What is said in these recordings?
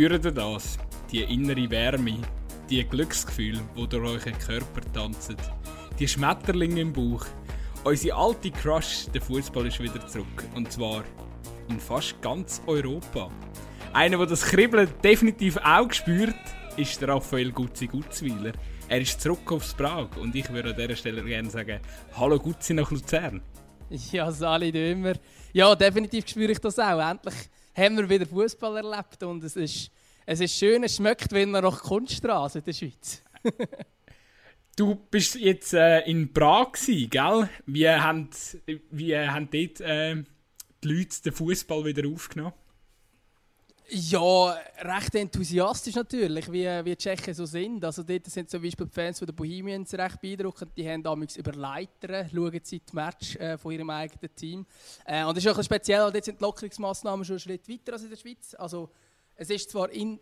Spürt ihr das? Die innere Wärme, die Glücksgefühle, wo durch euren Körper tanzen, die Schmetterlinge im Bauch. Unsere alte Crush, der Fußball ist wieder zurück. Und zwar in fast ganz Europa. Einer, der das Kribbeln definitiv auch spürt, ist der Raphael Gutzi Gutzweiler. Er ist zurück aufs Prag und ich würde an dieser Stelle gerne sagen: Hallo Gutzi nach Luzern. Ja, Sali, immer. Ja, definitiv spüre ich das auch. Endlich haben wir wieder Fußball erlebt und es ist, es ist schön, es schmeckt wie nach Kunststraße in der Schweiz. du bist jetzt äh, in Prag, gewesen, gell? Wie haben, wie haben dort äh, die Leute den Fußball wieder aufgenommen? Ja, recht enthusiastisch natürlich, wie, wie die Tschechen so sind. Also dort sind zum Beispiel die Fans von der Bohemians recht beeindruckend. Die haben damals über Leitern, schauen sie die Match äh, von ihrem eigenen Team. Äh, und das ist auch speziell, weil dort sind die Lockerungsmaßnahmen schon einen Schritt weiter als in der Schweiz. Also es ist zwar in,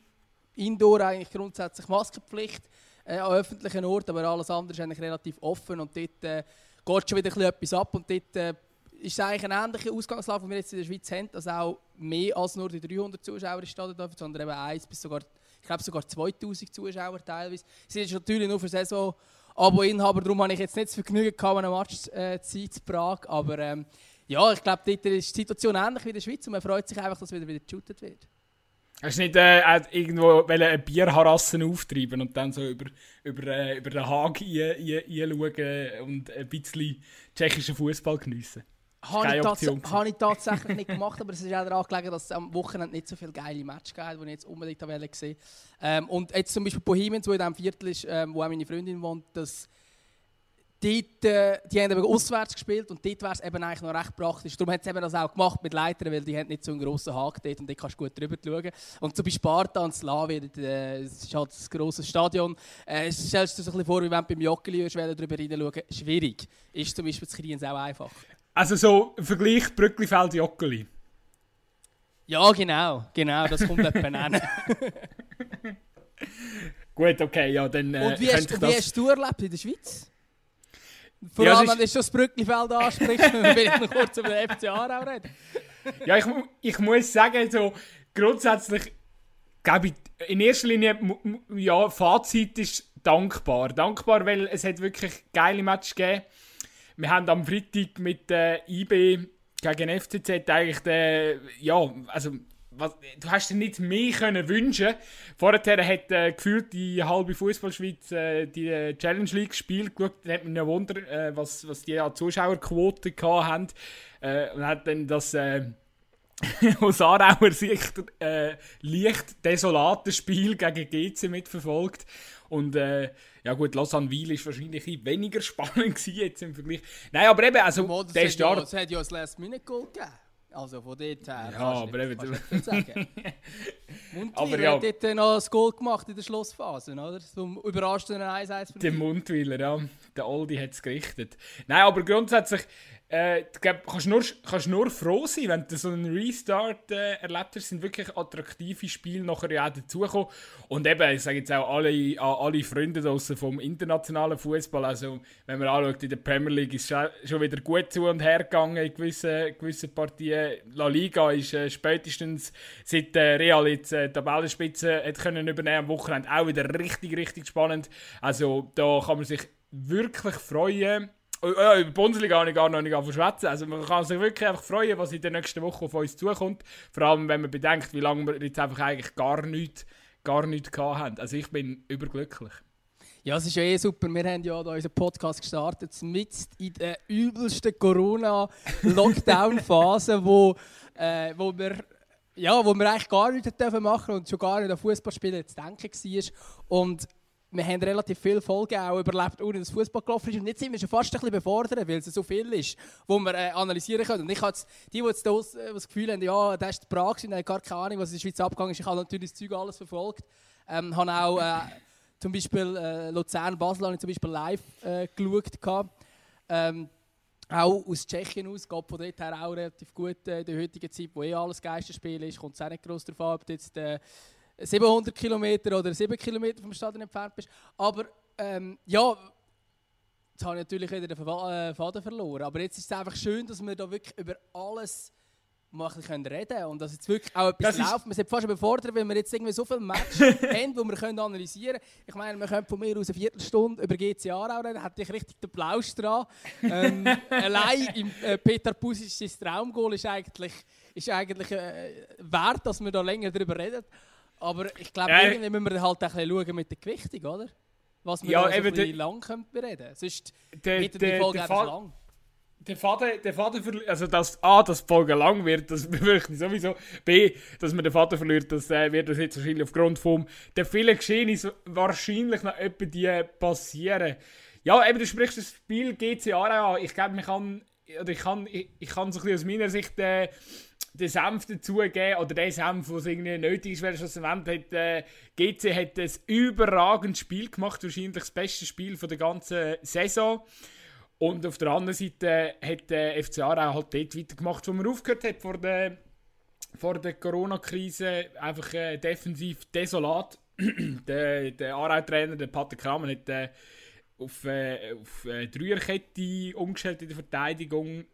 indoor eigentlich grundsätzlich Maskenpflicht äh, an öffentlichen Orten, aber alles andere ist eigentlich relativ offen und dort äh, geht schon wieder etwas ab und dort äh, ist eigentlich ein ähnlicher Ausgangslage, den wir jetzt in der Schweiz haben, dass auch mehr als nur die 300 Zuschauer Stadion dürfen, sondern eben 1 bis sogar, ich glaube sogar 2000 Zuschauer teilweise. Sie sind natürlich nur für Saison Abo-Inhaber, darum habe ich jetzt nicht das Vergnügen gehabt, einen Match äh, zu in Prag, aber ähm, ja, ich glaube, dort ist die Situation ähnlich wie in der Schweiz und man freut sich einfach, dass wieder wieder geshootet wird. Hast du nicht äh, irgendwo eine Bierharassen auftreiben und dann so über, über, äh, über den Haag einschauen und ein bisschen tschechischen Fußball geniessen? Habe ich, habe ich, tatsächlich nicht gemacht, aber es ist auch daran gelegen, dass es am Wochenende nicht so viele geile Matches gab, die ich jetzt unbedingt gesehen ähm, Und jetzt zum Beispiel Bohemians, wo in diesem Viertel ist, ähm, wo auch meine Freundin wohnt, das, dort, äh, die haben eben auswärts gespielt und dort wäre es eben eigentlich noch recht praktisch. Darum hat es eben das auch gemacht mit Leitern, weil die haben nicht so einen grossen Haken dort und dort kannst du gut drüber schauen. Und so bei Sparta und Slavia, äh, es ist halt ein grosses Stadion, äh, stellst du dir so ein bisschen vor, wie wenn du beim Joggeli drüber reinschauen Schwierig. Ist zum Beispiel das Kriens auch einfach. Also so Vergleich Brücklifeld-Joggeli. Ja, genau. Genau, das kommt etwa an. Gut, okay, ja, dann äh, Und wie, hast, wie hast du erlebt in der Schweiz? Vor ja, allem, wenn du schon das Brücklifeld ansprichst, dann will ich noch kurz über den FC Aarau reden. ja, ich, ich muss sagen, so grundsätzlich, glaube ich, in erster Linie, ja, Fazit ist dankbar. Dankbar, weil es hat wirklich geile Matches gegeben wir haben am Freitag mit äh, IB gegen FCZ eigentlich den, ja, also was, du hast dir nicht mehr können wünschen. Vorher hat äh, gefühlt die halbe Fußballschweiz äh, die äh, Challenge League gespielt. Geschaut, da hat man ja Wunder, äh, was, was die an Zuschauerquote haben. Äh, und hat dann das äh, aus Aarauer Sicht äh, leicht desolate Spiel gegen GC mitverfolgt. Und äh, ja gut, Lausanne Weil ist wahrscheinlich weniger spannend jetzt im Vergleich. Nein, aber eben, also Mal, der hat ja, Es hat ja ein Last-Minute-Goal gegeben. Also von dort her. Ja, aber eben. Kannst sagen. Mundweiler ja. hat dort noch ein Goal gemacht in der Schlussphase, oder? Zum überraschenden 1-1 Der Mundweiler, ja. Der Aldi hat es gerichtet. Nein, aber grundsätzlich äh, glaub, kannst nur, kannst nur froh sein, wenn du so einen Restart äh, erlebt hast. Sind wirklich attraktive Spiele nachher ja auch dazugekommen. Und eben, ich sage jetzt auch alle, alle Freunde draussen vom internationalen Fußball. Also, wenn man anschaut, in der Premier League ist es schon wieder gut zu und her gegangen in gewissen, gewissen Partien. La Liga ist äh, spätestens seit äh, Real jetzt äh, Tabellenspitze hat können übernehmen am Wochenende auch wieder richtig, richtig spannend. Also, da kann man sich wirklich freuen ja, über die Bundesliga habe ich gar noch nicht verschwätzen. Also man kann sich wirklich einfach freuen, was in der nächsten Woche auf uns zukommt. Vor allem, wenn man bedenkt, wie lange wir jetzt einfach eigentlich gar nichts, gar nichts gehabt haben. Also ich bin überglücklich. Ja, es ist ja eh super. Wir haben ja da unseren Podcast gestartet, mit in der übelsten Corona-Lockdown-Phase, wo, äh, wo wir ja, wo wir eigentlich gar nichts machen dürfen und schon gar nicht an Fußballspielen zu denken war. Und wir haben relativ viele Folgen auch überlebt, ohne dass Fußball gelaufen ist. Und jetzt sind wir schon fast ein bisschen befordert, weil es so viel ist, wo wir äh, analysieren können. Und ich habe die, die jetzt das, äh, das Gefühl haben, ja, das ist die Prag, und haben gar keine Ahnung, was in der Schweiz abgegangen ist. Ich habe natürlich das Zeug alles verfolgt. Ähm, habe auch äh, zum Beispiel äh, Luzern, Basel habe ich zum Beispiel live äh, geschaut. Ähm, auch aus Tschechien aus, geht von dort her auch relativ gut äh, in der heutigen Zeit, wo eh alles Geisterspiel ist, kommt es auch nicht groß darauf an, ob jetzt äh, 700 Kilometer oder 7 Kilometer vom Stadion entfernt bist. Aber ähm, ja, jetzt habe ich natürlich wieder den äh, Faden verloren. Aber jetzt ist es einfach schön, dass wir da wirklich über alles wir ein bisschen reden können und dass jetzt wirklich auch etwas Das läuft. Wir sind fast überfordert, weil wir jetzt irgendwie so viele Matches haben, die wir können analysieren können. Ich meine, wir können von mir aus eine Viertelstunde über GC Aarau reden, hätte ich richtig den Plausch dran. Ähm, allein im äh, Peter Pusic sein Traumgoal ist eigentlich, ist eigentlich äh, wert, dass wir da länger darüber reden. Aber ich glaube, Ja, irgendwie müssen wir halt ein bisschen schauen mit der Gewichtung, oder? Was wir Ja, so eben bisschen der- lang können bereden Sonst Der, wird die Folge einfach Fa lang. der Vater, der Vater verli- also dass A, dass die Folge lang wird, das befürchte ich sowieso. B, dass man den Vater verliert, das äh, wird das jetzt wahrscheinlich aufgrund vom der vielen Geschehnisse wahrscheinlich noch etwa die passieren. Ja, eben, du sprichst das Spiel GC Aarau an. Ich glaube, man kann, oder ich kann, ich, ich kann so ein bisschen aus meiner Sicht äh, den Senf dazugeben, oder den Senf, was irgendwie nötig ist, weil schlussendlich hat äh, GC hat ein überragendes Spiel gemacht, wahrscheinlich das beste Spiel von der ganzen Saison. Und auf der anderen Seite hat der FC Aarau halt dort weitergemacht, wo man aufgehört hat vor der, vor der Corona-Krise. Einfach äh, defensiv desolat. der der Aarau-Trainer, der Patrick Kramer, hat äh, auf, äh, auf äh, Dreierkette umgestellt in der Verteidigung.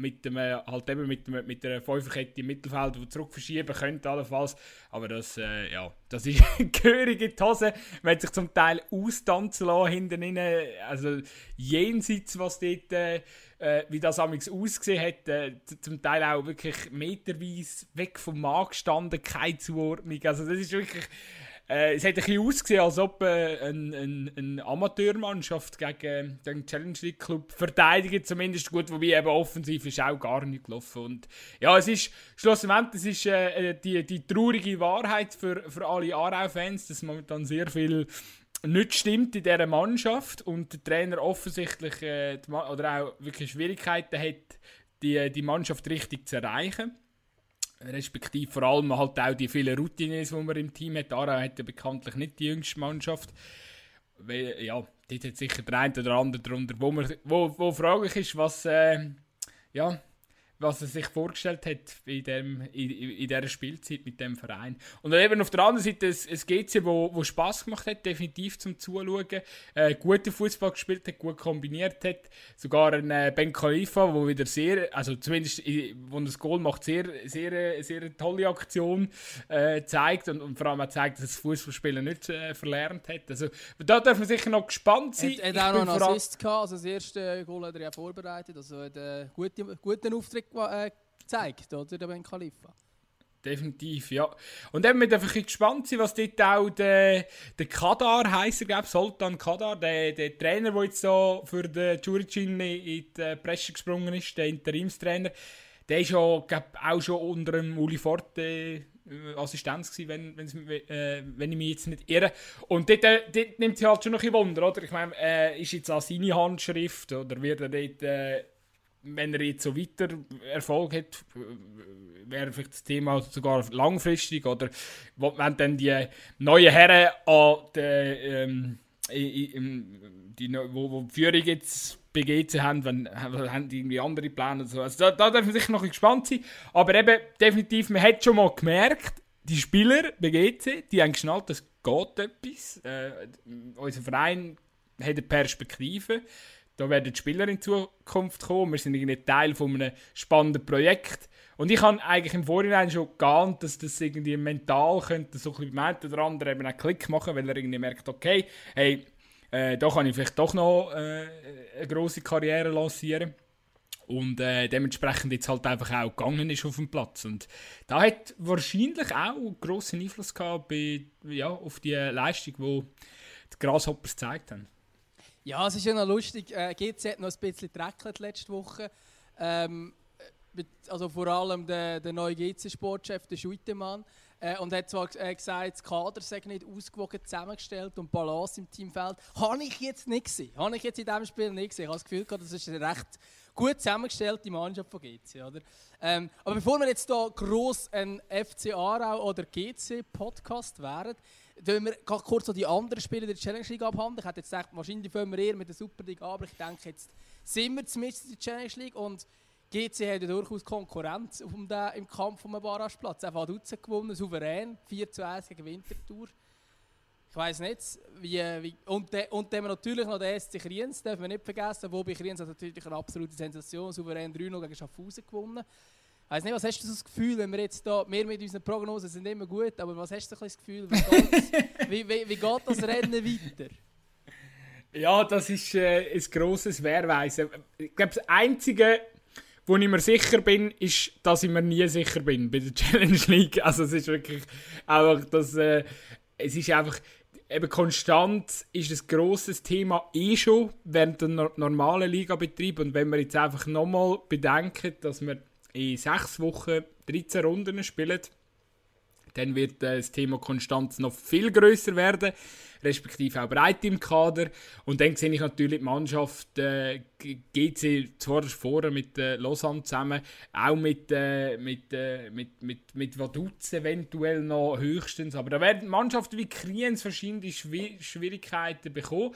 Mit, dem, äh, halt eben mit, dem, mit der Fünferkette im Mittelfeld, die zurück verschieben könnte, allenfalls. Aber das, äh, ja, das ist gehörig in die Hose. Man hat sich zum Teil austanzen lassen hinten rein. Also jenseits, was dort, äh, äh, wie das amigs ausgesehen hat. Äh, zum Teil auch wirklich meterweise weg vom Markt gestanden, keine Zuordnung. Also das ist wirklich... Äh, es hat ein bisschen ausgesehen, als ob äh, eine ein, ein Amateurmannschaft gegen den Challenge League Club verteidigt, zumindest gut, wobei eben offensiv ist auch gar nicht gelaufen. Und ja, es ist schlussendlich äh, die, die traurige Wahrheit für, für alle Aarau-Fans, dass momentan sehr viel nicht stimmt in dieser Mannschaft und der Trainer offensichtlich äh, oder auch wirklich Schwierigkeiten hat, die, die Mannschaft richtig zu erreichen respektive vor allem halt auch die vielen Routines, die man im Team hat. Aarau hat ja bekanntlich nicht die jüngste Mannschaft. Weil, ja, dort hat sicher der eine oder andere darunter, wo, man, wo, wo fraglich ist, was, äh, ja, was er sich vorgestellt hat in, dem, in, in dieser Spielzeit mit dem Verein. Und dann eben auf der anderen Seite ein, ein GC, wo, wo Spass gemacht hat, definitiv zum Zuschauen. Äh, guten Fußball gespielt hat, gut kombiniert hat. Sogar ein äh, Ben Khalifa, wo wieder sehr, also zumindest i- wo er das Goal macht, sehr, sehr, sehr eine tolle Aktion äh, zeigt und, und vor allem auch zeigt, dass das Fußballspielen nicht äh, verlernt hat. Also da darf man sicher noch gespannt sein. Er hat Ich auch noch einen Assist gehabt, also das erste Goal hat er ja vorbereitet, also hat einen guten, guten Auftritt äh, gezeigt, oder, der Ben Khalifa. Definitiv, ja. Und eben, wir dürfen ein bisschen gespannt sein, was dort auch der, der Kadar heisst, glaube Sultan Kadar, der, der Trainer, der jetzt so für den Juricin in die Presse gesprungen ist, der Interimstrainer, der ist ja, auch schon unter dem Uli Forte äh, Assistenz gewesen, wenn, äh, wenn ich mich jetzt nicht irre. Und dort, äh, dort nimmt sich halt schon noch ein Wunder, oder? Ich meine, äh, ist jetzt auch seine Handschrift, oder wird er dort... Wenn er jetzt so weiter Erfolg hat, wäre vielleicht das Thema sogar langfristig oder wenn dann die neuen Herren an der, ähm, die, wo, wo die Führung jetzt bei haben, wenn, haben die irgendwie andere Pläne oder so. Also da, da darf man sicher noch gespannt sein. Aber eben definitiv, man hat schon mal gemerkt, die Spieler bei GC, die haben geschnallt, es geht etwas. Äh, unser Verein hat eine Perspektive. Da werden die Spieler in Zukunft kommen. Wir sind irgendwie Teil von einem spannenden Projekt. Und ich habe eigentlich im Vorhinein schon geahnt, dass das irgendwie mental könnte so ein bisschen beim oder anderen eben einen Klick machen, weil er irgendwie merkt, okay, hey, äh, da kann ich vielleicht doch noch äh, eine grosse Karriere lancieren. Und äh, dementsprechend jetzt halt einfach auch gegangen ist auf dem Platz. Und da hat wahrscheinlich auch grossen Einfluss gehabt bei, ja, auf die Leistung, die die Grasshoppers gezeigt haben. Ja, es ist ja noch lustig. Äh, GC hat noch ein bisschen dreckelt letzte Woche. Ähm, also vor allem der, der neue GC-Sportchef, der Schuitemann. Äh, und hat zwar äh, gesagt, das Kader sei nicht ausgewogen zusammengestellt und Balance im Team fehlt. Habe ich jetzt nicht gesehen. Habe ich jetzt in diesem Spiel nicht gesehen. Ich habe das Gefühl, gehabt, das ist eine recht gut zusammengestellte Mannschaft von GC. Oder? Ähm, aber bevor wir jetzt hier gross ein FC Aarau oder GC-Podcast wären, wollen wir kurz so die anderen Spiele der Challenge League abhandeln. Ich hätte jetzt gedacht, wahrscheinlich fangen wir eher mit der Super League an, aber ich denke, jetzt sind wir zumindest in der Challenge League und GC hat ja durchaus Konkurrenz um den, im Kampf um den Barrageplatz. Einfach Dutzend gewonnen, souverän, 4 zu 1 gegen Winterthur. Ich weiß nicht, wie, wie und, und dann haben wir natürlich noch den SC Kriens, dürfen wir nicht vergessen, wobei Kriens hat natürlich eine absolute Sensation, souverän 3-0 gegen Schaffhausen gewonnen. Weiss nicht, was hast du so das Gefühl, wenn wir jetzt da, wir mit unseren Prognosen sind immer gut, aber was hast du so das Gefühl, wie, wie, wie, geht das Rennen weiter? Ja, das ist äh, ein grosses Wehrweisen. Ich glaube, das Einzige, wo ich mir sicher bin, ist, dass ich mir nie sicher bin bei der Challenge League. Also es ist wirklich einfach, dass äh, es ist einfach eben konstant ist ein grosses Thema eh schon während der normalen Ligabetrieb und wenn wir jetzt einfach nochmal bedenken, dass wir in sechs Wochen 13 Runden spielen, dann wird äh, das Thema Konstanz noch viel größer werden, respektive auch Breite im Kader. Und dann sehe ich natürlich die Mannschaft äh, GC zwar vorher mit äh, Lausanne zusammen, auch mit, äh, mit, äh, mit, mit, mit Vaduz eventuell noch höchstens. Aber da werden Mannschaften wie Kriens verschiedene Schwi Schwierigkeiten bekommen.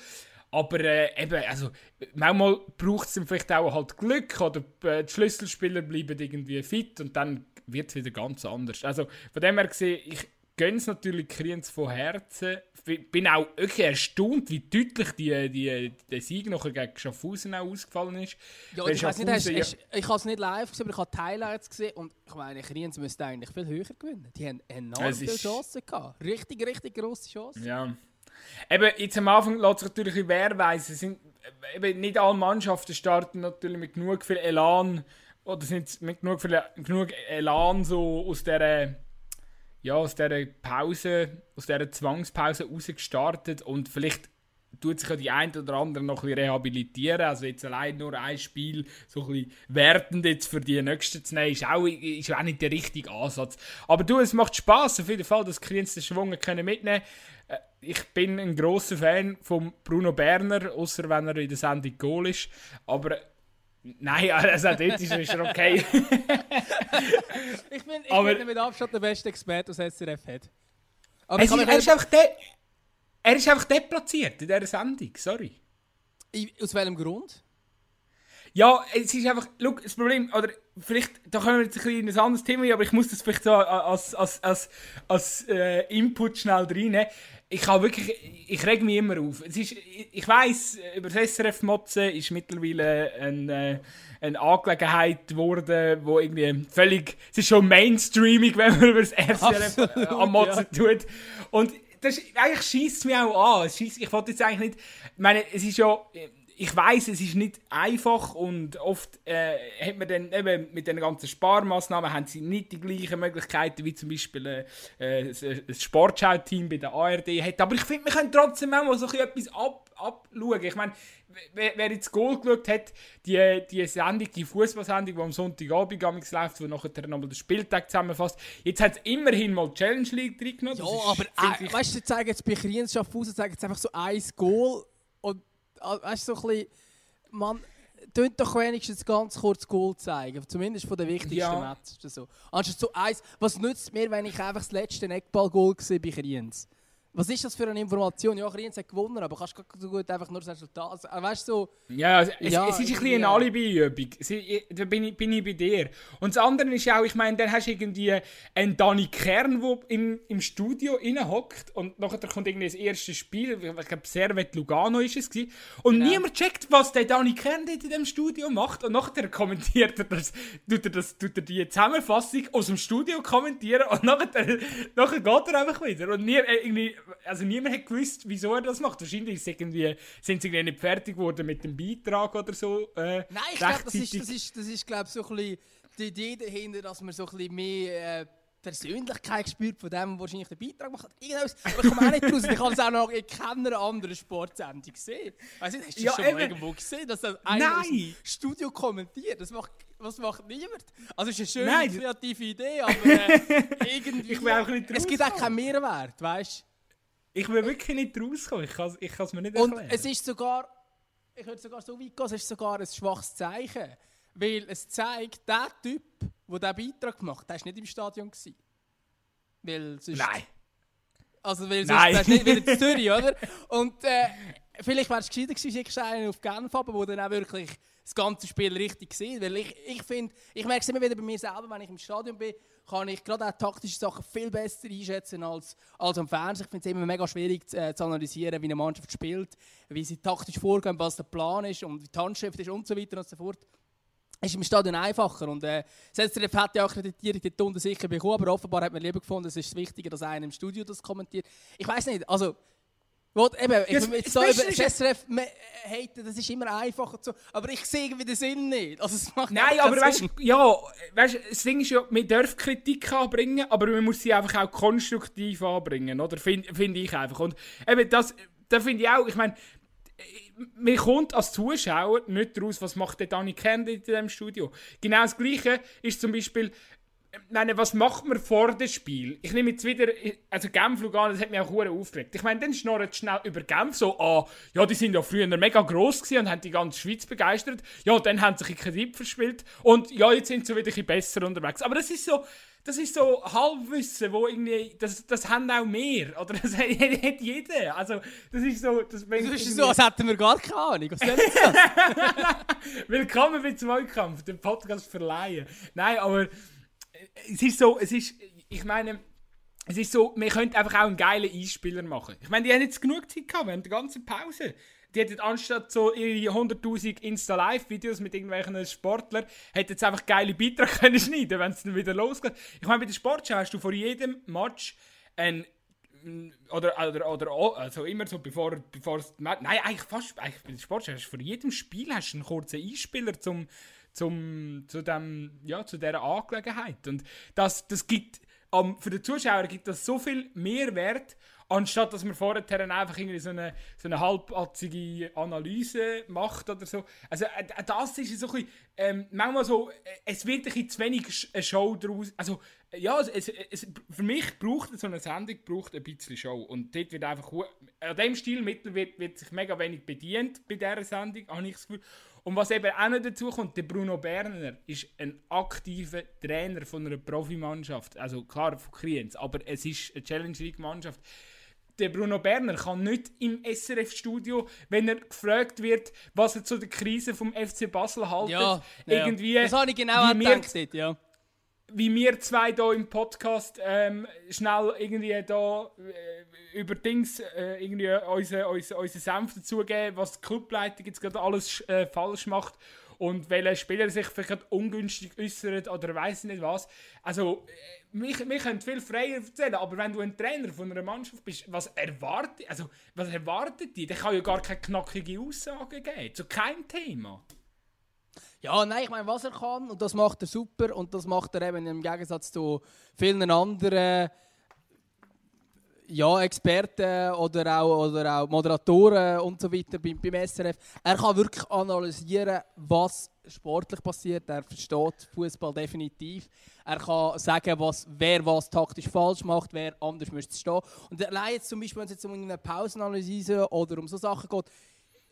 Aber äh, eben, also, manchmal braucht es vielleicht auch halt Glück oder äh, die Schlüsselspieler bleiben irgendwie fit und dann wird es wieder ganz anders. Also von dem her gesehen, ich gönne es natürlich Kriens von Herzen. Bin auch wirklich erstaunt, wie deutlich die, die, der Sieg noch gegen Schaffhausen auch ausgefallen ist. Ja, ich weiß nicht, hast, ja. hast, ich habe es nicht live gesehen, aber ich habe die Highlights gesehen und ich meine, Kriens müsste eigentlich viel höher gewinnen. Die haben enorm viele Chancen gehabt. Richtig, richtig grosse Chancen. Ja. Eben, jetzt am Anfang lässt sich natürlich ein Wehrweise. Sind, eben nicht alle Mannschaften starten natürlich mit genug viel Elan oder sind mit genug, viel, genug Elan so aus dieser ja, aus dieser Pause, aus dieser Zwangspause rausgestartet und vielleicht tut sich ja die ein oder andere noch ein bisschen rehabilitieren. Also jetzt allein nur ein Spiel so ein bisschen wertend jetzt für die nächsten zu nehmen, ist auch, ist auch nicht der richtige Ansatz. Aber du, es macht Spaß auf jeden Fall, dass Kriens den Schwung können mitnehmen Ich bin ein großer Fan von Bruno Berner, außer wenn er in der Sendung Goal ist. Aber Nein, also dort ist er okay. ich bin, ich aber, bin mit Abstand der beste Experte, was SRF hat. Aber ist, er, ist einfach de, er ist einfach deplatziert in dieser Sendung, sorry. Aus welchem Grund? Ja, es ist einfach, look, das Problem, oder vielleicht, da können wir jetzt ein bisschen in ein anderes Thema aber ich muss das vielleicht so als, als, als, als äh, Input schnell reinnehmen ich habe wirklich, ich reg mich immer auf. Es ist, ich, weiss, über das SRF Motzen ist mittlerweile eine, äh, eine Angelegenheit geworden, wo irgendwie völlig, es ist schon Mainstreaming, wenn man über das SRF Absolut, am Motzen ja. tut. Und das, eigentlich schießt es mich auch an. ich wollte jetzt eigentlich nicht, ich meine, es ist ja, ich weiß, es ist nicht einfach und oft äh, hat man dann eben mit den ganzen Sparmaßnahmen haben sie nicht die gleichen Möglichkeiten wie zum Beispiel äh, das Sportschau-Team bei der ARD hat. Aber ich finde, wir können trotzdem auch mal so etwas ab, abschauen. Ich meine, wer, wer jetzt Goal geschaut hat, die, die Sendung, die Fußballsendung, die am Sonntagabend läuft, die nachher nochmal den Spieltag zusammenfasst, jetzt hat es immerhin mal die Challenge League drin genommen. Ja, aber äh, weißt du, sie zeigen jetzt bei Kriens Schaffhausen zeigen jetzt einfach so ein Goal weißt du, so ein bisschen, man, tönt doch wenigstens ganz kurz Goal zeigen, zumindest von den wichtigsten ja. Matches. So. Anstatt so eins, was nützt mir, wenn ich einfach das letzte Eckball-Goal sehe bei Kriens? Was ist das für eine Information? Ja, Kriens hat gewonnen, aber kannst du so gut einfach nur das Resultat sagen. Weißt du, so, ja, es, ja, es, ist ein bisschen eine Alibi-Übung. Da bin ich, bin ich bei dir. Und das andere ist auch, ich meine, dann hast du irgendwie einen Danny Kern, der im, im Studio hockt und nachher kommt irgendwie das erste Spiel, ich glaube, Servet Lugano ist es gewesen, und genau. niemand checkt, was der Danny Kern dort in dem Studio macht und nachher kommentiert er das, tut er, das, tut er die Zusammenfassung aus dem Studio kommentieren und nachher, nachher geht er einfach wieder und nie, äh, irgendwie also niemand hat gewusst, wieso er das macht. Wahrscheinlich ist irgendwie, sind sie nicht fertig geworden mit dem Beitrag oder so. Äh, Nein, ich glaube, das ist, das ist, das ist glaub, so ein bisschen die Idee dahinter, dass man so ein bisschen mehr äh, Persönlichkeit spürt von dem, wahrscheinlich den Beitrag macht. Irgendwas, aber ich komme auch nicht raus. Ich habe es auch noch in keiner anderen Sportsendung gesehen. Weißt du, hast du ja, schon eben. mal irgendwo gesehen, dass das einer Nein. Studio kommentiert? Das macht, was macht niemand? Also es ist eine schöne, Nein. kreative Idee, aber äh, irgendwie... ich will auch nicht Es gibt auch keinen Mehrwert, weißt du? Ich will wirklich nicht rauskommen. Ich kann, ich es mir nicht erklären. Und es ist sogar, ich würde sogar so weit gehen, es ist sogar ein schwaches Zeichen. Weil es zeigt, der Typ, der diesen Beitrag gemacht hat, der war nicht im Stadion. Gewesen. Weil sonst, Nein. Also, weil sonst Nein. nicht wieder in Zürich, oder? Und äh, vielleicht wärst du gescheiter gewesen, schickst einen auf Genf, wo dann auch wirklich das ganze Spiel richtig gesehen. Weil ich, ich finde, ich merke es immer wieder bei mir selber, wenn ich im Stadion bin, kann ich gerade auch taktische Sachen viel besser einschätzen als, als am Fernsehen. Ich finde es immer mega schwierig zu, äh, zu, analysieren, wie eine Mannschaft spielt, wie sie taktisch vorgehen, was der Plan ist und wie die Handschrift ist und so weiter und so fort. ist im Stadion einfacher. Und äh, SRF hat ja Akkreditierung dort unten sicher bekommen, aber offenbar hat man lieber gefunden, es ist wichtiger, dass einer im Studio das kommentiert. Ich weiß nicht, also Wo, eben, ich, jetzt da über SRF me- haten, das ist immer einfacher zu. Aber ich sehe irgendwie den Sinn nicht. Also, es macht Nein, aber weißt du, ja, weißt, das Ding ist ja, man darf Kritik anbringen, aber man muss sie einfach auch konstruktiv anbringen, oder? Finde find ich einfach. Und eben, das, da finde ich auch, ich meine, man kommt als Zuschauer nicht daraus, was macht der Dani Kern in diesem Studio. Genau das Gleiche ist zum Beispiel, meine, was macht man vor dem Spiel? Ich nehme jetzt wieder, also Genf Lugano, das hat mich auch hure aufgeregt. Ich meine, dann schnorrt schnell über Genf so an, ja, die sind ja früher mega gross gewesen und haben die ganze Schweiz begeistert. Ja, dann haben sie sich Kredit verspielt und ja, jetzt sind sie wieder ein besser unterwegs. Aber das ist so, das ist so Halbwissen, wo irgendwie, das, das haben auch mehr, oder das hat, hat jeder. Also, das ist so, das Das ist so, als hätten wir gar keine Ahnung. Was soll das? Willkommen bei Zweikampf, dem Podcast verleihen. Nein, aber es ist so, es ist, ich meine, es ist so, wir könnten einfach auch einen geilen Einspieler machen. Ich meine, die haben jetzt genug Zeit gehabt während der ganzen Pause. Die hätten anstatt so ihre 100.000 Insta-Live-Videos mit irgendwelchen Sportlern, hätten jetzt einfach geile Beiträge können schneiden, wenn es dann wieder losgeht. Ich meine, bei der Sportschau hast du vor jedem Match ein oder, oder, oder also immer so bevor, bevor es, nein, eigentlich fast, eigentlich bei der Sportschau hast du vor jedem Spiel hast einen kurzen Einspieler zum, zum, zu dem, ja, zu dieser Angelegenheit und das, das gibt, am für den Zuschauer gibt das so viel Mehrwert, anstatt dass man vorher einfach irgendwie so eine, so eine halbatzige Analyse macht oder so. Also äh, das ist so ein bisschen, ähm, manchmal so, äh, es wird ein bisschen zu wenig eine Show daraus, also äh, ja, es, es, für mich braucht so eine Sendung braucht ein bisschen Show und dort wird einfach, an dem Stilmittel wird, wird sich mega wenig bedient bei dieser Sendung, habe ich das Gefühl. Und was eben auch noch dazu kommt, der Bruno Berner ist ein aktiver Trainer von einer Profimannschaft. Also klar von Kriens, aber es ist eine Challenge League Mannschaft. Der Bruno Berner kann nicht im SRF-Studio, wenn er gefragt wird, was er zu der Krise vom FC Basel haltet, Ja, ja. irgendwie Das habe ich genau wie wir- gedacht, dort, ja. Wie wir zwei da im Podcast ähm, schnell irgendwie da äh, über Dings äh, irgendwie unseren unser, unser Senf dazugeben, was die Clubleitung jetzt gerade alles äh, falsch macht und welcher Spieler sich vielleicht ungünstig äußert oder weiß nicht was. Also, äh, wir, wir können viel freier erzählen, aber wenn du ein Trainer von einer Mannschaft bist, was erwartet, also, was erwartet die? Der kann ja gar keine knackige Aussage geben, zu keinem Thema. Ja, nein, ich meine, was er kann, und das macht er super, und das macht er eben im Gegensatz zu vielen anderen ja, Experten oder auch, oder auch Moderatoren und so weiter beim, beim SRF. Er kann wirklich analysieren, was sportlich passiert. Er versteht Fußball definitiv. Er kann sagen, was, wer was taktisch falsch macht, wer anders müsste stehen. Und allein jetzt zum Beispiel, wenn es jetzt um eine Pausenanalyse oder um so Sachen geht,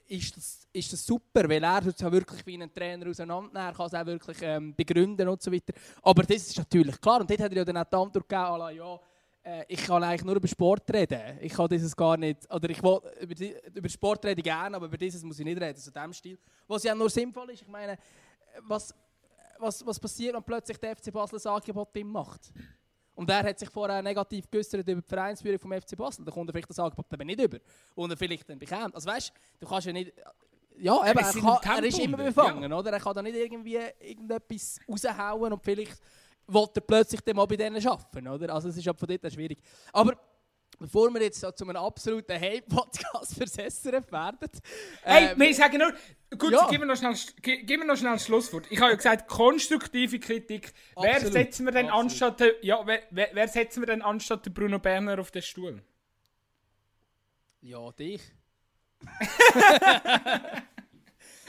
ist das, ist das super, weil er es wirklich wie ein Trainer auseinandernehmen, er kann es auch wirklich ähm, begründen und so weiter. Aber das ist natürlich klar und dort hat er ja dann auch die Antwort gegeben, la, ja, äh, ich kann eigentlich nur über Sport reden. Ich kann dieses gar nicht, oder ich will über, die, über Sport reden gerne, aber über dieses muss ich nicht reden, so dem Stil. Was ja nur sinnvoll ist, ich meine, was, was, was passiert, wenn plötzlich der FC Basel ein Angebot macht? Und er hat sich vorher negativ geäußert über die Vereinsführung vom FC Basel. Da kommt er vielleicht das Angebot eben nicht über. Und er vielleicht dann bekommt. Also weißt du, kannst ja nicht. Ja, eben, er, kann, er ist immer ja. befangen, oder? Er kann da nicht irgendwie irgendetwas raushauen und vielleicht will er plötzlich dann mal bei denen arbeiten, oder? Also es ist ab von dort schwierig. Aber bevor wir jetzt so zu einem absoluten Hey-Podcast fürs SRF werden... Hey, ähm, wir sagen nur, gut, ja. gib, mir noch schnell, gib mir noch schnell das Schlusswort. Ich habe ja gesagt, konstruktive Kritik. Wer setzen wir denn absolut. anstatt, ja, wer, wer, wer setzen wir denn anstatt Bruno Berner auf den Stuhl? Ja, dich.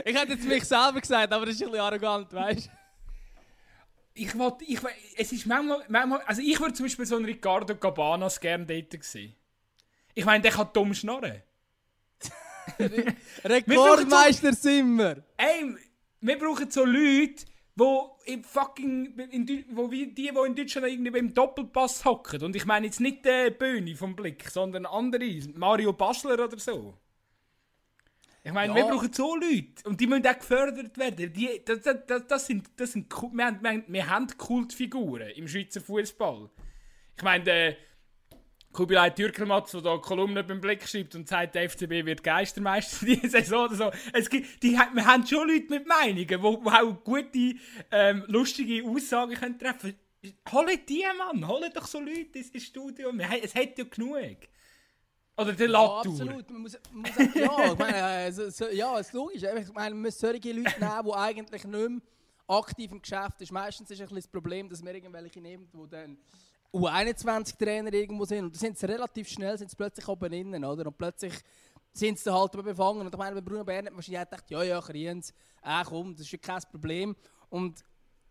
ich hätte jetzt mich selber gesagt, aber das ist ein bisschen arrogant, weißt du? Ich wollte, ich, es ist manchmal, manchmal, also ich würde zum Beispiel so einen Ricardo Cabanas gerne dort sehen. Ich meine, der kann dumm schnarren. Rekordmeister sind wir! Ey, wir brauchen so Leute, wo im fucking, in, wo wie die, die in Deutschland irgendwie beim Doppelpass hocken. Und ich meine jetzt nicht der Böhni vom Blick, sondern andere, Mario Basler oder so. Ich meine, Ja. wir brauchen so Leute und die müssen auch gefördert werden. Die, das, das, das, sind, das sind, wir, haben, wir, haben, wir haben Kultfiguren im Schweizer Fußball. Ich meine, der, Kubilai Türkelmatz, der da Kolumne beim Blick schreibt und sagt, der FCB wird Geistermeister diese Saison oder so. Es gibt, die, wir haben schon Leute mit Meinungen, die, auch gute, ähm, lustige Aussagen können treffen können. Holt die, Mann! Holt doch so Leute ins Studio. Es hat ja genug. Oder der Latour. Ja, absolut. Man muss, man muss ja, ich meine, also, so, ja, es ist logisch. Ich meine, man muss solche Leute nehmen, die eigentlich nicht mehr aktiv im Geschäft sind. Meistens ist ein das Problem, dass wir irgendwelche nehmen, die dann U21-Trainer irgendwo sind. Und da sind sie relativ schnell sind sie plötzlich oben innen, oder? Und plötzlich sind sie halt befangen. Und ich meine, bei Bruno Bern hat man wahrscheinlich gedacht, ja, ja, Kriens, äh, komm, das ist ja kein Problem. Und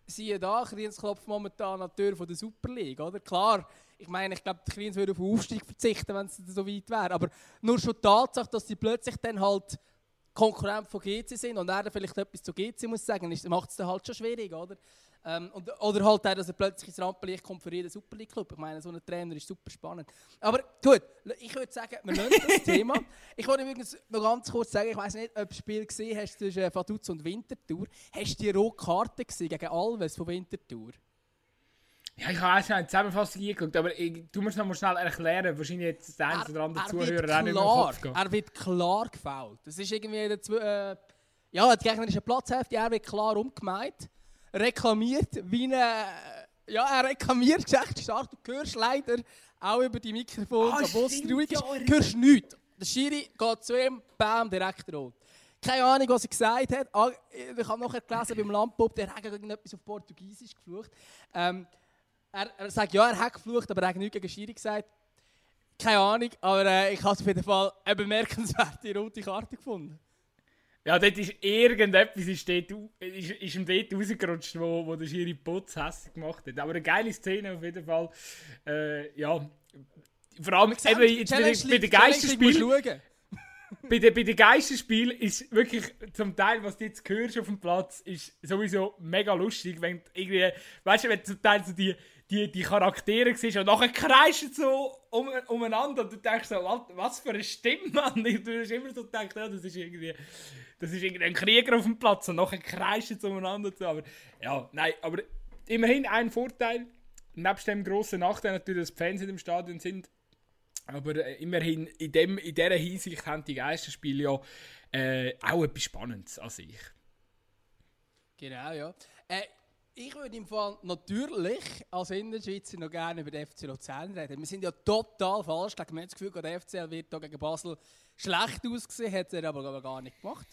siehe da, Kriens klopft momentan an die Tür von der Super League, oder? Klar, ich meine, ich glaube, die Kriens würde auf den Aufstieg verzichten, wenn es so weit wäre. Aber nur schon die Tatsache, dass sie plötzlich dann halt Konkurrent von GC sind und er vielleicht etwas zu GC muss sagen, macht es dann halt schon schwierig, oder? Ähm, und, oder halt auch, dass er plötzlich ins Rampenlicht kommt für jeden Super League Club. Ich meine, so ein Trainer ist super spannend. Aber gut, ich würde sagen, wir nehmen das Thema. Ich wollte übrigens noch ganz kurz sagen, ich weiß nicht, ob du das Spiel gesehen hast zwischen Vaduz und Winterthur. Hast du die rote Karte gesehen gegen Alves von Winterthur? Ja, ich habe erst eine Zusammenfassung angeguckt, aber ich, du musst noch mal schnell erklären, wahrscheinlich jetzt der eine oder andere Zuhörer auch nicht mehr Kopf gehen. Er wird klar gefault. Das ist irgendwie der Zwe äh, ja, die gegnerische Platzhälfte, er wird klar umgemeint, reklamiert wie eine, ja, er reklamiert echt stark, du hörst leider auch über die Mikrofone, ah, obwohl es ruhig ist, ja, hörst nichts. Der Schiri geht zu ihm, bam, direkt rot. Keine Ahnung, was er gesagt hat. Ah, ich habe nachher gelesen beim Lamppop, der hat irgendetwas auf Portugiesisch geflucht. Ähm, er, er sagt, ja, er hat geflucht, aber er hat nichts gegen Schiri gesagt. Keine Ahnung, aber äh, ich habe auf jeden Fall eine bemerkenswerte rote Karte gefunden. Ja, dort ist irgendetwas ist, dort, ist, ist ihm dort rausgerutscht, wo, wo der Schiri Putz hässlich gemacht hat. Aber eine geile Szene auf jeden Fall. Äh, ja, vor allem eben jetzt bei, bei den Geisterspielen. bei den, bei den Geisterspielen ist wirklich zum Teil, was du jetzt hörst auf dem Platz, ist sowieso mega lustig, wenn irgendwie, weißt du, wenn zum Teil so die, die, die Charaktere siehst und nachher kreischen so um, umeinander und du denkst so, was für eine Stimme, Mann. Du hast immer so gedacht, ja, das ist irgendwie, das ist irgendwie ein Krieger auf dem Platz und nachher kreischen sie umeinander. So. Aber ja, nein, aber immerhin ein Vorteil, nebst dem grossen Nachteil natürlich, dass die Fans in dem Stadion sind, aber äh, immerhin in, dem, in dieser Hinsicht haben die Geisterspiele ja äh, auch etwas Spannendes an sich. Genau, ja. Äh, ich würde im Fall natürlich als Innerschweizer noch gerne über den FC Luzern reden. Wir sind ja total falsch. Wir haben das Gefühl, der FCL wird hier gegen Basel schlecht ausgesehen, hat er aber gar nicht gemacht.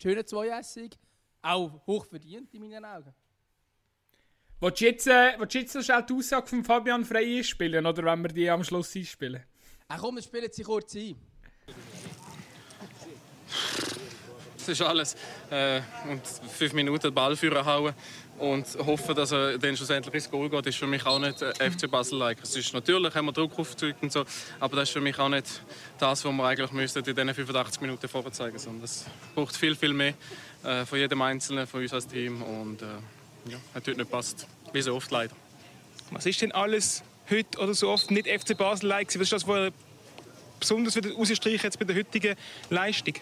Schöne Zweiessig, auch hoch verdient in meinen Augen. Willst du jetzt, äh, willst du jetzt noch schnell die Aussage von Fabian Frey spielen oder wenn wir die am Schluss einspielen? Ach komm, wir spielen sie kurz ein. Das ist alles. Äh, und fünf Minuten Ball führen hauen und hoffen, dass er dann schlussendlich ins Goal geht, ist für mich auch nicht äh, FC Basel-like. Es ist natürlich, haben wir Druck aufgezeugt und so, aber das ist für mich auch nicht das, was wir eigentlich müssten in diesen 85 Minuten vorzeigen sondern es braucht viel, viel mehr äh, von jedem Einzelnen, von uns als Team und äh, ja, hat heute nicht passt, wie so oft leider. Was ist denn alles heute oder so oft nicht FC Basel-like? Was ist das, was besonders wieder rausstreichen jetzt bei der heutigen Leistung?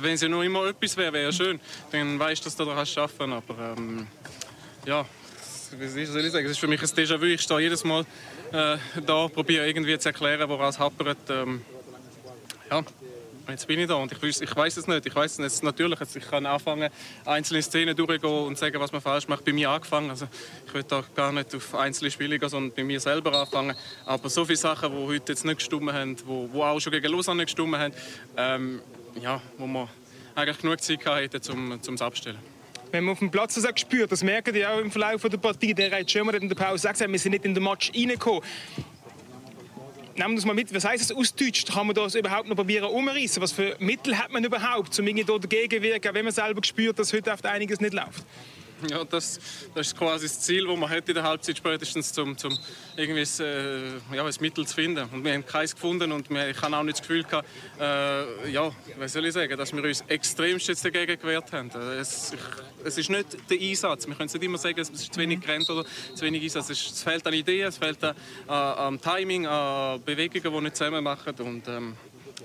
Wenn es ja nur immer etwas wäre, wäre ja schön. Dann weißt du, dass du daran arbeiten Aber ähm, ja, wie soll ich sagen? Es ist für mich ein Déjà-vu. Ich stehe jedes Mal äh, da, probiere irgendwie zu erklären, woran es hapert. Ähm, ja, jetzt bin ich da und ich, ich weiß es nicht. Ich weiß es natürlich. Ich kann anfangen, einzelne Szenen durchgehen und sagen, was man falsch macht. Bei mir angefangen. Also ich will da gar nicht auf einzelne Spiele gehen, sondern bei mir selber anfangen. Aber so viele Sachen, die heute jetzt nicht gestimmt haben, die, auch schon gegen Lausanne nicht gestimmt haben, ähm, ja, wo man eigentlich genug Zeit hatte, um es abzustellen. Wenn man auf dem Platz das spürt, das merken die auch im Verlauf der Partie. Der Reit Schirmer hat in der Pause gesagt, wir sind nicht in den Match reingekommen. Nehmen wir das mal mit. Was heißt das aus Deutsch? Kann man das überhaupt noch probieren umreißen? Was für Mittel hat man überhaupt, um irgendwie dagegen zu wirken, wenn man selber spürt, dass heute oft einiges nicht läuft? Ja, das, das ist quasi das Ziel, das man hat in der Halbzeit spätestens, um, um irgendwie äh, ja, ein Mittel zu finden. Und wir haben keins gefunden und wir, ich habe auch nicht das Gefühl gehabt, äh, ja, was soll ich sagen, dass wir uns extremst jetzt dagegen gewehrt haben. Es, ich, es ist nicht der Einsatz. Wir können nicht immer sagen, es ist zu wenig Grenze oder zu wenig Einsatz. Es, es fehlt an Ideen, es fehlt an, an Timing, an Bewegungen, die nicht zusammen machen. Und, ähm,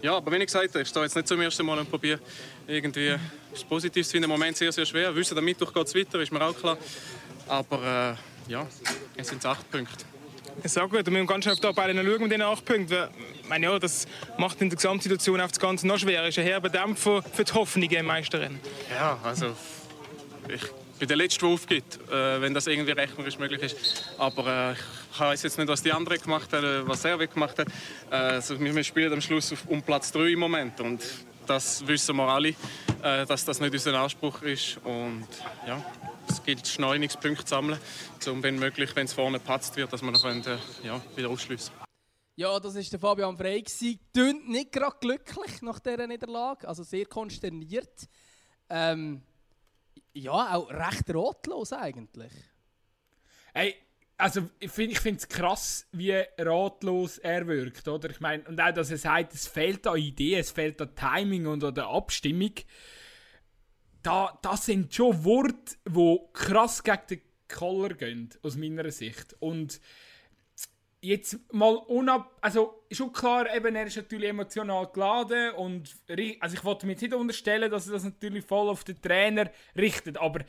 ja, aber wie ich gesagt habe, ich stehe jetzt nicht zum ersten Mal und probiere irgendwie das Positive zu finden. Im Moment sehr, sehr schwer. Wir wissen, am Mittwoch geht es weiter, ist mir auch klar. Aber äh, ja, es sind acht Punkte. Ja gut, wir müssen ganz schnell auf die Tabelle schauen mit den acht Punkten. Ich meine, ja, das macht in der Gesamtsituation auf das Ganze noch schwerer. Das ist ein herber Dämpfer für die Hoffnungen im Meisterrennen. Ja, also ich bin der Letzte, der aufgibt, äh, wenn das irgendwie rechnerisch möglich ist. Aber äh, ich weiß jetzt nicht, was die anderen gemacht haben, was er gemacht hat. Äh, also wir spielen am Schluss auf, um Platz 3 im Moment und das wissen wir alle, äh, dass das nicht unser Anspruch ist. Und ja, es gilt Schneunigspunkte zu sammeln, um wenn möglich, wenn es vorne gepatzt wird, dass wir noch können, äh, ja, wieder ausschließen ja, das war der Fabian Frey. Tönt nicht gerade glücklich nach dieser Niederlage, also sehr konsterniert. Ähm, ja, auch recht rotlos eigentlich. Hey, also ich finde es krass, wie ratlos er wirkt, oder? Ich meine, und auch, dass er sagt, es fehlt an Ideen, es fehlt an Timing und an der Abstimmung. Da, das sind schon Worte, die krass gegen den Koller gehen, aus meiner Sicht. Und jetzt mal unab... Also, schon klar, eben, er ist natürlich emotional geladen und... Also ich wollte mir nicht unterstellen, dass er das natürlich voll auf den Trainer richtet, aber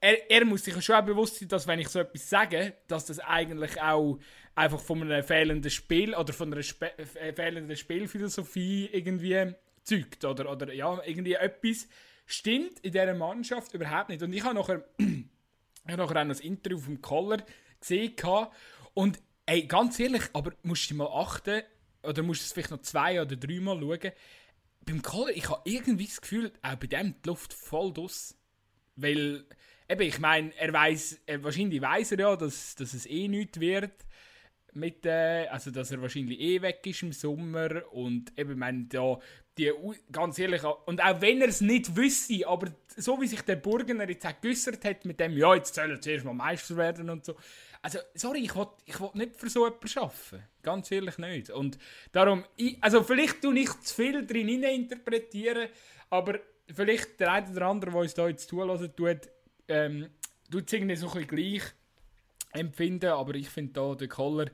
er, er muss sich schon auch bewusst sein, dass wenn ich so etwas sage, dass das eigentlich auch einfach von einem fehlenden Spiel oder von einer Spe äh, fehlenden Spielphilosophie irgendwie zeugt oder, oder ja, irgendwie etwas stimmt in dieser Mannschaft überhaupt nicht. Und ich habe nachher, ich habe nachher auch noch ein Interview vom Koller gesehen und ey, ganz ehrlich, aber musst du mal achten, oder musst du es vielleicht noch zwei oder dreimal schauen, beim Koller, ich habe irgendwie das Gefühl, auch bei dem die Luft voll draus. Weil eben, ich meine, er weiß, wahrscheinlich weiß er ja, dass, dass es eh nichts wird. Mit, äh, also, dass er wahrscheinlich eh weg ist im Sommer. Und eben, meine, ja, die, ganz ehrlich, und auch wenn er es nicht wüsste, aber so wie sich der Burgener jetzt auch geäußert hat, mit dem, ja, jetzt soll er zuerst mal Meister werden und so. Also, sorry, ich will, ich will nicht für so etwas arbeiten. Ganz ehrlich nicht. Und darum, ich, also vielleicht tue ich zu viel drin interpretieren, aber vielleicht der eine oder andere, der uns da jetzt zulassen tut, ähm, tut es irgendwie so ein gleich empfinden, aber ich finde da, der Koller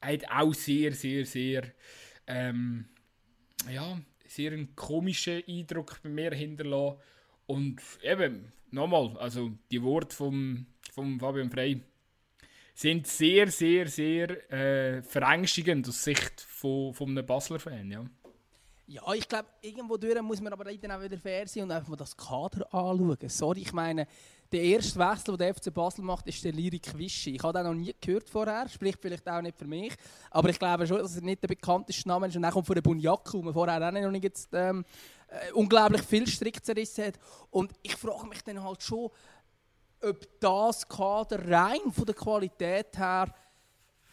hat auch sehr, sehr, sehr, ähm, ja, sehr einen komischen Eindruck bei mir hinterlassen. Und eben, nochmal, also die Worte von vom Fabian Frey sind sehr, sehr, sehr äh, verängstigend aus Sicht von, von einem Basler-Fan, ja. Ja, ich glaube, irgendwo muss man aber dann auch wieder fair sein und einfach mal das Kader anschauen. Sorry, ich meine, der erste Wechsel, den der FC Basel macht, ist der Lirik Wischi. Ich habe den noch nie gehört vorher, spricht vielleicht auch nicht für mich. Aber ich glaube schon, dass er nicht der bekannteste Name ist. Und dann kommt von der Bunyaku, der vorher auch noch nicht jetzt, ähm, äh, unglaublich viel Strick zerrissen hat. Und ich frage mich dann halt schon, ob das Kader rein von der Qualität her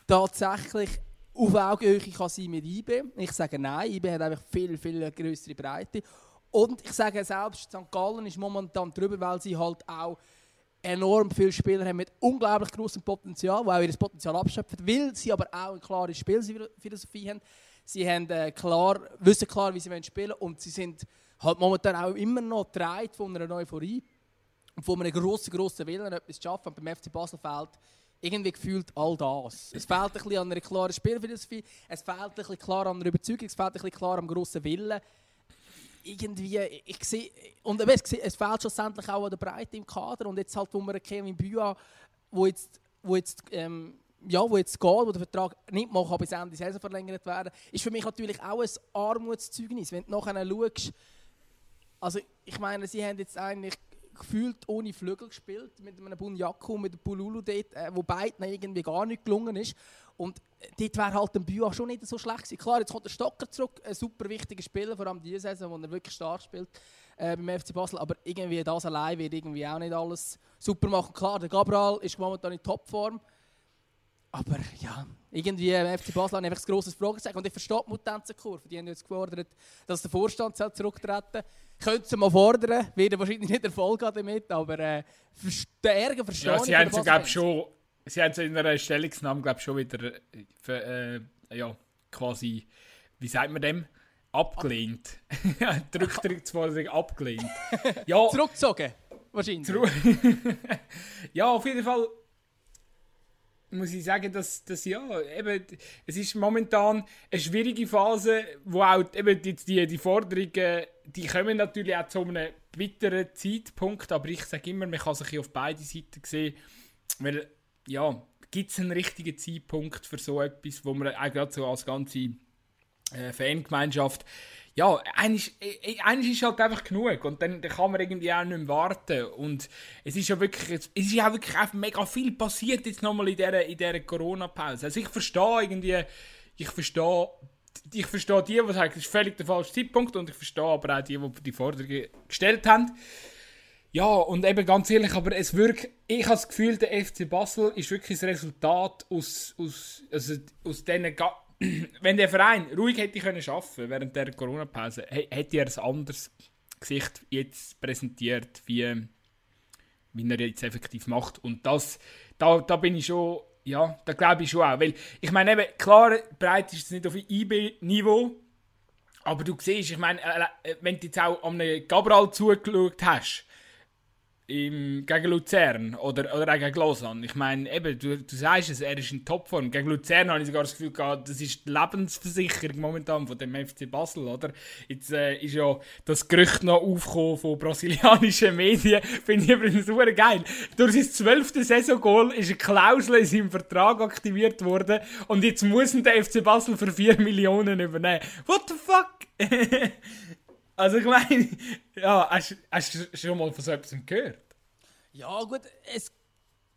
tatsächlich auf Augenhöhe kann sein mit IB. Ich sage nein, IB hat einfach viel, viel größere Breite. Und ich sage selbst, St. Gallen ist momentan drüber, weil sie halt auch enorm viele Spieler haben mit unglaublich großem Potenzial, die auch ihr Potenzial abschöpfen, weil sie aber auch eine klare Spielphilosophie haben. Sie haben, äh, klar, wissen klar, wie sie spielen wollen und sie sind halt momentan auch immer noch getragen von einer Euphorie von einem grossen, grossen Willen, etwas zu schaffen. Und beim FC Basel fehlt irgendwie gefühlt all das. Es fehlt ein bisschen an einer klaren Spielphilosophie, es fehlt ein bisschen klar an einer Überzeugung, es fehlt ein bisschen klar am grossen Willen irgendwie, ich sehe, und es fehlt schlussendlich auch an der Breite im Kader und jetzt halt, wo wir Kevin Büa, wo jetzt, wo jetzt, ähm, ja, wo jetzt geht, wo der Vertrag nicht mal bis Ende Saison verlängert werden ist für mich natürlich auch ein Armutszeugnis, wenn du nachher schaust, also ich meine, sie haben jetzt eigentlich gefühlt ohne Flügel gespielt, mit einem Bunyaku, mit einem Pululu dort, äh, wo beiden irgendwie gar nicht gelungen ist. Und dort wäre halt ein Büa schon nicht so schlecht gewesen. Klar, jetzt kommt der Stocker zurück, ein super wichtiger Spieler, vor allem diese Saison, wo er wirklich stark spielt äh, beim FC Basel. Aber irgendwie das allein wird irgendwie auch nicht alles super machen. Klar, der Gabriel ist momentan in Topform. Aber ja, irgendwie im FC Basel hat einfach ein grosses Fragezeichen. Und ich verstehe die Mutanzenkurve. Die haben jetzt gefordert, dass der Vorstand zurücktreten soll. Könnten sie mal fordern, werden wahrscheinlich nicht Erfolg haben damit, aber äh, den Ärger verstehe ja, sie haben sie, schon Sie haben in einer Stellungnahme, glaube schon wieder für, äh, ja, quasi, wie sagt man dem? Abgelehnt. die Rücktrittsforderung abgelehnt. Ja, Zurückgezogen, wahrscheinlich. Zurück ja, auf jeden Fall muss ich sagen, dass, dass ja, eben, es ist momentan eine schwierige Phase, wo auch eben die, die, die Forderungen, die kommen natürlich auch zu einem bitteren Zeitpunkt, aber ich sage immer, man kann sich auf beide Seiten sehen, weil ja, gibt es einen richtigen Zeitpunkt für so etwas, wo man auch gerade so als ganze äh, Fangemeinschaft ja, eigentlich, eigentlich ist halt einfach genug und dann, dann kann man irgendwie auch nicht mehr warten und es ist ja wirklich, es ist ja wirklich einfach mega viel passiert jetzt nochmal in dieser, in dieser Corona-Pause. Also ich verstehe irgendwie, ich verstehe ich verstehe die, die sagen, es ist völlig der falsche Zeitpunkt und ich verstehe aber auch die, die die Forderungen gestellt haben. Ja, und eben ganz ehrlich, aber es wirkt, ich habe das Gefühl, der FC Basel ist wirklich das Resultat aus, aus, also aus diesen wenn der Verein ruhig hätte können schaffen während der Corona-Pause, hätte er ein anderes Gesicht jetzt präsentiert, wie, wie er jetzt effektiv macht. Und das, da, da bin ich schon, ja, da glaube ich schon auch. Weil, ich meine, eben, klar, breit ist es nicht auf IB-Niveau, aber du siehst, ich meine, äh, äh, wenn du jetzt auch am Gabral zugeschaut hast, im, gegen Luzern oder, oder auch gegen Lausanne. Ich meine, eben, du, du sagst es, er ist in Topform. Gegen Luzern habe ich sogar das Gefühl gehabt, das ist die Lebensversicherung momentan von dem FC Basel, oder? Jetzt äh, ist ja das Gerücht noch aufgekommen von brasilianischen Medien. Finde ich übrigens super geil. Durch sein zwölfte Saisongoal ist eine Klausel in seinem Vertrag aktiviert worden und jetzt muss ihn der FC Basel für 4 Millionen übernehmen. What the fuck? Also ich meine, ja, hast, hast du schon mal von so etwas gehört? Ja gut, es,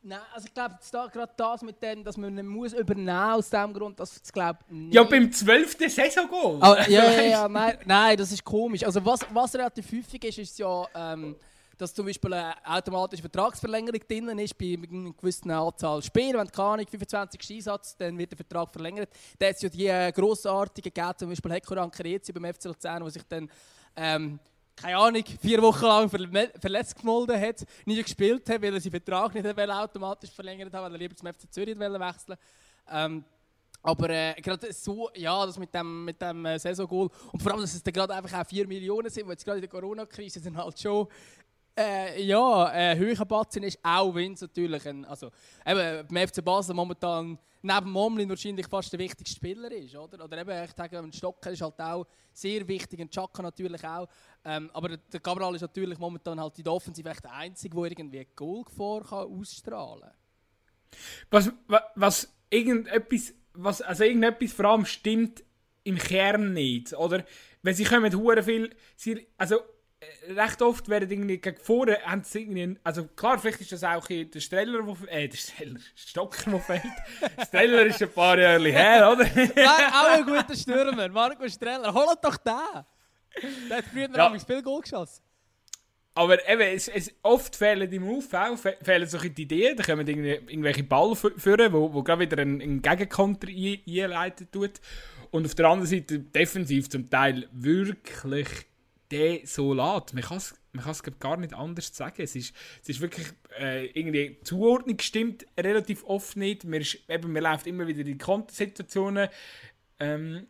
nein, also ich glaube, da, gerade das mit dem, dass man nicht muss übernehmen aus dem Grund, dass ich glaube nicht. Ja, beim 12. Saison-Goal. Oh, ja, ja, ja, nein, nein, das ist komisch. Also was, was relativ häufig ist, ist ja... Ähm, dass zum Beispiel eine automatische Vertragsverlängerung drin ist bei einer gewissen Anzahl Spielen. Wenn keine Ahnung, 25 Einsatz, dann wird der Vertrag verlängert. Da hat es ja die äh, grossartigen gegeben, zum Beispiel Hector Kerezi beim FC Luzern, wo sich dann ähm, keine Ahnung, vier Wochen lang verletzt gemolden hat, nie gespielt hat, weil er seinen Vertrag nicht automatisch verlängert hat, weil er lieber zum FC Zürich wechseln. Ähm, aber äh, gerade so, ja, das mit dem, mit dem äh, Saison-Goal und vor allem, dass es dann gerade einfach auch 4 Millionen sind, die jetzt gerade in der Corona-Krise sind halt schon äh, ja, äh, Höhenbatzen ist auch wenn es natürlich ein, also eben beim FC Basel momentan neben Momlin wahrscheinlich fast der wichtigste Spieler ist, oder? Oder eben, ich denke, ein Stocker ist halt auch sehr wichtig, ein Chaka natürlich auch. Ähm, aber der Cabral ist natürlich momentan halt in der Offensive der Einzige, der irgendwie Goalgefahr ausstrahlen kann. Was, was, was irgendetwas, was, also irgendetwas vor allem stimmt im Kern nicht, oder? Weil sie kommen hure viel, sie, also recht oft werden irgendwie gegen vorne, haben sie irgendwie, also klar, vielleicht ist das auch der Streller, wo, äh, der Streller, Stocker, der fällt. Streller ist ein paar Jahre her, oder? Auch ein guter Stürmer, Marco Streller, holt doch den! Der hat früher ja. noch viel Goal geschossen. Aber eben, es, es, oft fehlen im Aufbau, fehlen solche Ideen, da kommen irgendwelche Ball führen, wo, wo gerade wieder ein, ein Gegenkonter einleiten tut. Und auf der anderen Seite defensiv zum Teil wirklich desolat. Man kann es gar nicht anders sagen. Es ist, es ist wirklich äh, irgendwie die Zuordnung stimmt relativ oft nicht. Man, ist, eben, man läuft immer wieder in Kontosituationen. Ähm,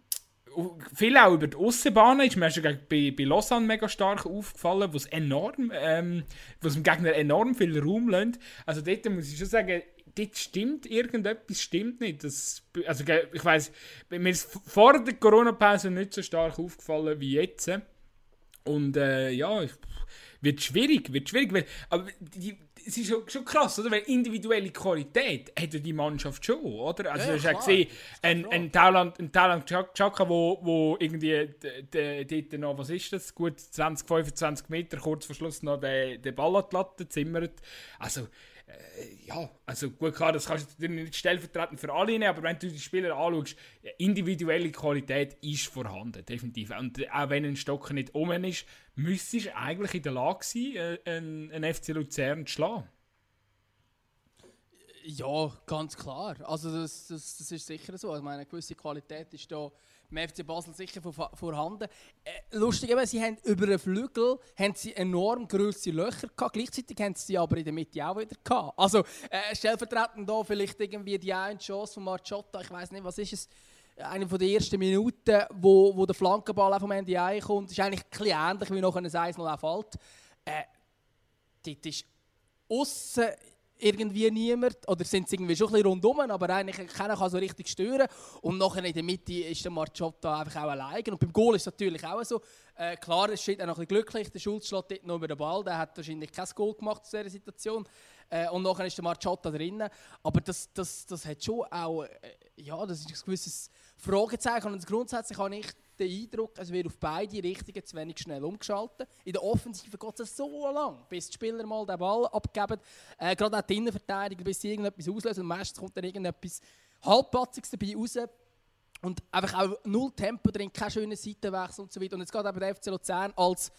viel auch über die Aussenbahnen ist mir schon bei, bei Lausanne mega stark aufgefallen, wo es enorm, ähm, wo es dem Gegner enorm viel Raum lässt. Also dort muss ich schon sagen, dort stimmt irgendetwas stimmt nicht. Das, also ich weiß, mir ist vor der Corona-Pause nicht so stark aufgefallen wie jetzt. Und äh, ja, wird schwierig, wird schwierig. Weil, aber die, es ist schon, schon krass, oder? Weil individuelle Qualität hat ja die Mannschaft schon, oder? Also, ja, du hast ja gesehen, ein, ein Thailand, ein Thailand Chaka, wo, wo irgendwie dort noch, was ist das, gut 20, 25 Meter kurz vor Schluss noch den, den Ball an die Latte zimmert. Also, äh, ja, also gut, klar, das kannst du nicht stellvertretend für alle nehmen, aber wenn du die Spieler anschaust, individuelle Qualität ist vorhanden, definitiv. Und auch wenn ein Stocker nicht um ist, müsstest du eigentlich in der Lage sein, äh, einen, einen FC Luzern zu schlagen. Ja, ganz klar. Also das, das, das ist sicher so. Ich meine, eine gewisse Qualität ist da im FC Basel sicher vorhanden. Äh, lustig eben, sie haben über den Flügel haben sie enorm grosse Löcher gehabt. Gleichzeitig haben sie aber in der Mitte auch wieder gehabt. Also äh, stellvertretend da vielleicht irgendwie die eine Chance von Marciotta, ich weiß nicht, was ist es, eine den ersten Minuten, wo, wo der Flankenball auch vom Ende kommt, ist eigentlich ein ähnlich wie noch ein 1-0 fällt. Äh, dort ist aussen irgendwie niemand, oder sind sie irgendwie schon ein bisschen rundum, aber eigentlich keiner kann so richtig stören. Und nachher in der Mitte ist der Marciotta einfach auch allein. Und beim Goal ist es natürlich auch so. Äh, klar, es steht auch noch ein bisschen glücklich, der Schulz schlägt dort noch über den Ball, der hat wahrscheinlich kein Goal gemacht in dieser Situation. Äh, und nachher ist der Marciotta drinnen. Aber das, das, das hat schon auch, äh, ja, das ist ein gewisses Fragezeichen. Und grundsätzlich habe ich den Eindruck, es wird auf beide Richtungen zu wenig schnell umgeschaltet. In der Offensive geht es so lang, bis die Spieler mal den Ball abgeben. Äh, gerade auch die Innenverteidiger, bis sie irgendetwas auslösen. Und meistens kommt dann irgendetwas Halbplatziges dabei raus. Und einfach auch null Tempo drin, kein schöner Seitenwechsel und so weiter. Und jetzt geht eben der FC Luzern als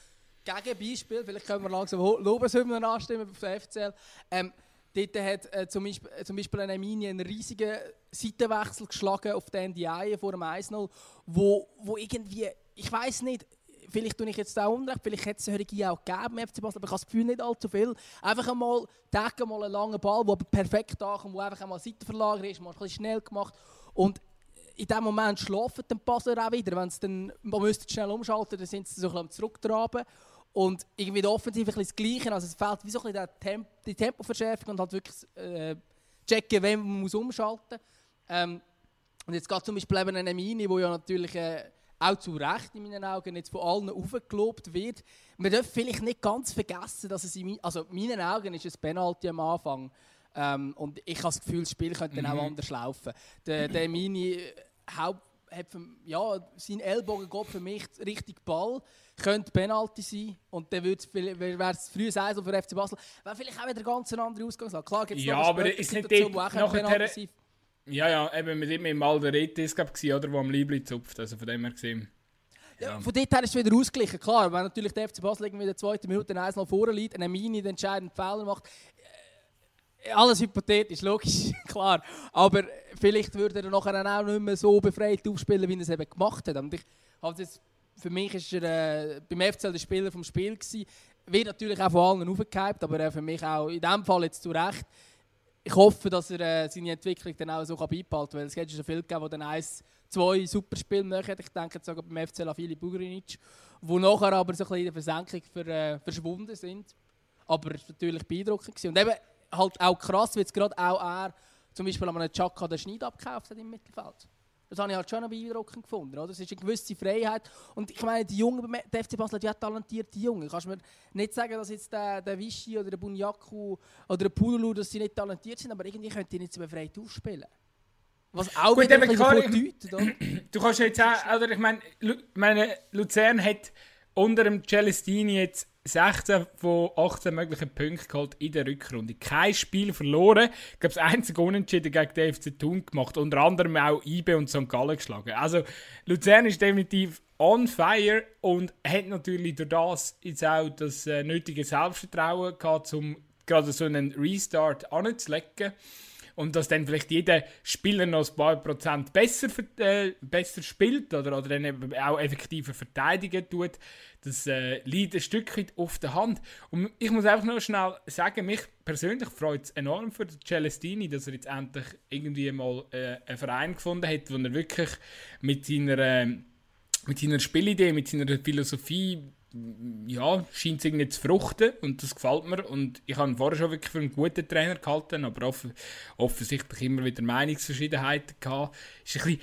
Gegenbeispiel, vielleicht können wir langsam Lobeshymnen anstimmen auf der FCL. Ähm, dort hat äh, zum, Beispiel, äh, zum Beispiel eine Mini einen riesigen Seitenwechsel geschlagen auf den NDI vor dem 1-0, wo, wo irgendwie, ich weiß nicht, vielleicht tue ich jetzt auch unrecht, vielleicht hätte es solche auch gegeben im FC Basel, aber ich habe das Gefühl, nicht allzu viel. Einfach einmal, decken mal einen langen Ball, der perfekt ankommt, wo einfach einmal Seitenverlager ist, mal ein bisschen schnell gemacht. Und in dem Moment schlafen dann Basler auch wieder, wenn dann, man müsste schnell umschalten, dann sind sie so ein bisschen zurücktraben und irgendwie der Offensive ein das Gleiche, also es fehlt wie so ein bisschen Temp die Tempoverschärfung und halt wirklich äh, checken, wenn man muss umschalten muss. Ähm, und jetzt geht zum Beispiel eben eine Mini, wo ja natürlich äh, auch zu Recht in meinen Augen jetzt von allen aufgelobt wird. Man darf vielleicht nicht ganz vergessen, dass es in, also in meinen Augen ist es Penalty am Anfang. Ähm, und ich habe das Gefühl, das Spiel könnte dann mhm. auch anders laufen. Der, der Mini Haupt, hat für, ja, sein Ellbogen geht für mich richtig Ball. Könnte Penalty sein. Und dann wäre es früh sein für FC Basel. Wäre vielleicht auch wieder ganz eine andere Ausgangslage. Klar gibt es ja, aber ist nicht dort nachher... Ja, ja, eben mit ihm im Alderetis oder, wo am Liebling zupft. Also von dem her gesehen. Ja. Ja, von dort her ist es wieder ausgeglichen. Klar, wenn natürlich der FC Basel irgendwie in der zweiten Minute 1 noch vorne liegt, eine Mini den entscheidenden Fehler macht, alles hypothetisch, logisch, klar. Aber vielleicht würde er nachher auch nicht mehr so befreit aufspielen, wie er es eben gemacht hat. Und ich, also jetzt, für mich war er äh, beim FCL der Spieler vom Spiel. Gewesen. Wird natürlich auch von allen aufgehypt, aber äh, für mich auch in diesem Fall jetzt zu Recht. Ich hoffe, dass er äh, seine Entwicklung dann auch so beibehalten kann, weil es gibt schon viele die dann eins, zwei super Spiele machen. Ich denke sogar beim FCL an Filip Bugrinic, die nachher aber so ein bisschen in der Versenkung für, äh, verschwunden sind. Aber es war natürlich beeindruckend. Gewesen. Und eben, halt auch krass, weil es gerade auch er zum Beispiel an einem Chaka den Schneid abgekauft hat im Mittelfeld. Das habe ich halt schon beeindruckend gefunden. Oder? Das ist eine gewisse Freiheit. Und ich meine, die Jungen, der FC Basel hat ja talentierte Jungen. Kannst du mir nicht sagen, dass jetzt der, der Vichy oder der Bunyaku oder der Pululu, dass sie nicht talentiert sind, aber irgendwie können die nicht so befreit aufspielen. Was auch Gut, wieder ein bedeutet, oder? Du kannst jetzt auch, oder ich meine, meine, Luzern hat unter dem Celestini jetzt 16 von 18 möglichen Punkten geholt in der Rückrunde. Kein Spiel verloren. Ich glaube, das einzige Unentschieden gegen den FC Thun gemacht. Unter anderem auch IBE und St. Gallen geschlagen. Also, Luzern ist definitiv on fire und hat natürlich durch das jetzt auch das äh, nötige Selbstvertrauen gehabt, um gerade so einen Restart anzulegen und dass dann vielleicht jeder Spieler noch ein paar Prozent besser, äh, besser spielt oder, oder dann auch effektiver verteidigen tut, das äh, liegt ein Stück weit auf der Hand. Und ich muss einfach noch schnell sagen, mich persönlich freut es enorm für Celestini, dass er jetzt endlich irgendwie mal äh, einen Verein gefunden hat, wo er wirklich mit seiner, äh, mit seiner Spielidee, mit seiner Philosophie ja, scheint es irgendwie zu fruchten und das gefällt mir. Und ich habe ihn vorher schon wirklich für einen guten Trainer gehalten, aber off offensichtlich immer wieder Meinungsverschiedenheiten gehabt. Ist ein bisschen,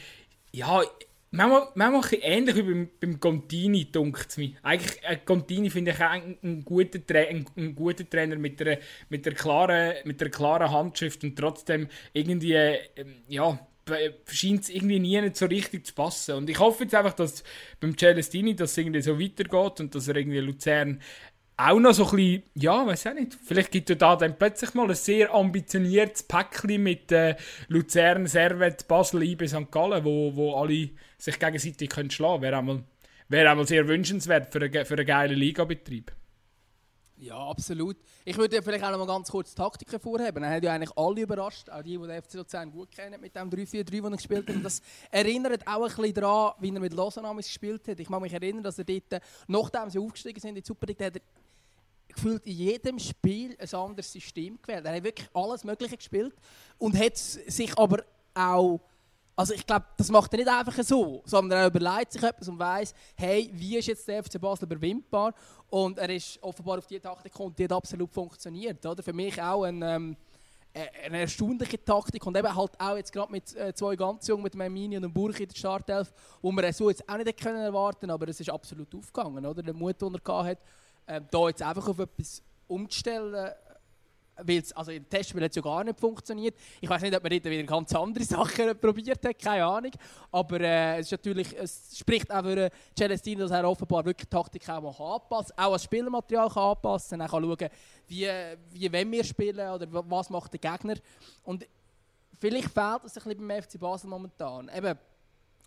ja, manchmal, manchmal ein ähnlich wie beim, beim Contini, dunkt es mir. Eigentlich, äh, Contini finde ich auch einen, einen, guten ein, einen guten Trainer mit einer, mit, einer klaren, mit einer klaren Handschrift und trotzdem irgendwie, äh, ja, scheint es irgendwie nie nicht so richtig zu passen. Und ich hoffe jetzt einfach, dass beim Celestini das irgendwie so weitergeht und dass er irgendwie Luzern auch noch so ein bisschen, ja, weiß auch nicht, vielleicht gibt es da dann plötzlich mal ein sehr ambitioniertes Päckchen mit äh, Luzern, Servet, Basel, IB, St. Gallen, wo, wo alle sich gegenseitig können schlagen können. Wäre einmal, wär einmal sehr wünschenswert für, eine, für einen geilen Ligabetrieb. Ja, absolut. Ich würde vielleicht auch noch mal ganz kurz Taktik hervorheben. Er hat ja eigentlich alle überrascht, auch die, die den FC Luzern gut kennen mit dem 3-4-3, den er gespielt hat. Und das erinnert auch ein bisschen daran, wie er mit Lausanne gespielt hat. Ich kann mich erinnern, dass er dort, nachdem sie aufgestiegen sind in die Super League, hat er gefühlt in jedem Spiel ein anderes System gewählt. Er hat wirklich alles Mögliche gespielt und hat sich aber auch also ich glaube, das macht er nicht einfach so, sondern er überlegt sich etwas und weiß, hey, wie ist jetzt der FC Basel überwindbar? Und er ist offenbar auf die Taktik gekommen die hat absolut funktioniert. Oder? Für mich auch ein, ähm, eine erstaunliche Taktik und eben halt auch jetzt gerade mit äh, zwei ganz jungen, mit Mini und dem Burg in der Startelf, wo man so jetzt auch nicht können erwarten aber es ist absolut aufgegangen. Oder? Der Mut, den er hatte, äh, da jetzt einfach auf etwas umzustellen, Weil's, also im Testspiel hat es ja gar nicht funktioniert. Ich weiß nicht, ob man dort wieder ganz andere Sachen probiert hat, keine Ahnung. Aber äh, es, ist natürlich, es spricht auch für Celestino, dass er offenbar wirklich Taktik auch anpassen auch das Spielmaterial kann anpassen kann. Er kann schauen, wie, wie wir spielen oder was macht der Gegner. Und vielleicht fehlt es ein bisschen beim FC Basel momentan. Eben,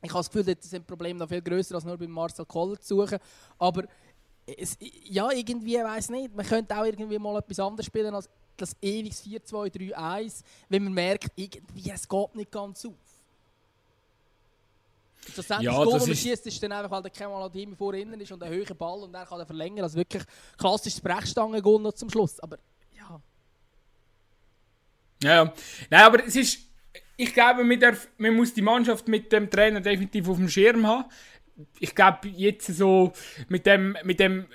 ich habe das Gefühl, dass das Problem noch viel größer als nur bei Marcel Koller zu suchen. Aber es, ja, irgendwie, weiß nicht, man könnte auch irgendwie mal etwas anderes spielen als das ewiges 4-2-3-1, wenn man merkt, irgendwie, es geht nicht ganz auf. Das ja, Goal, das ist... schießt, ist dann einfach, weil der Kemal Adimi vor innen ist und ein höherer Ball und er kann er verlängern. Also wirklich klassisches Brechstangen-Goal noch zum Schluss. Aber ja. Ja, ja. Nein, aber es ist. Ich glaube, man, darf, man muss die Mannschaft mit dem Trainer definitiv auf dem Schirm haben. Ich glaube, jetzt so mit dem, mit dem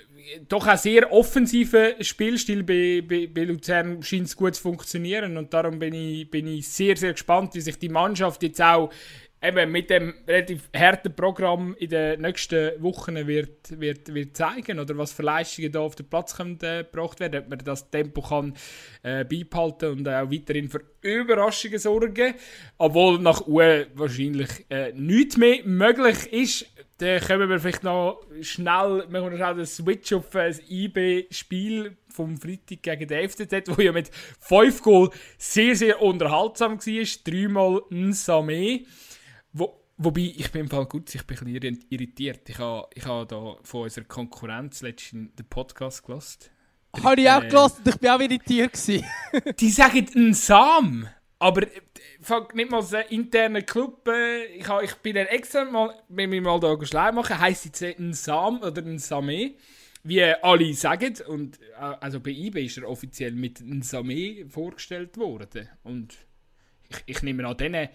doch auch sehr offensiven Spielstil bei, bei, bei Luzern scheint es gut zu funktionieren. Und darum bin ich, bin ich sehr, sehr gespannt, wie sich die Mannschaft jetzt auch eben mit dem relativ harten Programm in den nächsten Wochen wird, wird, wird zeigen oder was für Leistungen da auf den Platz können, äh, gebracht werden, ob man das Tempo kann äh, beibehalten und auch weiterhin für Überraschungen sorgen, obwohl nach UE wahrscheinlich äh, nichts mehr möglich ist. Dann können wir vielleicht noch schnell, wir schnell den Switch auf das IB-Spiel vom Freitag gegen den FCZ, wo ja mit 5 Goal sehr, sehr unterhaltsam war. Dreimal Nsame. Wo, wobei, ich bin im Fall gut, ich bin ein bisschen irritiert. Ich habe ich ha da von unserer Konkurrenz letztens den Podcast gelost. Habe ich auch äh, und ich bin auch irritiert. die sagen ein Sam, aber äh, nicht mal so einen internen Club. Äh, ich, ich bin dann extra mal, wenn wir mal da schlau machen, heisst jetzt ein Sam oder ein Same wie alle sagen, und äh, also bei eBay ist er offiziell mit einem Same vorgestellt worden. Und ich, ich nehme an, denen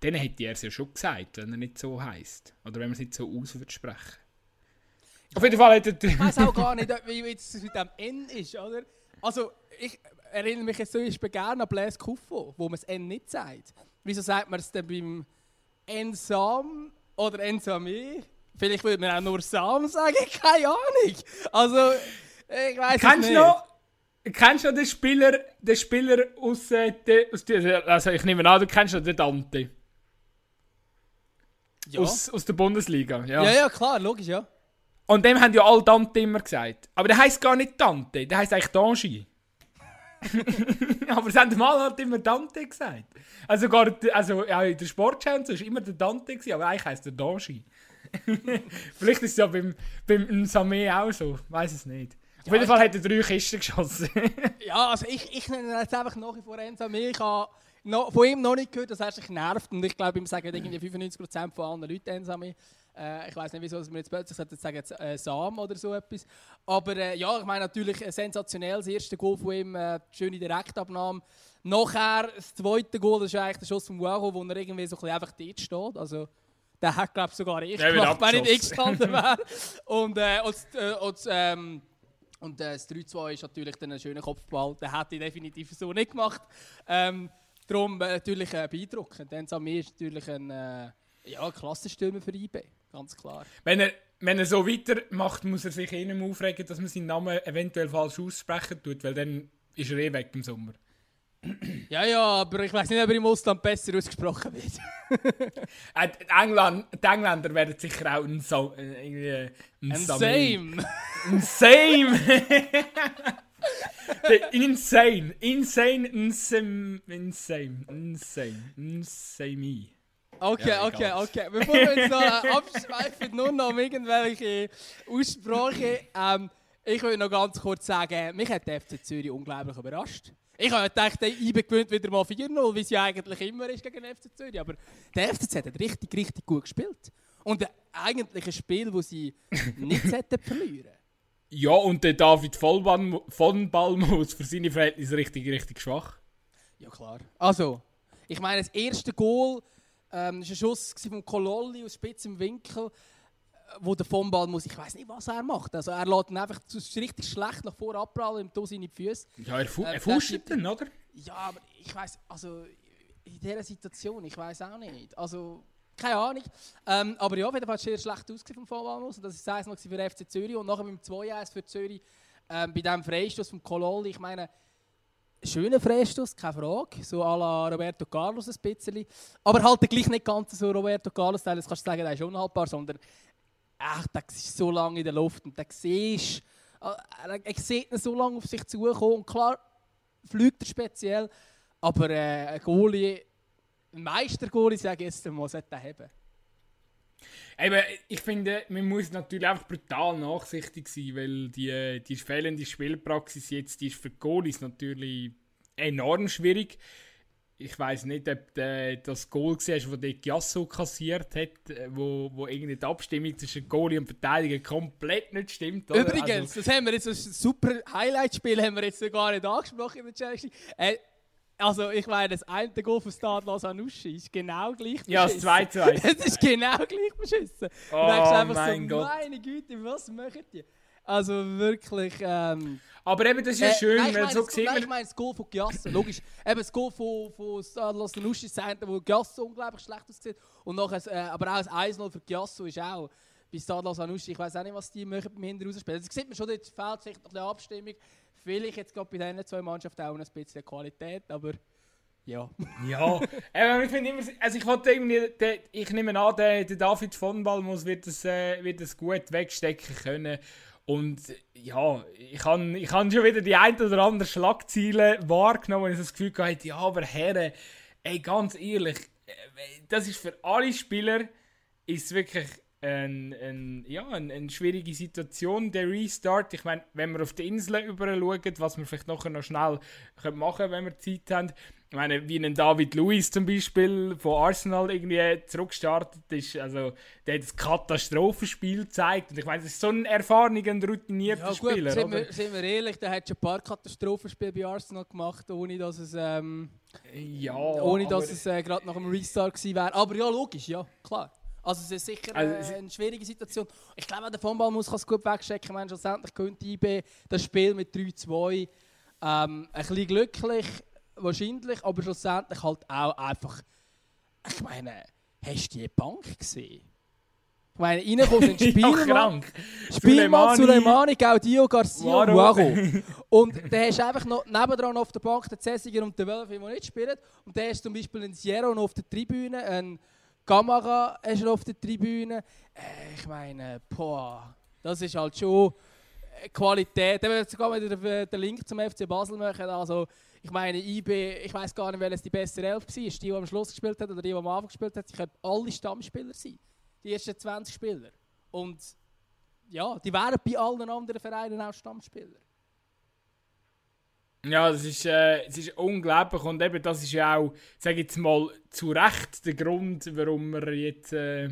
dann hätte er es ja schon gesagt, wenn er nicht so heisst. Oder wenn man es nicht so aus sprechen. Auf jeden Fall hat er... Ich weiß auch gar nicht, wie es mit dem N ist, oder? Also, ich erinnere mich jetzt zum Beispiel gerne an Blaise Kuffo, wo man das N nicht sagt. Wieso sagt man es denn beim Ensam oder Ensame? Vielleicht würde man auch nur Sam sagen, keine Ahnung. Also, ich weiß es nicht. Noch, kennst du den Spieler, den Spieler aus, äh, aus der, also ich nehme an, du kennst den Dante. Ja. Aus, aus der Bundesliga. Ja. ja, ja, klar, logisch, ja. Und dem haben ja alle Dante immer gesagt. Aber der heißt gar nicht Dante, der heißt eigentlich Dangi. aber sie haben mal halt immer Dante gesagt. Also, gar, also ja, in der Sportschau war immer der Dante, gewesen, aber eigentlich heisst der Dangi. Vielleicht ist es ja beim, beim Nsame auch so, weiß es nicht. Auf ja, jeden Fall hat er drei Kisten geschossen. ja, also ich, ich nenne jetzt einfach nach wie vor Nsame. Ich habe no, von ihm noch nicht gehört, dass er sich nervt. Und ich glaube, ihm sagen irgendwie 95% von allen Leuten einsam. Äh, ich weiß nicht, wieso wir jetzt plötzlich sagen, jetzt, äh, Sam oder so etwas. Aber äh, ja, ich meine natürlich äh, sensationell. Das erste Goal von ihm, äh, schöne Direktabnahme. Nachher das zweite Goal, das ist eigentlich der Schuss von Guaro, wo er irgendwie so ein einfach dort steht. Also, der hat, glaube ich, sogar ich gemacht, wenn ich nicht gestanden wäre. und, äh, und, äh, und, ähm, und äh, das 3-2 ist natürlich dann ein schöner Kopfball. Den hätte ich definitiv so nicht gemacht. Ähm, Darum äh, natürlich äh, beeindruckend. Denn Samir ist natürlich ein äh, ja, Klassenstürmer für IB, ganz klar. Wenn er, wenn er so weitermacht, muss er sich eh nicht mehr aufregen, dass man seinen Namen eventuell falsch aussprechen tut, weil dann ist er eh weg im Sommer. Ja, ja, aber ich weiß nicht, ob er im Ausland besser ausgesprochen wird. äh, die, England, die Engländer werden sicher auch ein, so, äh, ein, ein Same. Ein Same! insane, insane, insane, insane, insane, insane. Okay, ja, okay, okay. Bevor wir jetzt noch äh, abschweifen, nur noch um irgendwelche Aussprache. Ähm, ich will noch ganz kurz sagen, mich hat der FC Zürich unglaublich überrascht. Ich habe gedacht, der IBE gewinnt wieder mal 4-0, wie es ja eigentlich immer ist gegen den FC Zürich. Aber der FCZ hat richtig, richtig gut gespielt. Und eigentlich ein Spiel, das sie nicht verlieren ja, und der David von Balmus für seine Verhältnisse richtig, richtig schwach. Ja, klar. Also, ich meine, das erste Goal ähm, war ein Schuss von Kololli aus spitzem Winkel, äh, wo der von Balmus, ich weiß nicht, was er macht. Also, er lässt ihn einfach ist richtig schlecht nach vorne abprallen und seine Füße. Ja, er, fu äh, er fuscht dann, oder? Ja, aber ich weiß, also in dieser Situation, ich weiß auch nicht. Also, keine Ahnung. Ähm, aber ja, auf jeden Fall sehr schlecht ausgesehen vom Vorwahlmus. Das war 1 noch für den FC Zürich und nachher mit dem 2-1 für Zürich ähm, bei diesem Freistoß vom Kololli. Ich meine, schöner Freistoß, keine Frage. So à la Roberto Carlos ein bisschen. Aber halt gleich nicht ganz so Roberto Carlos, das kannst du sagen, der ist unhaltbar, sondern ach, der ist so lange in der Luft und der siehst, äh, er sieht ihn so lange auf sich zukommen und klar fliegt er speziell, aber äh, ein Goalie, ein Meister-Goalie, sage ich jetzt mal, sollte er haben. Eben, ich finde, man muss natürlich einfach brutal nachsichtig sein, weil die, die fehlende Spielpraxis jetzt die ist für Goalies natürlich enorm schwierig. Ich weiß nicht, ob du das Goal gesehen hast, das der Giasso kassiert hat, wo, wo irgendwie die Abstimmung zwischen Goalie und Verteidiger komplett nicht stimmt. Oder? Übrigens, also, das haben wir jetzt, ein super Highlight-Spiel haben wir jetzt gar nicht angesprochen in der Challenge. Äh, also, ich meine, das eine Goal von Stadlos Anuschi ist genau gleich beschissen. Ja, das 2 zu 1. Es ist genau gleich beschissen. Oh, du denkst einfach mein so, Gott. meine Güte, was machen die? Also wirklich. Ähm, aber eben, das ist ja äh, schön, weil meine, so sieht nein, ich meine das Goal von Giasso, logisch. eben das Goal von, von Stadlos Anuschi ist das wo Giasso unglaublich schlecht aussieht. Und nachher, äh, aber auch das 1-0 für Giasso ist auch bei Stadlos Anuschi, ich weiß auch nicht, was die machen beim Hinter rausspielen. Das sieht man schon, dort fehlt vielleicht noch eine Abstimmung. Vielleicht jetzt gerade bei diesen zwei Mannschaften auch ein bisschen Qualität, aber... Ja. ja, äh, ich immer, also ich irgendwie, ich nehme an, der, der David von Balmus wird das, äh, wird das gut wegstecken können. Und ja, ich habe ich schon wieder die ein oder andere Schlagziele wahrgenommen, wo ich das Gefühl hatte, ja, aber Herren, ey, ganz ehrlich, äh, das ist für alle Spieler ist wirklich ein, ein, ja, eine, eine schwierige Situation, der Restart. Ich meine, wenn wir auf die Insel über schauen, was wir vielleicht nachher noch schnell machen können, wenn wir Zeit haben, ich meine, wie ein David Luiz zum Beispiel von Arsenal irgendwie zurückgestartet ist, also der hat ein Katastrophenspiel gezeigt und ich meine, das ist so ein erfahrener und routinierter ja, gut, Spieler. Sind wir, sind wir ehrlich, der hat schon ein paar Katastrophenspiele bei Arsenal gemacht, ohne dass es, ähm, ja, ohne dass es äh, gerade nach einem Restart gewesen wäre. Aber ja, logisch, ja, klar. Also es ist sicher Also, äh, eine schwierige Situation. Ich glaube, der Vonball muss es gut wegstecken. Ich meine, schlussendlich könnte IB das Spiel mit 3-2 ähm, ein bisschen glücklich wahrscheinlich, aber schlussendlich halt auch einfach. Ich meine, hast du die Bank gesehen? Ich meine, reinkommt ein ja, Spielmann, krank. Spielmann Suleimani, Gaudio, Garcia, Waro. Waro. Und dann hast du einfach noch nebendran auf der Bank den Cäsiger und den Wölfe, die nicht spielen. Und dann hast du zum Beispiel einen Sierra noch auf der Tribüne, einen Du noch auf der Tribüne. Äh, ich meine, boah, das ist halt schon äh, Qualität. Jetzt sogar wieder den- Link zum FC Basel machen, also ich meine, IB, ich weiß gar nicht, welches die bessere Elf war. Ist die, die am Schluss gespielt hat oder die, die am Anfang gespielt hat. Sie können alle Stammspieler sein. Die ersten 20 Spieler. Und ja, die wären bei allen anderen Vereinen auch Stammspieler. Ja, das ist, äh, es ist unglaublich und eben das ist ja auch, sage ich jetzt mal, zu Recht der Grund, warum wir jetzt äh,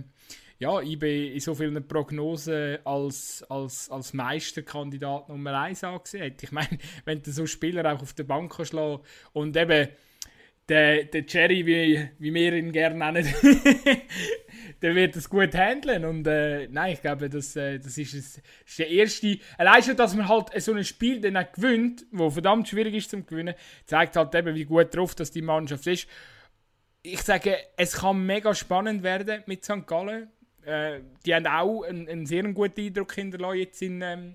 ja, IB in so vielen Prognosen als, als, als Meisterkandidat Nummer 1 angesehen hat. Ich meine, wenn du so Spieler auch auf der Bank kannst und eben der, der Jerry, wie, wie wir ihn gerne nennen, der wird das gut handeln. Und äh, nein, ich glaube, das, äh, das, ist, das ist der erste. Allein schon, dass man halt so ein Spiel dann gewinnt, wo verdammt schwierig ist zum Gewinnen, zeigt halt eben, wie gut drauf dass die Mannschaft ist. Ich sage, es kann mega spannend werden mit St. Gallen. Äh, die haben auch einen, einen sehr guten Eindruck hinterlassen jetzt in, ähm,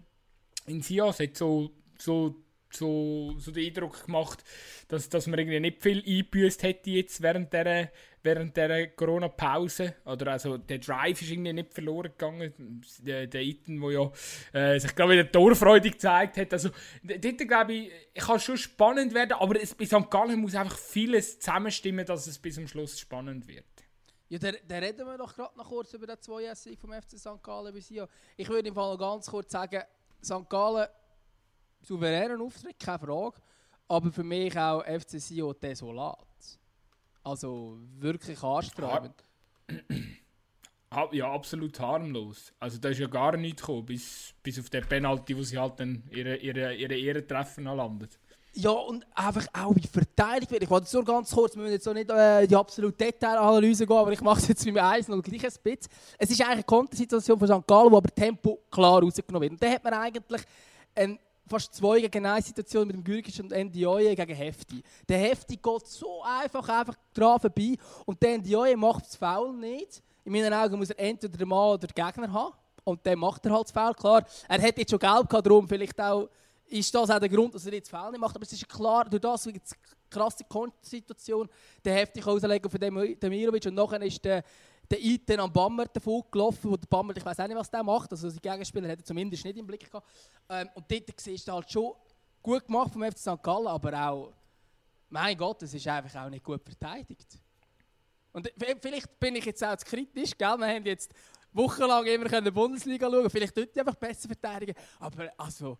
in Sion. Es hat so, so, so, so den Eindruck gemacht, dass, dass man irgendwie nicht viel eingebüßt hätte jetzt während der, während der Corona-Pause. Oder also der Drive ist irgendwie nicht verloren gegangen. Der, der Iten, der ja äh, sich gerade wieder torfreudig gezeigt hat. Also dort glaube ich, kann schon spannend werden, aber es, bei St. Gallen muss einfach vieles zusammenstimmen, dass es bis zum Schluss spannend wird. Ja, dann, dann reden wir doch gerade noch kurz über den 2-Sieg vom FC St. Gallen. Ich würde im Fall noch ganz kurz sagen, St. Gallen, souveränen Auftritt, keine Frage. Aber für mich auch FC Sion desolat. Also wirklich anstrebend. Ha- Ja, absolut harmlos. Also da ist ja gar nichts gekommen, bis, bis auf den Penalty, wo sie halt dann ihre, ihre, ihre Ehrentreffer noch landet. Ja, und einfach auch wie verteidigt wird. Ich wollte jetzt nur ganz kurz, wir müssen jetzt auch nicht äh, die absolute Detailanalyse gehen, aber ich mache es jetzt mit dem 1 noch gleich ein bisschen. Es ist eigentlich eine Kontersituation von St. Gallen, wo aber Tempo klar rausgenommen wird. Und da hat man eigentlich eine fast zwei gegen eine Situation mit dem Gürgisch und Ndioye gegen Hefti. Der Hefti geht so einfach, einfach dran vorbei und der Ndioye macht das Foul nicht. In meinen Augen muss er entweder den Mann oder den Gegner haben. Und dann macht er halt das Foul, klar. Er hat jetzt schon gelb gehabt, darum vielleicht auch ist das auch der Grund, dass er jetzt Fehler nicht macht. Aber es ist klar, durch das eine krasse Kontersituation, der heftige Auslegen von Demirovic und nachher ist der, der Iten am Bammer davon gelaufen, wo der Bammer, ich weiß auch nicht, was der macht, also sein Gegenspieler hat er zumindest nicht im Blick gehabt. Ähm, und dort siehst du halt schon gut gemacht vom FC St. Gallen, aber auch, mein Gott, es ist einfach auch nicht gut verteidigt. Und vielleicht bin ich jetzt auch zu kritisch, gell? wir haben jetzt wochenlang immer in der Bundesliga schauen, vielleicht dort einfach besser verteidigen, aber also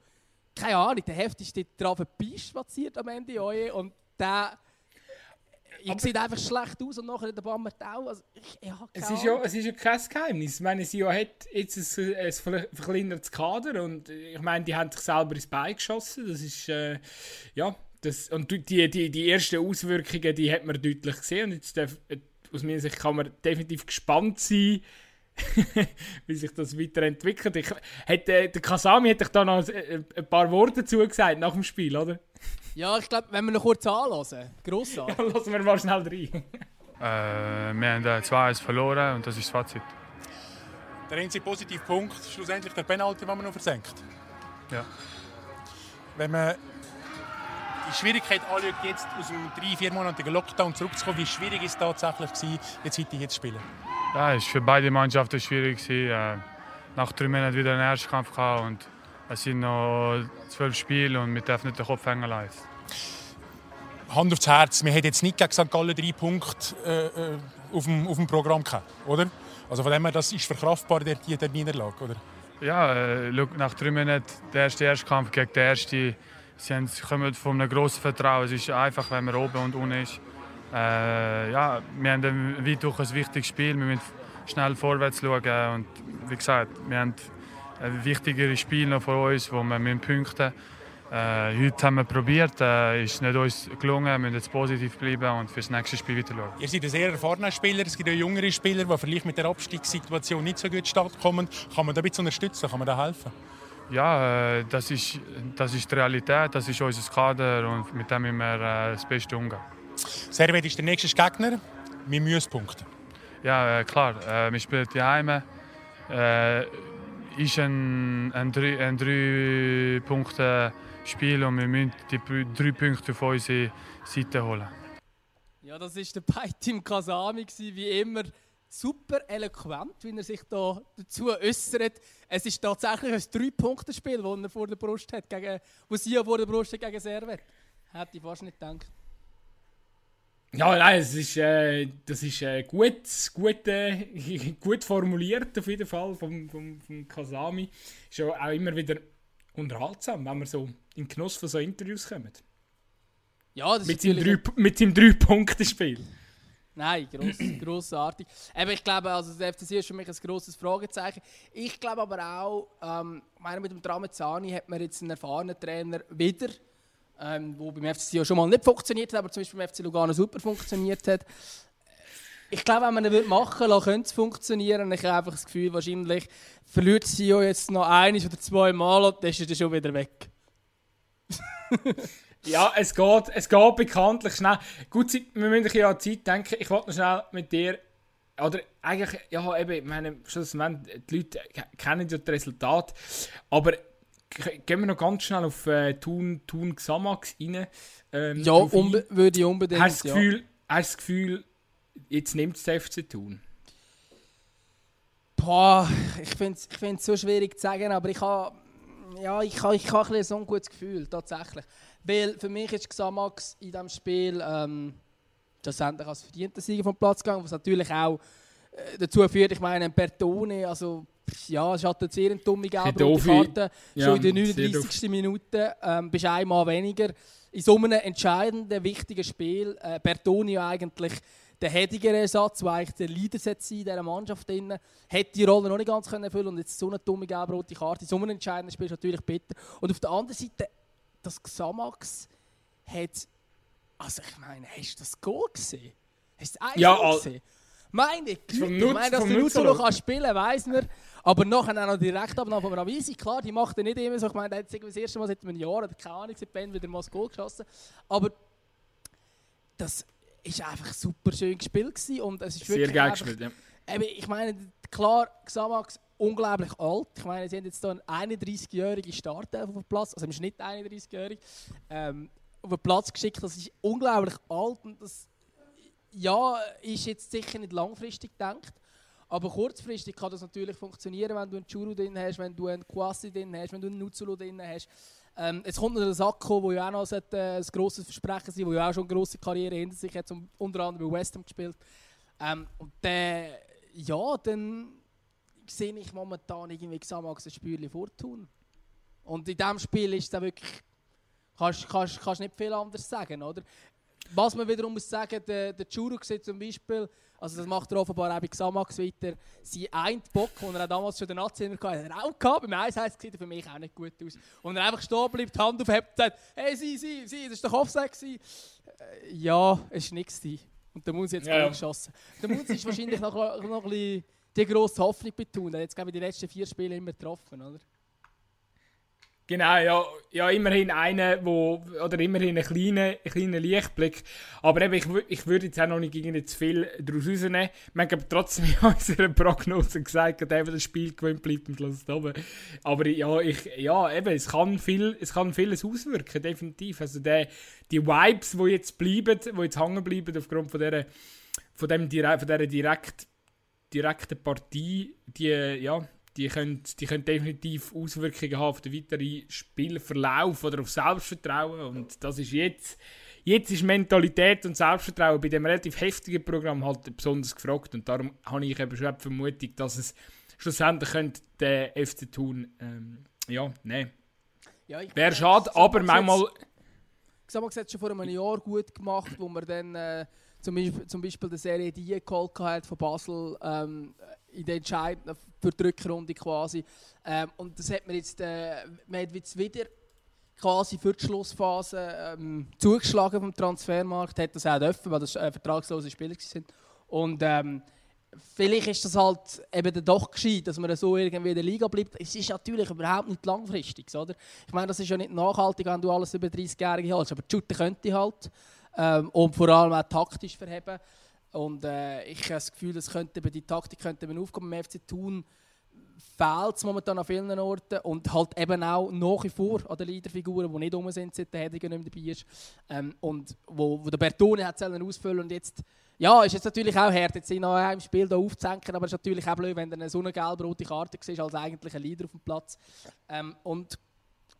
keine Ahnung, der Heft ist dort drauf spaziert am Ende und der ich sieht einfach schlecht aus und nachher der Bammer auch. Also, ich, ich es, ist ja, es ist ja kein Geheimnis. Ich meine, sie hat jetzt ein, ein verkleinertes Kader und ich meine, die haben sich selber ins Bein geschossen. Das ist, äh, ja, das, und die, die, die ersten Auswirkungen, die hat man deutlich gesehen und jetzt darf, aus meiner Sicht kann man definitiv gespannt sein, wie sich das weiterentwickelt. Ich, hat, äh, der Kasami hat da noch ein, ein paar Worte dazu gesagt nach dem Spiel, oder? Ja, ich glaube, wenn wir noch kurz anhören. Grossartig. ja, lassen wir mal schnell rein. äh, wir haben 2-1 verloren und das ist das Fazit. Der einzige positive Punkt ist schlussendlich der Penalty, den man noch versenkt. Ja. Wenn man die Schwierigkeit anschaut, jetzt aus dem drei-, viermonatigen Lockdown zurückzukommen, wie schwierig ist es tatsächlich gewesen, jetzt heute hier zu spielen? Ja, es war für beide Mannschaften schwierig. Äh, nach drei Monaten wieder einen Erstkampf gehabt und es sind noch zwölf Spiele und wir dürfen nicht den Kopf hängen lassen. Hand aufs Herz, wir haben jetzt nicht gegen St. Gallen drei Punkte äh, äh, auf, dem, auf dem Programm gehabt, oder? Also von dem her, das ist verkraftbar, der, der Niederlage, oder? Ja, äh, nach drei Monaten der erste Erstkampf gegen den ersten, sie haben, kommen von einem grossen Vertrauen. Es ist einfach, wenn man oben und unten ist. Äh, ja, wir haben ein, weit durch ein wichtiges Spiel, wir müssen schnell vorwärts schauen und wie gesagt, wir haben ein wichtigeres Spiel noch vor uns, wo wir punkten müssen. Äh, heute haben wir probiert, äh, ist nicht uns gelungen. Wir müssen jetzt positiv bleiben und für das nächste Spiel weiter schauen. Ihr seid ein sehr erfahrener Spieler. Es gibt auch jüngere Spieler, die vielleicht mit der Abstiegssituation nicht so gut stattkommen. Kann man da ein bisschen unterstützen? Kann man da helfen? Ja, äh, das, ist, das ist die Realität, das ist unser Kader und mit dem müssen wir äh, das Beste umgehen. Servet ist der nächste Gegner. Wir müssen punkten. Ja, äh, klar. Äh, wir spielen die Heime. Äh, ist ein, ein, drei, ein drei Punkte Spiel und wir müssen die drei Punkte auf unsere Seite holen. Ja, das war der Beitim Kasami, wie immer. Super eloquent, wie er sich da dazu äußert. Es ist tatsächlich ein Drei-Punkte-Spiel, das er vor der Brust hat, gegen, was sie vor der Brust hat gegen Servet. Hätte ich fast nicht gedacht. Ja, nein, es ist, äh, das ist äh, gut, gut, äh, gut formuliert auf jeden Fall vom, vom, vom Kasami. Ist ja auch immer wieder unterhaltsam, wenn wir so in Genuss von so Interviews kommen. Ja, das mit ist seinem drei, Mit seinem Drei-Punkte-Spiel. Nein, gross, grossartig. Aber ich glaube, also das FCC ist für mich ein grosses Fragezeichen. Ich glaube aber auch, ähm, meine, mit dem Tramezzani hat man jetzt einen erfahrenen Trainer wieder ähm, wo beim FC ja schon mal nicht funktioniert hat, aber zum Beispiel beim FC Lugano super funktioniert hat. Ich glaube, wenn man ihn machen würde, könnte es funktionieren. Ich habe einfach das Gefühl, wahrscheinlich verliert ja jetzt noch eines oder zwei Mal und dann ist er schon wieder weg. ja, es geht, es geht bekanntlich schnell. Gut, wir müssen ja an die Zeit denken. Ich wollte noch schnell mit dir oder eigentlich, ja, eben, ich meine, die Leute kennen ja das Resultat, aber gehen wir noch ganz schnell auf äh, Thun, Thun Xamax rein. Ähm, ja, würde ich unbedingt. Hast du das, Gefühl, ja. hast das Gefühl, jetzt nimmt es FC Thun? Boah, ich finde es ich so schwierig zu sagen, aber ich habe ja, ich ha, ich ha ein so ein gutes Gefühl, tatsächlich. Weil für mich ist Xamax in diesem Spiel ähm, schlussendlich als verdienter Sieger vom Platz gegangen, was natürlich auch dazu führt, ich meine, Bertone, also ja, es hat eine sehr dumme gelbe Karte. Ja, Schon in der 39. Minute ähm, bist einmal weniger. In so einem entscheidenden, wichtigen Spiel, äh, Bertoni eigentlich der hedigere Ersatz, der eigentlich der Leader sein in dieser Mannschaft, drin, hätte die Rolle noch nicht ganz erfüllen können und jetzt so eine dumme gelb-rote Karte. In so einem entscheidenden Spiel ist natürlich bitter. Und auf der anderen Seite, das Xamax hat, also ich meine, hast du das Goal gesehen? Hast du das ja, gesehen? Meine Güte, ich meine, dass der Nutzer noch spielen kann, weiss man. Aber nachher auch noch direkt Abnahme von Ravisi, klar, die macht er nicht immer so. Ich meine, hat das erste Mal seit einem Jahr oder keine Ahnung, seit Ben wieder mal das Goal geschossen. Aber das war einfach super schön gespielt gewesen und es ist Sehr geil gespielt, ja. Eben, ich meine, klar, Xamax unglaublich alt. Ich meine, sie haben jetzt hier einen 31-jährigen Starter auf dem Platz, also im Schnitt 31-jährig, ähm, auf den Platz geschickt. Das ist unglaublich alt und das ja, ist jetzt sicher nicht langfristig gedacht. Aber kurzfristig kann das natürlich funktionieren, wenn du einen Churu drin hast, wenn du einen Kwasi drin hast, wenn du einen Nuzulu drin hast. Ähm, jetzt kommt noch der Sakko, der ja auch noch sollte, äh, ein grosses Versprechen sein der ja auch schon eine grosse Karriere hinter sich hat, unter anderem bei West Ham gespielt. Ähm, und der, ja, dann sehe ich momentan irgendwie Xamax ein Spielchen vortun. Und in diesem Spiel ist es wirklich, kannst du nicht viel anderes sagen, oder? Was man wiederum muss sagen, der, der Churu sieht zum Beispiel, also das macht er offenbar auch bei Xamax weiter, sein ein Bock, den er auch damals schon den Nazi hatte, hat er auch gehabt. Beim Eis heisst, sieht er für mich auch nicht gut aus. Und er einfach stehen bleibt, die Hand aufhebt und sagt, hey, sie, sie, sie, das war doch Offset. Äh, ja, es war nichts. Und der Munzi hat jetzt ja. geschossen. Der Munzi ist wahrscheinlich noch, noch ein bisschen die grosse Hoffnung betont. Er hat jetzt, glaube ich, die letzten vier Spiele immer getroffen, oder? Genau, ja, ja immerhin einen, wo, oder immerhin einen kleinen, kleinen Lichtblick. Aber eben, ich, ich würde jetzt auch noch nicht irgendwie zu viel daraus rausnehmen. Wir haben trotzdem in unserer Prognose gesagt, dass eben das Spiel gewinnt bleibt am Schluss oben. Aber ja, ich, ja, eben, es kann, viel, es kann vieles auswirken, definitiv. Also der, die Vibes, die jetzt bleiben, die jetzt hängen bleiben aufgrund von dieser, von dem, von dieser direkt, direkten Partie, die, ja, die können, die können definitiv Auswirkungen haben auf den weiteren Spielverlauf oder auf Selbstvertrauen. Und das ist jetzt, jetzt ist Mentalität und Selbstvertrauen bei dem relativ heftigen Programm halt besonders gefragt. Und darum habe ich eben schon die Vermutung, dass es schlussendlich könnte der FC Thun ähm, ja, nein. Ja, Wäre schade, aber manchmal... Es schon vor einem Jahr gut gemacht, wo man dann äh, zum, Beispiel, zum Beispiel die Serie die geholt hat von Basel ähm, in der entscheidenden für die Rückrunde quasi. Ähm, und das hat man jetzt, äh, man hat jetzt wieder quasi für die Schlussphase ähm, zugeschlagen vom Transfermarkt, hat das auch dürfen, weil das äh, vertragslose Spieler sind. Und ähm, vielleicht ist das halt eben doch gescheit, dass man so irgendwie in der Liga bleibt. Es ist natürlich überhaupt nicht langfristig, oder? Ich meine, das ist ja nicht nachhaltig, wenn du alles über 30-Jährige hast, aber die Shooter könnte halt ähm, und vor allem auch taktisch verheben. Und äh, ich habe das Gefühl, das könnte die Taktik könnte man aufkommen beim FC Thun fehlt es momentan an vielen Orten und halt eben auch nach wie vor an den Leaderfiguren, die nicht rum sind, seit der Hediger nicht mehr dabei ist. Ähm, und wo, wo der Bertone hat ausfüllen und jetzt, ja, ist jetzt natürlich auch hart, jetzt in einem Spiel da aufzusenken, aber es ist natürlich auch blöd, wenn du so eine gelb-rote Karte siehst, als eigentlich ein Leader auf dem Platz. Ähm, und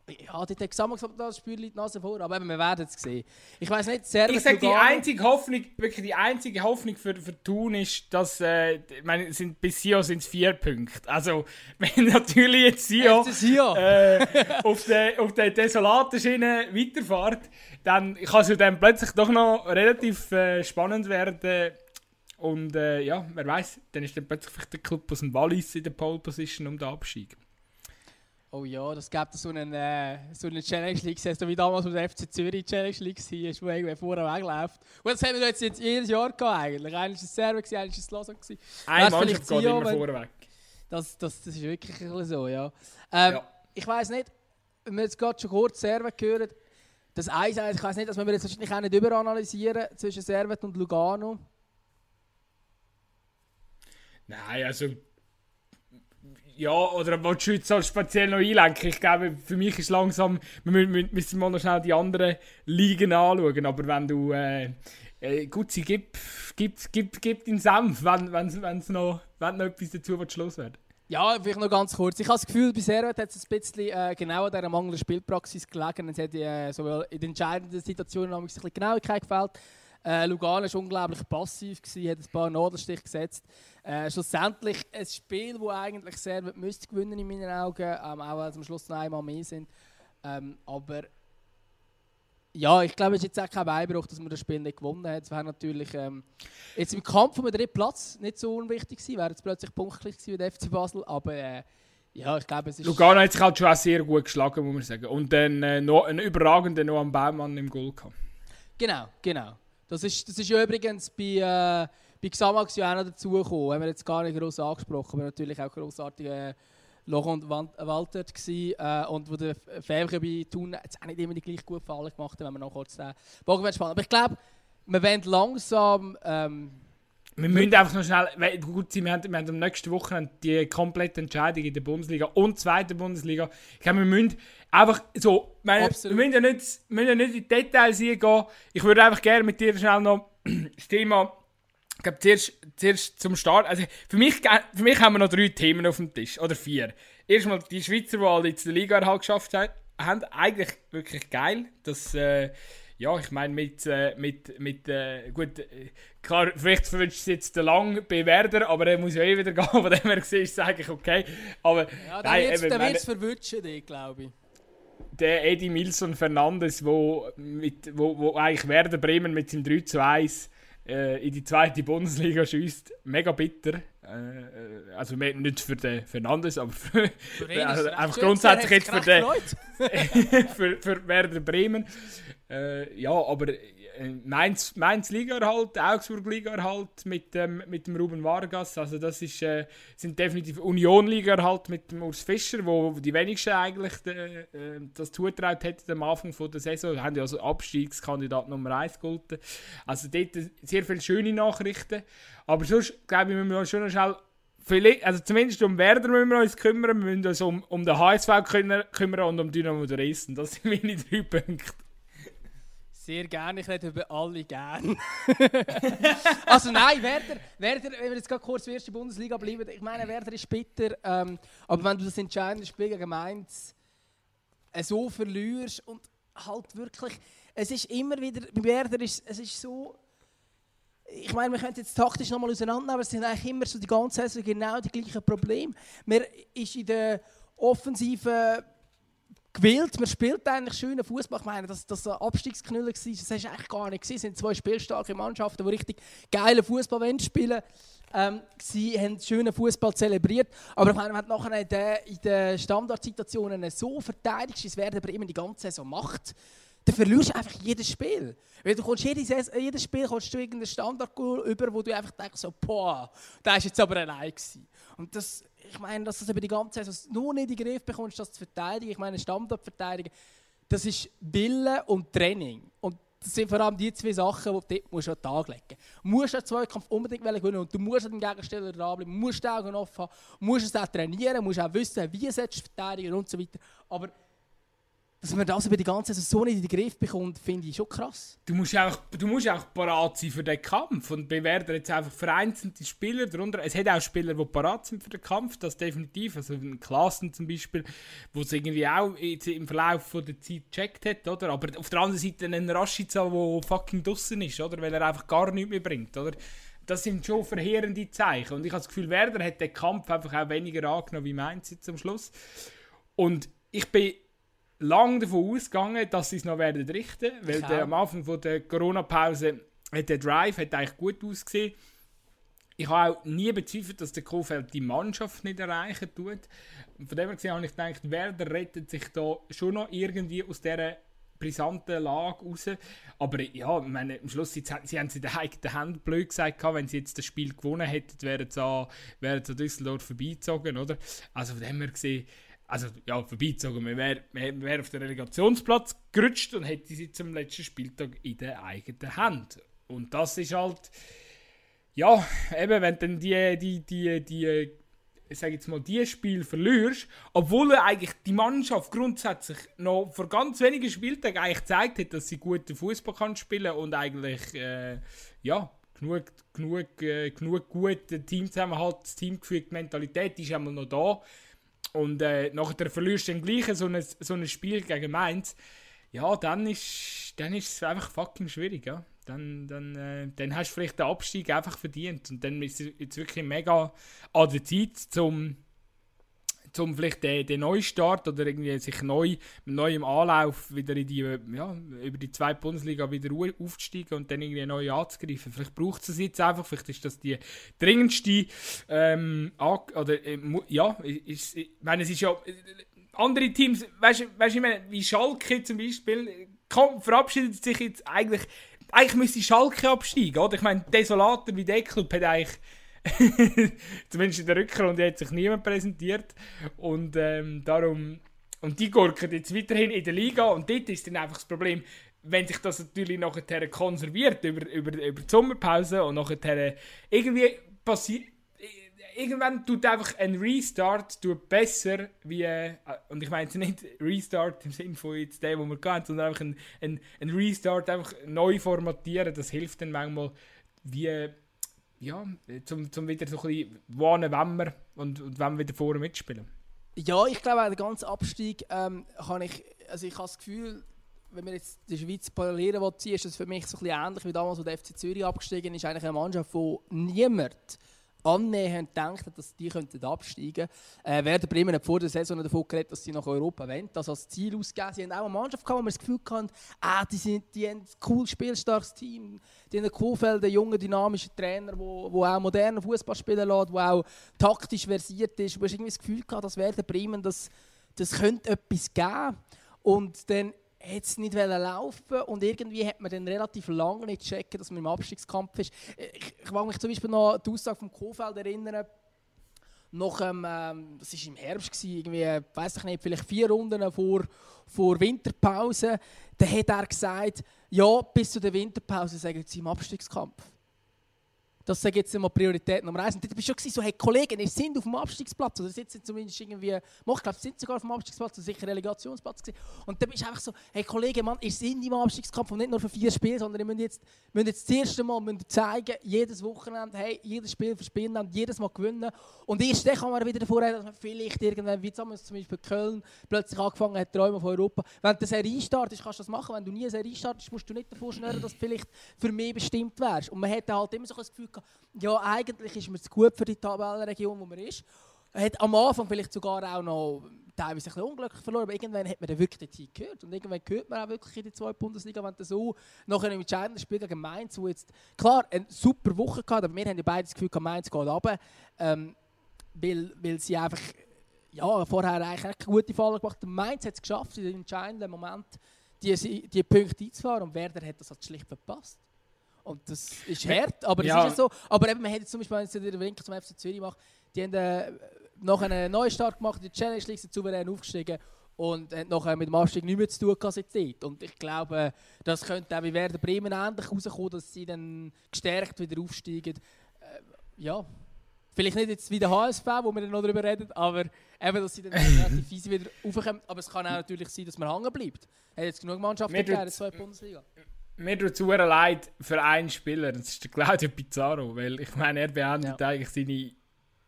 ja, die Texaner gesagt, das Spiel liegt Nase vor, aber eben, wir werden es sehen. Ich weiß nicht, Servet Ich sage, die einzige Hoffnung, wirklich die einzige Hoffnung für, für Thun ist, dass, äh, ich meine, sind, bis Sio sind es vier Punkte. Also, wenn natürlich jetzt Sio äh, auf der auf der desolaten Schiene weiterfährt, dann kann es dann plötzlich doch noch relativ äh, spannend werden. Und äh, ja, wer weiß, dann ist dann plötzlich vielleicht der Club aus dem Wallis in der Pole Position um den Abstieg. Oh ja, das gibt so einen, äh, so eine Challenge League, so wie damals mit der FC Zürich Challenge League war, wo irgendwie vorher wegläuft. Und das haben wir jetzt, jetzt jedes Jahr gehabt eigentlich. Einmal war es Server, einmal war es Lausanne. Ein Mannschaft geht immer vorher weg. Das, das, das ist wirklich ein bisschen so, ja. Ähm, ja. Ich weiss nicht, wenn wir jetzt gerade schon kurz Servet hören, das 1 ich weiss nicht, dass wir jetzt wahrscheinlich auch nicht überanalysieren zwischen Servet und Lugano. Nein, also ja, oder willst du so speziell noch einlenken? Ich glaube, für mich ist langsam, wir müssen mal noch schnell die anderen Ligen anschauen, aber wenn du, äh, äh, gut, sie gibt, gibt, gibt, gibt den Senf, wenn, wenn, wenn's noch, wenn noch etwas dazu wird. Ja, vielleicht noch ganz kurz. Ich habe das Gefühl, bei Servet hat es ein bisschen äh, genau an dieser mangelnden Spielpraxis gelegen. Es hat äh, sowohl in den entscheidenden Situationen ein bisschen Genauigkeit gefällt. Äh, Lugano war unglaublich passiv, gewesen, hat ein paar Nadelstiche gesetzt. Äh, schlussendlich ein Spiel, das eigentlich sehr müsste gewinnen in meinen Augen, ähm, auch weil es am Schluss noch einmal mehr sind. Ähm, aber ja, ich glaube, es ist jetzt auch kein Beinbruch, dass man das Spiel nicht gewonnen hat. Es wäre natürlich ähm, jetzt im Kampf um den dritten Platz nicht so unwichtig gewesen, wäre es plötzlich punktlich gewesen der FC Basel, aber äh, ja, ich glaube, es ist... Lugano hat sich halt schon auch sehr gut geschlagen, muss man sagen. Und dann äh, noch einen überragenden noch am Baumann im Goal gehabt. Genau, genau. Das ist, das ist übrigens bei, äh, bei Xamax ja auch noch dazugekommen. Haben wir jetzt gar nicht groß angesprochen, aber natürlich auch grossartige äh, Loch und Walter gewesen, äh, und wo der Fäbchen bei Thun jetzt auch nicht immer die gleich gut Fallen gemacht wenn wir noch kurz den Bogen spannen. Aber ich glaube, wir wollen langsam ähm, Wir müssen einfach noch schnell, weil, gut, wir haben, wir haben am nächsten Woche die komplette Entscheidung in der Bundesliga und zweiten Bundesliga. Ich glaube, wir müssen einfach so, meine, wir müssen ja nicht, wir müssen ja nicht in die Details gehen. Ich würde einfach gerne mit dir schnell noch das Thema, ich glaube, zuerst, zuerst zum Start, also für mich, für mich haben wir noch drei Themen auf dem Tisch, oder vier. Erstmal die Schweizer, die alle jetzt die Liga halt geschafft haben, haben eigentlich wirklich geil, dass, äh, ja, ich meine, mit, äh, mit, mit äh, gut, äh, klar, vielleicht wünscht du jetzt lang bei Werder, aber er muss ja eh wieder gehen, von dem her gesehen ist es eigentlich okay. Aber, ja, dann wird es verwünschen, glaube ich. Der Eddie Milson Fernandes, wo, mit, wo, wo eigentlich Werder Bremen mit seinem 3 zu 1 äh, in die zweite Bundesliga schießt, mega bitter. Äh, also nicht für den Fernandes, aber für, für also einfach grundsätzlich jetzt für, den, für, für Werder Bremen. Äh, ja, aber äh, Mainz, Liga erhalt, Augsburg Liga erhalt mit, ähm, mit dem Ruben Vargas. Also das ist, äh, sind definitiv Union Liga erhalt mit dem Urs Fischer, wo die wenigsten eigentlich de, äh, das zutraut hätten am Anfang von der Saison. Haben ja also Abstiegskandidat Nummer 1 gehalten. Also dort sehr viele schöne Nachrichten. Aber sonst, glaube ich, müssen wir uns schon noch schnell Vielleicht, also zumindest um Werder müssen wir uns kümmern, wir müssen uns um, um den HSV kümmern und um Dynamo Dresden. Das sind meine drei Punkte. Sehr gerne, ich rede über alle gern. also nein, Werder, Werder, wenn wir jetzt gerade kurz in der Bundesliga bleiben, ich meine, Werder ist bitter, ähm, aber wenn du das entscheidende Spiel gegen Mainz äh, so verlierst und halt wirklich, es ist immer wieder, bei Werder ist es ist so, ich meine, wir könnten jetzt taktisch nochmal auseinandernehmen, aber es sind eigentlich immer so die ganze Saison genau die gleichen Probleme. Man ist in der offensiven gewählt. Man spielt eigentlich schönen Fußball. Ich meine, dass das ein Abstiegsknüller war, das du eigentlich gar nicht gesehen. Es sind zwei spielstarke Mannschaften, die richtig geile Fußball spielen ähm, sie haben schönen Fußball zelebriert. Aber ich meine, wenn du nachher in den, in den Standardsituationen so verteidigst, es Werder immer die ganze Saison macht, dann verlierst du einfach jedes Spiel. Weil du kommst jedes, jedes Spiel kommst du irgendeinen Standard über, wo du einfach denkst, so, boah, da war jetzt aber allein. Gewesen. Und das, ich meine, dass du das über die ganze Saison nur nicht in den Griff bekommst, das zu verteidigen, ich meine, Standardverteidigen, das ist Wille und Training. Und das sind vor allem die zwei Sachen, die du dort an den Tag legen musst. Du musst den Zweikampf unbedingt gewinnen und du musst den Gegensteller dranbleiben, du musst die Augen offen haben, musst es auch trainieren, musst auch wissen, wie es verteidigen und so weiter. Aber dass man das über die ganze Saison so nicht in den Griff bekommt, finde ich schon krass. Du musst auch, du musst auch parat sein für den Kampf. Und bei Werder jetzt einfach vereinzelte Spieler darunter. Es hat auch Spieler, die parat sind für den Kampf, das definitiv. Also ein Klassen zum Beispiel, wo es irgendwie auch im Verlauf der Zeit gecheckt hat, oder? Aber auf der anderen Seite ein Rashica, der fucking draussen ist, oder? Weil er einfach gar nichts mehr bringt, oder? Das sind schon verheerende Zeichen. Und ich habe das Gefühl, Werder hat den Kampf einfach auch weniger angenommen wie Mainz jetzt am Schluss. Und ich bin lange davon ausgegangen, dass sie es noch werden richten, weil der, am Anfang von der Corona-Pause hat der Drive hat eigentlich gut ausgesehen. Ich habe auch nie bezweifelt, dass der Kofeld die Mannschaft nicht erreichen tut. Und von dem her gesehen habe ich gedacht, Werder rettet sich da schon noch irgendwie aus dieser brisanten Lage raus. Aber ja, meine, am Schluss, sie, sie haben es in der eigenen Hand blöd gesagt, wenn sie jetzt das Spiel gewonnen hätten, wären sie an, wären sie an Düsseldorf vorbeizogen, oder? Also von dem her gesehen, also ja, vorbeizogen. Man wäre wär auf den Relegationsplatz gerutscht und hätte sie zum letzten Spieltag in der eigenen Hand. Und das ist halt, ja, eben, wenn dann die, die, die, die, ich jetzt mal, die Spiel verlierst, obwohl eigentlich die Mannschaft grundsätzlich noch vor ganz wenigen Spieltagen eigentlich gezeigt hat, dass sie guten Fußball kann spielen und eigentlich, äh, ja, genug, genug, äh, genug gute Teamzusammenhalt, das Teamgefühl, die Mentalität ist einmal noch da und äh, nachher verlierst du dann gleich so ein, so ein Spiel gegen Mainz, ja, dann ist, dann ist es einfach fucking schwierig, ja. Dann, dann, äh, dann hast du vielleicht den Abstieg einfach verdient und dann ist es jetzt wirklich mega an der Zeit, zum um vielleicht den, den Neustart oder irgendwie sich neu, mit neuem Anlauf wieder in die, ja, über die zweite Bundesliga wieder aufzusteigen und dann irgendwie neu anzugreifen. Vielleicht braucht es jetzt einfach, vielleicht ist das die dringendste, ähm, oder, äh, ja, ist, ich meine, es ist ja, andere Teams, weißt du, ich meine, wie Schalke zum Beispiel, komm, verabschiedet sich jetzt eigentlich, eigentlich müsste Schalke absteigen, oder? Ich meine, Desolater wie der Club hat eigentlich Zumindest in der Rückrunde hat sich niemand präsentiert. Und ähm, darum. Und die gurken jetzt weiterhin in der Liga. Und dort ist dann einfach das Problem. wenn sich das natürlich nachher konserviert über, über, über die Sommerpause und nachher irgendwie passiert irgendwann tut einfach ein Restart tut besser wie, äh, und ich meine jetzt nicht Restart im Sinne von jetzt der, wo wir gehen, sondern einfach ein, ein, ein Restart einfach neu formatieren, das hilft dann manchmal wie, ja, zum, zum wieder so ein bisschen wohnen, wenn wir und, und wenn wir wieder vorne mitspielen. Ja, ich glaube, der ganze Abstieg ähm, kann ich, also ich habe das Gefühl, wenn wir jetzt die Schweiz parallelieren wollen, ist das für mich so ein bisschen ähnlich wie damals, als der FC Zürich abgestiegen ist, eigentlich eine Mannschaft, wo niemand annähernd gedacht dass die könnten absteigen könnten. Äh, Werder Bremen hat vor der Saison davon geredet, dass sie nach Europa wollen, das als Ziel ausgeben. Sie haben auch eine Mannschaft gehabt, wo man das Gefühl hatte, ah, die, sind, die haben ein cool spielstarkes Team, die haben einen Kuhfeld, einen jungen, dynamischen Trainer, der auch modernen Fußball spielen lässt, der auch taktisch versiert ist. Du hast irgendwie das Gefühl gehabt, dass Werder Bremen das, das könnte etwas geben. Und dann es nicht laufen und irgendwie hat man dann relativ lange nicht checken, dass man im Abstiegskampf ist. Ich, ich mag mich zum Beispiel noch an die Aussage vom Kofeld erinnern. Noch, ähm, das war im Herbst, gewesen, irgendwie, weiß ich nicht, vielleicht vier Runden vor, vor Winterpause. Da hat er gesagt, ja, bis zu der Winterpause sagen sie im Abstiegskampf. Das sage jetzt immer Priorität Nummer eins. Und dort bist du schon so, hey Kollegen, ihr sind auf dem Abstiegsplatz. Oder sitzen zumindest irgendwie, ich glaube, sind sogar auf dem Abstiegsplatz, oder sicher Relegationsplatz gewesen. Und dann bist du einfach so, hey Kollegen, Mann, ihr seid im Abstiegskampf und nicht nur für vier Spiele, sondern ihr müsst jetzt, müsst jetzt das erste Mal zeigen, jedes Wochenende, hey, jedes Spiel für Spiel jedes Mal gewinnen. Und erst dann kann man wieder davor reden, dass man vielleicht irgendwann, wie zum Beispiel Köln, plötzlich angefangen hat, träumen von Europa. Wenn du Serie startest, kannst du das machen. Wenn du nie eine Serie startest, musst du nicht davor schnüren, dass du vielleicht für mich bestimmt wärst. Und man hätte halt immer so das Gefühl ja, eigentlich ist man zu gut für die Tabellenregion, wo man ist. Er hat am Anfang vielleicht sogar auch noch teilweise ein bisschen unglücklich verloren, aber irgendwann hat man dann wirklich die Zeit gehört. Und irgendwann hört man auch wirklich in die zweite Bundesliga, wenn du so nach einem entscheidenden Spiel gegen Mainz, wo jetzt, klar, eine super Woche gehabt, aber wir haben ja beide das Gefühl, Mainz geht runter, ähm, weil, weil sie einfach ja, vorher eigentlich eine gute Falle gemacht haben. Mainz hat es geschafft, in dem entscheidenden Moment die, die Punkte einzufahren und Werder hat das halt schlicht verpasst. Und das ist hart, aber das ja. ist so. Aber eben, man hätte zum Beispiel, wenn ich den Winkel zum FC Zürich mache, die haben äh, noch einen Neustart gemacht, die Challenge League sind souverän aufgestiegen und haben nachher mit dem Abstieg nichts mehr zu tun gehabt Und ich glaube, das könnte auch bei Werder Bremen ähnlich rauskommen, dass sie dann gestärkt wieder aufsteigen. Äh, ja, vielleicht nicht jetzt wie der HSV, wo wir dann noch darüber reden, aber eben, dass sie dann relativ easy wieder raufkommen. Aber es kann auch natürlich sein, dass man hängen bleibt. Hat jetzt genug Mannschaften gegeben in der zweiten Bundesliga mir tut es leid für einen Spieler, das ist der Claudio Pizarro, weil ich meine, er beendet ja. eigentlich seine,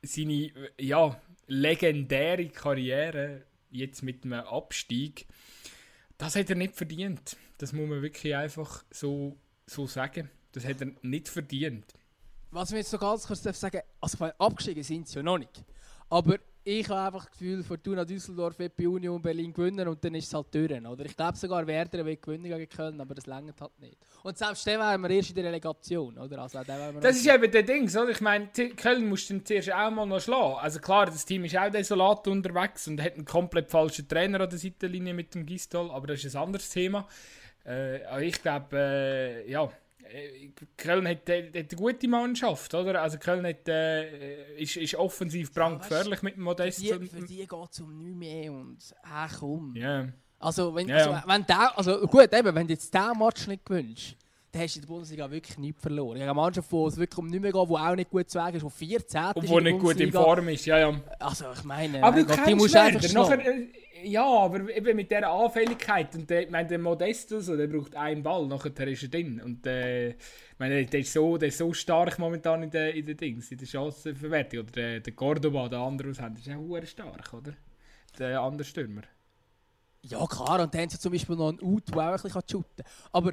seine ja, legendäre Karriere jetzt mit einem Abstieg. Das hat er nicht verdient. Das muss man wirklich einfach so, so sagen. Das hat er nicht verdient. Was wir jetzt so ganz kurz sagen, also abgestiegen sind sie ja noch nicht. Aber ich habe einfach das Gefühl, Fortuna Düsseldorf wird bei Union Berlin gewinnen und dann ist es halt durch. Oder? Ich glaube sogar, Werder wird gewinnen gegen Köln, aber das längert halt nicht. Und selbst dann wären wir erst in der Relegation. Oder? Also, das ist eben der Ding, oder? Ich meine, Köln musst du zuerst auch mal noch schlagen. Also klar, das Team ist auch desolat unterwegs und hat einen komplett falschen Trainer an der Seitenlinie mit dem Gistol, aber das ist ein anderes Thema. Äh, ich glaube, äh, ja Köln hat, hat, eine gute Mannschaft, oder? Also Köln hat, äh, ist, ist offensiv brandgefährlich ja, mit dem Modest. Für die, für die geht es um nichts mehr und ach komm. Yeah. Also, wenn, ja, also, wenn der, also gut, eben, wenn du jetzt diesen Match nicht gewünscht, dann hast du in der Bundesliga wirklich nichts verloren. Eine Mannschaft, wo es wirklich um nichts mehr geht, die auch nicht gut zu Wege ist, die 14 ist. Und die nicht gut in Form ist, ja, ja. Also, ich meine, aber du die musst einfach nachher, ja, aber eben mit dieser Anfälligkeit. Und der, ich meine, der Modestus, der braucht einen Ball, nachher ist er drin. Und äh, meine, der, ist so, der ist so stark momentan in den in der Dings, in der Chancenverwertung. Oder der, der Cordoba, der andere aushänder, ist auch stark, oder? Der andere Stürmer. Ja, klar. Und dann haben sie zum Beispiel noch einen Out, der auch ein bisschen shooten kann. Aber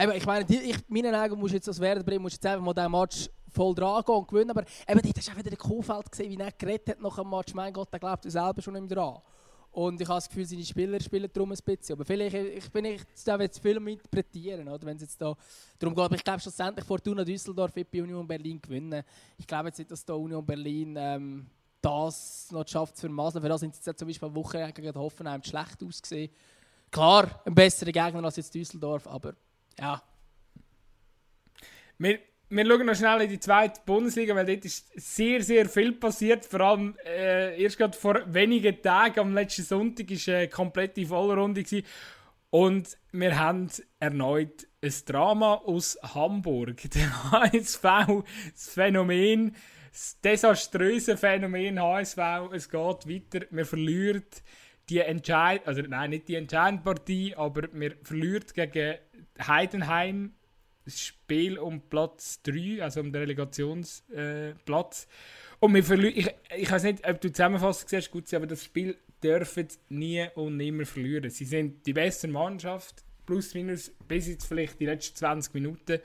eben, ich meine, ich, meinen Augen musst jetzt als Werder bringen, musst jetzt einfach mal diesen Match voll dran gehen und gewinnen. Aber eben, dort hast auch wieder den Kuhfeld gesehen, wie er geredet hat nach dem Match. Mein Gott, der glaubt selber schon nicht dran. Und ich habe das Gefühl, seine Spieler spielen darum ein bisschen. Aber vielleicht ich bin ich da zu viel interpretieren, wenn es jetzt da darum geht. Aber ich glaube schlussendlich Fortuna Düsseldorf wird bei Union Berlin gewinnen. Ich glaube jetzt nicht, dass da Union Berlin ähm, das noch schafft zu vermasseln. Für das sind jetzt zum Beispiel eine Woche gegen Hoffenheim schlecht ausgesehen. Klar, ein besserer Gegner als jetzt Düsseldorf, aber ja. Wir, wir schauen noch schnell in die zweite Bundesliga, weil dort ist sehr, sehr viel passiert. Vor allem äh, erst gerade vor wenigen Tagen, am letzten Sonntag, war eine komplette Vollrunde. Gewesen. Und wir haben erneut ein Drama aus Hamburg. Der HSV, das Phänomen, das desaströse Phänomen HSV, es geht weiter. Wir verlieren die Entscheid also nein, nicht die entscheidende Partie, aber wir verlieren gegen Heidenheim das Spiel um Platz 3, also um den Relegationsplatz. Äh, und wir verlieren, ich, ich weiß nicht, ob du die Zusammenfassung siehst, gut, aber das Spiel dürfen nie und nimmer verlieren. Sie sind die beste Mannschaft, plus minus, bis jetzt vielleicht die letzten 20 Minuten,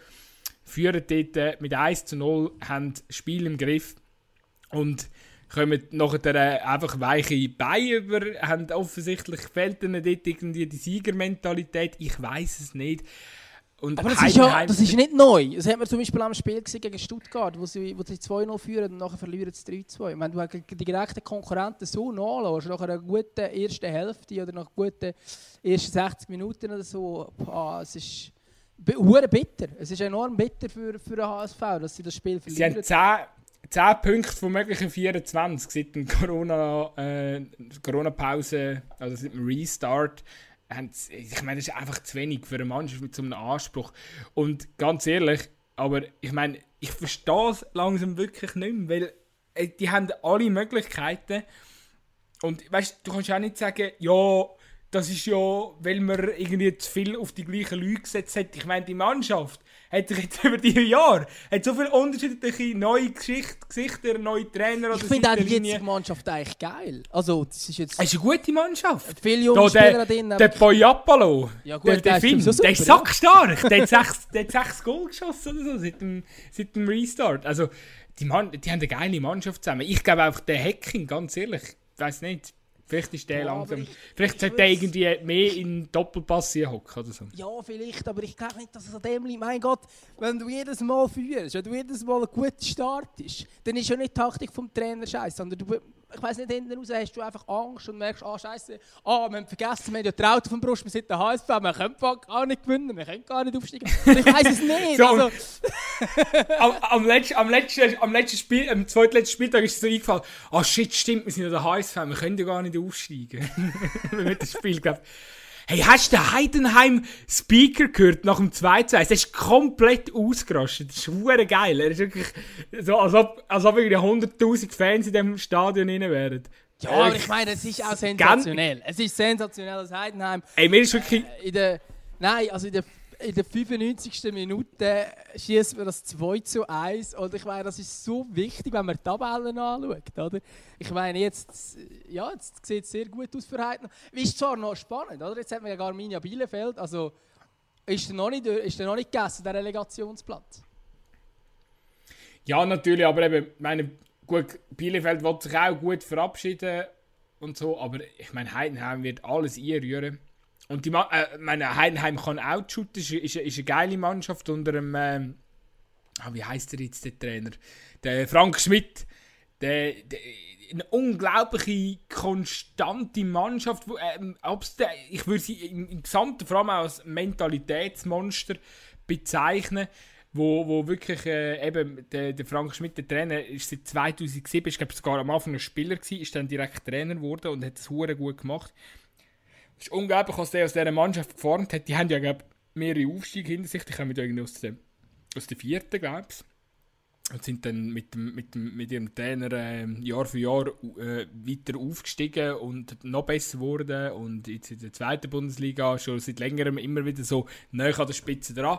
führen dort äh, mit 1 zu 0, haben das Spiel im Griff und kommen nachher einfach weiche Beine über, haben offensichtlich fehlt ihnen dort irgendwie die Siegermentalität, ich weiß es nicht. Und aber das ist, ja, das ist nicht neu. Das hat man zum Beispiel am Spiel gesehen gegen Stuttgart, wo sie, wo sie 2-0 führen und nachher verlieren sie 3-2. Wenn du die direkten Konkurrenten so nachlässt, nach einer guten ersten Hälfte oder nach guten ersten 60 Minuten oder so, boah, es ist bitter. Es ist enorm bitter für, für den HSV, dass sie das Spiel verlieren. Sie haben 10, 10 Punkte von möglichen 24 seit der Corona-Pause, äh, Corona also seit dem Restart ich meine, das ist einfach zu wenig für eine Mannschaft mit so einem Anspruch. Und ganz ehrlich, aber ich meine, ich verstehe es langsam wirklich nicht mehr, weil äh, die haben alle Möglichkeiten. Und weißt du, kannst auch nicht sagen, ja, das ist ja, weil man irgendwie zu viel auf die gleichen Leute gesetzt hat. Ich meine, die Mannschaft hat sich jetzt über die Jahre hat so viele unterschiedliche neue Geschichte, Gesichter, neue Trainer oder Ich finde auch die jetzige Mannschaft eigentlich geil. Also, das ist jetzt... Es ist eine gute Mannschaft. Viele junge da, Spieler drin. Der Boyapalo, ja, gut, der, der, der Finn, so der ist sackstark. der, hat sechs, der hat sechs Goal geschossen oder so seit dem, seit dem Restart. Also, die, Mann, die haben eine geile Mannschaft zusammen. Ich glaube einfach, der Hacking, ganz ehrlich, ich weiß nicht Vielleicht ist der ja, langsam. Vielleicht sollte der irgendwie mehr in Doppelpass hocken oder so. Ja, vielleicht, aber ich glaube nicht, dass es an dem liegt. Mein Gott, wenn du jedes Mal führst, wenn du jedes Mal einen guten Start ist, dann ist ja nicht die Taktik vom Trainer scheiße, sondern du, ich weiß nicht, hinten raus hast du einfach Angst und merkst, ah, scheiße, ah, wir haben vergessen, wir haben ja traut auf dem Brust, wir sind der HSV, wir können gar nicht gewinnen, wir können gar nicht aufsteigen. ich weiß es nicht. so, also. am, am, letzten, am, letzten, am letzten Spiel, am zweitletzten Spieltag ist es so eingefallen, ah, oh, shit, stimmt, wir sind ja der HSV, wir können ja gar nicht aufsteigen. Mit dem Spiel, glaube Hey, hast du den Heidenheim-Speaker gehört nach dem 2-2? Er ist komplett ausgerastet. Das ist wirklich geil. Er ist wirklich so, als ob, als ob 100.000 Fans in diesem Stadion rein wären. Ja, aber ich meine, es ist auch sensationell. Es ist sensationell, dass Heidenheim. Ey, mir ist wirklich. In der, nein, also in der in der 95. Minute schießt man das 2 zu 1. Und ich meine, das ist so wichtig, wenn man die Tabellen anschaut. Oder? Ich meine, jetzt, ja, jetzt sieht es sehr gut aus für heute. Ist zwar noch spannend, oder? Jetzt hat man ja Garminia Bielefeld. Also ist der noch nicht, ist der noch nicht gegessen, der Relegationsplatz? Ja, natürlich, aber eben, meine, gut, Bielefeld wird sich auch gut verabschieden und so, aber ich meine, Heidenheim wird alles einrühren. Und die äh, meine Heidenheim kann auch shooten, ist, ist, ist eine geile Mannschaft unter dem, ähm, ah, wie heißt der jetzt, der Trainer? Der Frank Schmidt. Der, der, eine unglaubliche, konstante Mannschaft. Wo, ähm, ich würde sie im, im Gesamten vor allem als Mentalitätsmonster bezeichnen. Wo, wo wirklich äh, eben der, der Frank Schmidt, der Trainer, ist seit 2007, ich glaube sogar am Anfang ein Spieler gewesen, ist dann direkt Trainer geworden und hat es gut gemacht. Es ist unglaublich, was der aus dieser Mannschaft geformt hat. Die haben ja, glaube mehrere Aufstiege hinter sich. Die kommen irgendwie aus der, aus der vierten, glaube ich. Und sind dann mit, dem, mit, dem, mit ihrem Trainer äh, Jahr für Jahr äh, weiter aufgestiegen und noch besser geworden. Und jetzt in der zweiten Bundesliga schon seit längerem immer wieder so näher an der Spitze dran.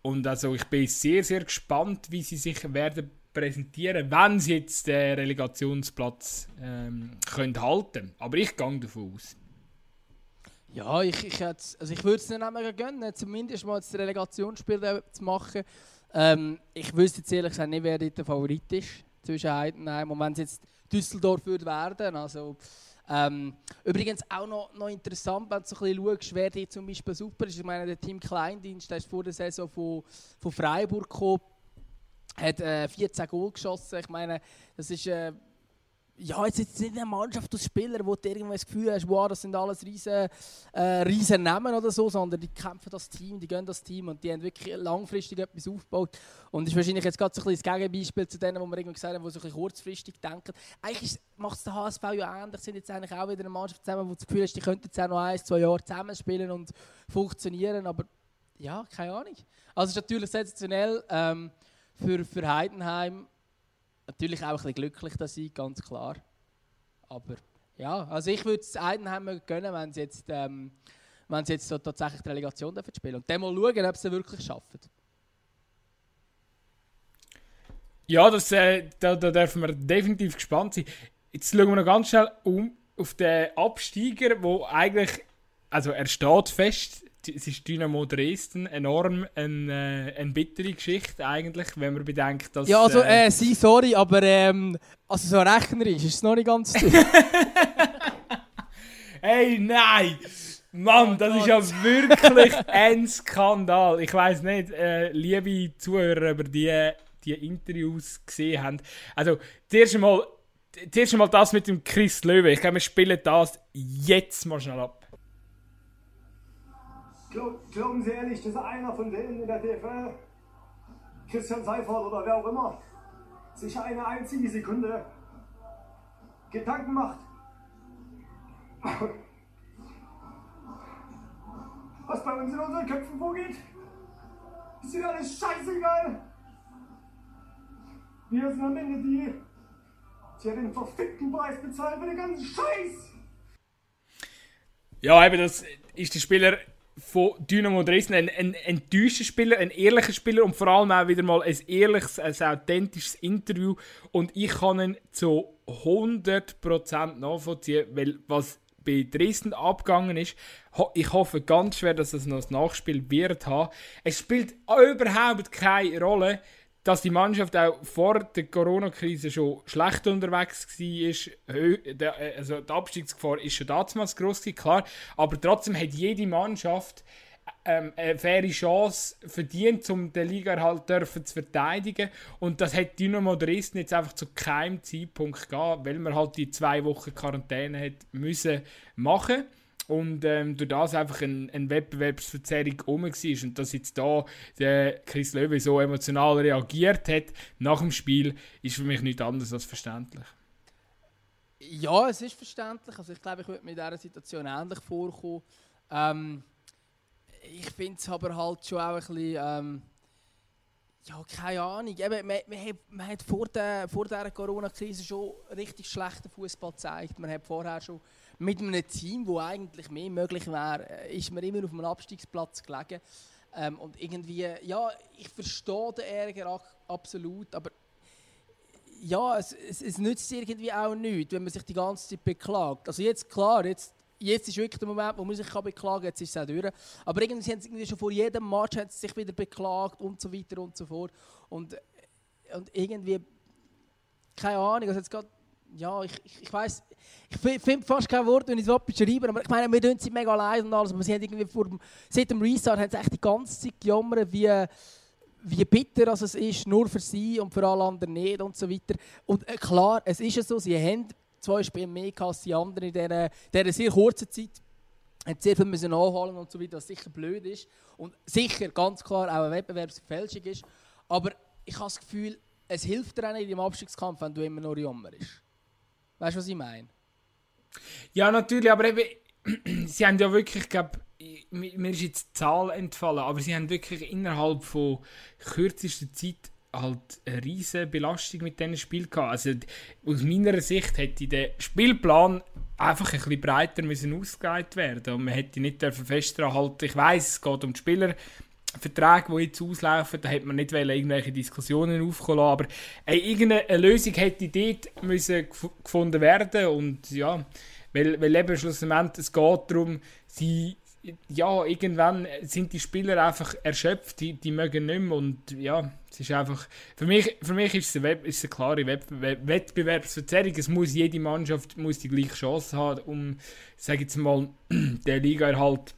Und also ich bin sehr, sehr gespannt, wie sie sich werden präsentieren, wenn sie jetzt den Relegationsplatz ähm, können halten Aber ich gehe davon aus. Ja, ich, ich, also ich würde es ihnen auch gönnen, zumindest mal das Relegationsspiel zu machen. Ähm, ich wüsste jetzt ehrlich gesagt nicht, wer der Favorit ist zwischen Heidenheim und wenn es jetzt Düsseldorf würde werden. Also, ähm, übrigens auch noch, noch interessant, wenn du so ein bisschen schaust, wer die zum Beispiel super ist. Ich meine, der Team Kleindienst, der ist vor der Saison von, von Freiburg gekommen, hat äh, 14 Goal geschossen. Ich meine, das ist... Äh, ja, jetzt ist nicht eine Mannschaft aus Spielern, wo du irgendwie das Gefühl hast, wow, das sind alles riesen, äh, riesen Namen oder so, sondern die kämpfen das Team, die gehen das Team und die haben wirklich langfristig etwas aufgebaut. Und das ist wahrscheinlich jetzt gerade so ein bisschen das Gegenbeispiel zu denen, wo wir irgendwie gesagt haben, die so ein bisschen kurzfristig denken. Eigentlich macht es der HSV ja ähnlich, sind jetzt eigentlich auch wieder eine Mannschaft zusammen, wo du das Gefühl hast, die könnten jetzt auch noch ein, zwei Jahre zusammenspielen und funktionieren, aber ja, keine Ahnung. Also es ist natürlich sensationell ähm, für, für Heidenheim, natürlich auch ein bisschen glücklich, dass sie ganz klar. Aber ja, also ich würde es Heidenheim gönnen, wenn sie jetzt, ähm, wenn sie jetzt so tatsächlich die Relegation dürfen spielen und dann mal schauen, ob sie wirklich schaffen. Ja, das, äh, da, da dürfen wir definitiv gespannt sein. Jetzt schauen wir noch ganz schnell um auf den Absteiger, wo eigentlich, also er steht fest, es ist Dynamo Dresden enorm eine, äh, eine bittere Geschichte eigentlich, wenn man bedenkt, dass... Ja, also, äh, äh sie, sorry, aber ähm, also so rechnerisch ist es noch nicht ganz Hey, nein! Mann, das ist ja wirklich ein Skandal. Ich weiß nicht, äh, liebe Zuhörer, über die, die Interviews gesehen haben. Also, zuerst einmal, zuerst einmal das mit dem Chris Löwe. Ich glaube, wir spielen das jetzt mal schnell ab. Glauben Sie ehrlich, dass einer von denen in der DFL, Christian Seifert oder wer auch immer, sich eine einzige Sekunde Gedanken macht? Was bei uns in unseren Köpfen vorgeht? Ist Ihnen alles scheißegal? Wir sind am Ende die, die den verfickten Preis bezahlen für den ganzen Scheiß! Ja, eben, das ist der Spieler von Dynamo Dresden ein, ein enttäuschter Spieler, ein ehrlicher Spieler und vor allem auch wieder mal ein ehrliches, ein authentisches Interview. Und ich kann ihn zu 100% nachvollziehen, weil was bei Dresden abgegangen ist, ich hoffe ganz schwer, dass es noch ein Nachspiel wird haben. Es spielt überhaupt keine Rolle, dass die Mannschaft auch vor der Corona-Krise schon schlecht unterwegs war. Also die Abstiegsgefahr ist schon damals groß, klar. Aber trotzdem hat jede Mannschaft ähm, eine faire Chance verdient, um den Ligaerhalt dürfen zu verteidigen. Und das hat Dynamo Dresden jetzt einfach zu keinem Zeitpunkt gegeben, weil man halt die zwei Wochen Quarantäne hat müssen machen und ähm, durch das einfach ein, ein Wettbewerbsverzerrung rum war. Und dass jetzt da der Chris Löwe so emotional reagiert hat nach dem Spiel, ist für mich nichts anderes als verständlich. Ja, es ist verständlich. Also ich glaube, ich würde mir in dieser Situation ähnlich vorkommen. Ähm, ich finde es aber halt schon auch ein bisschen... Ähm, ja, keine Ahnung. Eben, man, man, hat, man hat vor, der, vor dieser Corona-Krise schon richtig schlechten Fußball gezeigt. Man hat vorher schon mit einem Team, wo eigentlich mehr möglich wäre, äh, ist man immer auf einem Abstiegsplatz gelegen. Ähm, und irgendwie, ja, ich verstehe den Ärger absolut, aber ja, es, es, es nützt irgendwie auch nichts, wenn man sich die ganze Zeit beklagt. Also jetzt, klar, jetzt, jetzt ist wirklich der Moment, wo man sich kann beklagen kann, jetzt ist es auch durch. Aber irgendwie haben sie irgendwie schon vor jedem Match haben sie sich wieder beklagt und so weiter und so fort. Und, und irgendwie, keine Ahnung, also jetzt gerade ja, ich, ich, ich weiß, ich finde fast kein Wort, wenn ich es beschreiben aber ich meine, wir tun sie mega leid und alles, aber sie haben irgendwie vor dem, seit dem Restart haben sie echt die ganze Zeit gejammert, wie, wie bitter also es ist, nur für sie und für alle anderen nicht und so weiter. Und äh, klar, es ist ja so, sie haben zwei Spiele mehr als die anderen in dieser, dieser sehr kurzen Zeit. Haben sehr viel müssen nachholen und so weiter, was sicher blöd ist. Und sicher, ganz klar, auch eine Wettbewerbsverfälschung ist. Aber ich habe das Gefühl, es hilft dir auch nicht im Abstiegskampf, wenn du immer nur jammerst. Weißt du, was ich meine? Ja, natürlich, aber eben, sie haben ja wirklich, ich glaube, mir ist jetzt die Zahl entfallen, aber sie haben wirklich innerhalb von kürzester Zeit halt eine riesige Belastung mit diesem Spiel gehabt. Also aus meiner Sicht hätte der Spielplan einfach ein bisschen breiter müssen ausgelegt werden und man hätte nicht festhalten halten. Ich weiß, es geht um die Spieler, Verträge, die jetzt auslaufen, da hätte man nicht irgendwelche Diskussionen aufkommen aber ey, irgendeine Lösung hätte dort müssen gefunden werden und ja, weil, weil eben schlussendlich es geht darum, sie, ja, irgendwann sind die Spieler einfach erschöpft, die, die mögen nicht mehr und ja, es ist einfach, für mich, für mich ist es eine, ist eine klare Wettbewerbsverzerrung, es muss jede Mannschaft muss die gleiche Chance haben, um, sage jetzt mal, der Liga halt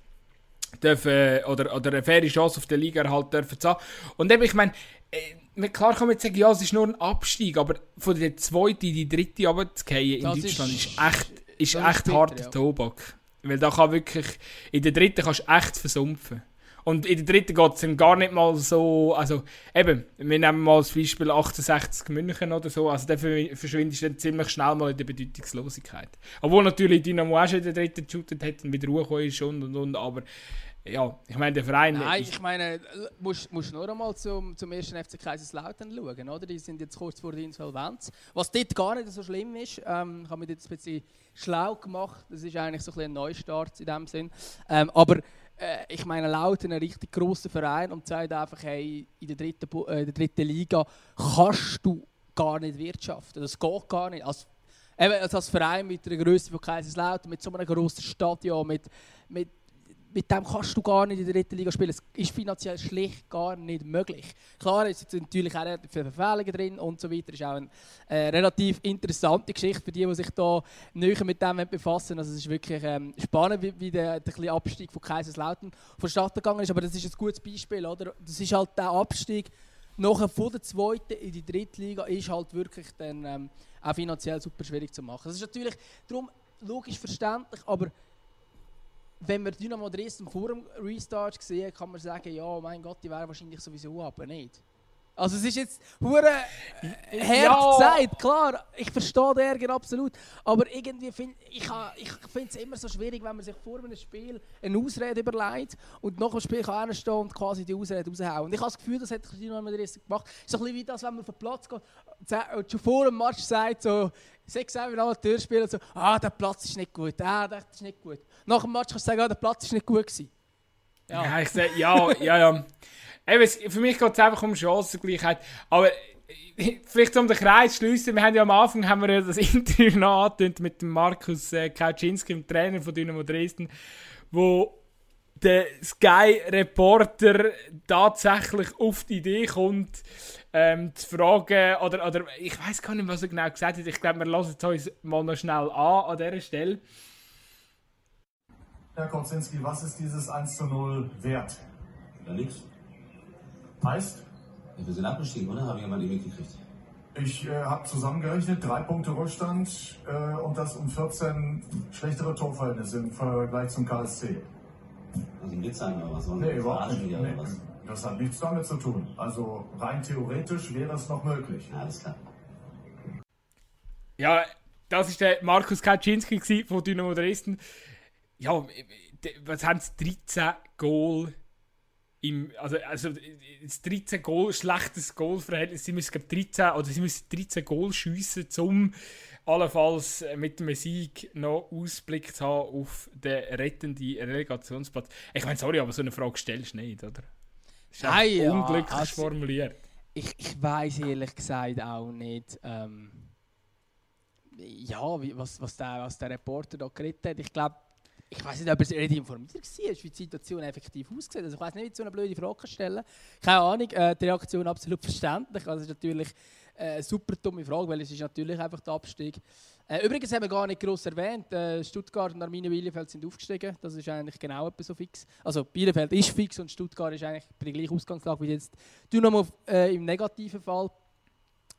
dürfen, oder, oder eine faire Chance auf der Liga halt dürfen zu haben. Und eben, ich meine, äh, klar kann man jetzt sagen, ja, es ist nur ein Abstieg, aber von der zweiten in die dritte runterzugehen in Das Deutschland ist- ist, echt, ist echt harter ja. Tobak. Weil da kann wirklich, in der dritten kannst du echt versumpfen. Und in der dritten geht es gar nicht mal so, also eben, wir nehmen mal als Beispiel 68 München oder so, also da ver- verschwindest du dann ziemlich schnell mal in der Bedeutungslosigkeit. Obwohl natürlich Dynamo auch schon in der dritten geshootet hat und wieder Ruhe gekommen ist und und und, aber ja, ich meine, der Verein... Nein, ich meine, musst, musst nur einmal zum, zum ersten FC Kaiserslautern schauen, oder? Die sind jetzt kurz vor der Insolvenz. Was dort gar nicht so schlimm ist, ähm, ich habe mich dort ein bisschen schlau gemacht. Das ist eigentlich so ein, bisschen ein Neustart in dem Sinn. Ähm, aber äh, ich meine, Lautern ein richtig grosser Verein und sagt einfach, hey, in der dritten, äh, in der dritten Liga kannst du gar nicht wirtschaften. Das geht gar nicht. Als, eben, also als Verein mit der Größe von Kaiserslautern, mit so einem grossen Stadion, mit, mit mit dem kannst du gar nicht in der dritten Liga spielen. Es ist finanziell schlicht gar nicht möglich. Klar, es sind natürlich auch viele Verfehlungen drin und so weiter. ist auch eine äh, relativ interessante Geschichte für die, die sich da näher mit dem befassen. Also es ist wirklich ähm, spannend, wie, wie der, der Abstieg von Kaiserslautern vonstatten gegangen ist. Aber das ist ein gutes Beispiel, oder? Das ist halt der Abstieg nachher von der zweiten in die dritte Liga ist halt wirklich dann ähm, auch finanziell super schwierig zu machen. Das ist natürlich darum logisch verständlich, aber wenn man Dynamo Dresden vor dem Restart gesehen kann man sagen, ja, mein Gott, die wären wahrscheinlich sowieso aber nicht. Also es ist jetzt hure äh, hart Ja. gesagt, klar, ich verstehe den Ärger absolut, aber irgendwie finde ich, ich finde es immer so schwierig, wenn man sich vor einem Spiel eine Ausrede überlegt und nach dem Spiel kann einer stehen und quasi die Ausrede raushauen. Und ich habe das Gefühl, das hat Dynamo Dresden gemacht. Es ist so ein bisschen wie das, wenn man auf den Platz geht und schon vor dem Match sagt, so, sechs, sieben Amateurspieler so, ah, der Platz ist nicht gut, ah, der ist nicht gut. Nach dem Match kannst du sagen, ah, der Platz ist nicht gut gewesen. Ja, ich sag, ja, ja, ja. Eben, für mich geht es einfach um Chancengleichheit. Aber äh, vielleicht um den Kreis zu schliessen, wir haben ja am Anfang haben wir ja das Interview noch mit dem Markus äh, Kauczynski, dem Trainer von Dynamo Dresden, wo der Sky-Reporter tatsächlich auf die Idee kommt, ähm, zu fragen, oder, oder ich weiß gar nicht, was er genau gesagt hat. Ich glaube, wir lassen es uns mal noch schnell an an dieser Stelle. Herr Kocinski, was ist dieses 1 zu 0 wert? Ja, nix. Heißt, Ja, wir sind abgestiegen, oder? Habe ich ja mal E-Mail gekriegt. ich äh, habe zusammengerechnet, drei Punkte Rückstand äh, und das um 14 schlechtere Torverhältnisse im Vergleich zum KSC. Also ein Witz sein oder was? Nee, wir überhaupt nicht. Nee, was? das hat nichts damit zu tun. Also rein theoretisch wäre es noch möglich. Ja, alles klar. Ja, das war der Markus Kaczynski von Dynamo Dresden. Ja, d- was haben sie? 13 Goal im. Also, also das 13 Goal, schlechtes Goalverhältnis. Sie müssen glaub, 13 oder sie müssen 13 Goal schiessen, um allenfalls mit dem Sieg noch Ausblick zu haben auf den rettenden Relegationsplatz. Ich meine, sorry, aber so eine Frage stellst du nicht, oder? Das ist Nein, ja, unglücklich also- formuliert. Ich, ich weiß ehrlich gesagt auch nicht, ähm, ja, was, was, der, was der Reporter da geredet hat. Ich glaube, ich weiß nicht, ob er nicht informiert war, wie die Situation effektiv aussieht. Also ich weiß nicht, wie ich so eine blöde Frage stellen Keine Ahnung, äh, die Reaktion absolut verständlich. Also es ist natürlich äh, eine super dumme Frage, weil es ist natürlich einfach der Abstieg. Äh, übrigens haben wir gar nicht gross erwähnt, äh, Stuttgart und Arminia Bielefeld sind aufgestiegen. Das ist eigentlich genau etwa so fix. Also Bielefeld ist fix und Stuttgart ist eigentlich bei der gleichen Ausgangslage wie jetzt Dynamo äh, im negativen Fall.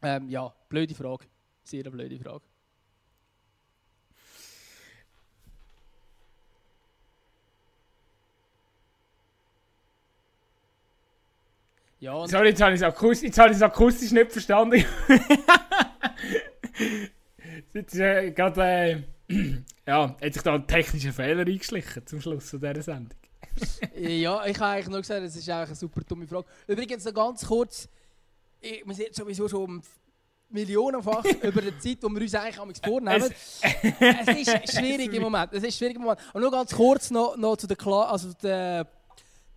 Ähm, ja, blöde Frage. Sehr blöde Frage. Ja, Sorry, jetzt habe ich es akustisch, jetzt habe ich es akustisch nicht verstanden. jetzt äh, gerade, äh, ja, hat sich da ein technischer Fehler eingeschlichen zum Schluss von dieser Sendung. Ja, ich habe eigentlich nur gesagt, das ist eigentlich eine super dumme Frage. Übrigens noch ganz kurz, ich, wir sind sowieso schon millionenfach über die Zeit, die wir uns eigentlich am vornehmen. Es, ist schwierig im Moment. Es ist schwierig im Moment. Und nur ganz kurz noch, noch zu der Kla also der,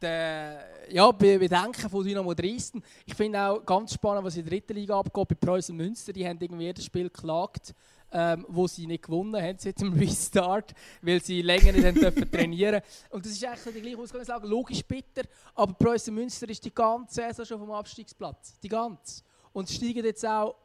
der ja, Be Bedenken von Dynamo Dresden. Ich finde auch ganz spannend, was in der dritten Liga abgeht bei Preußen Münster. Die haben irgendwie jedes Spiel geklagt, ähm, wo sie nicht gewonnen haben seit dem Restart, weil sie länger nicht haben dürfen trainieren Und das ist eigentlich die gleiche Ausgangslage. Logisch bitter, aber Preußen Münster ist die ganze Saison schon vom Abstiegsplatz. Die ganze. Und steigen jetzt auch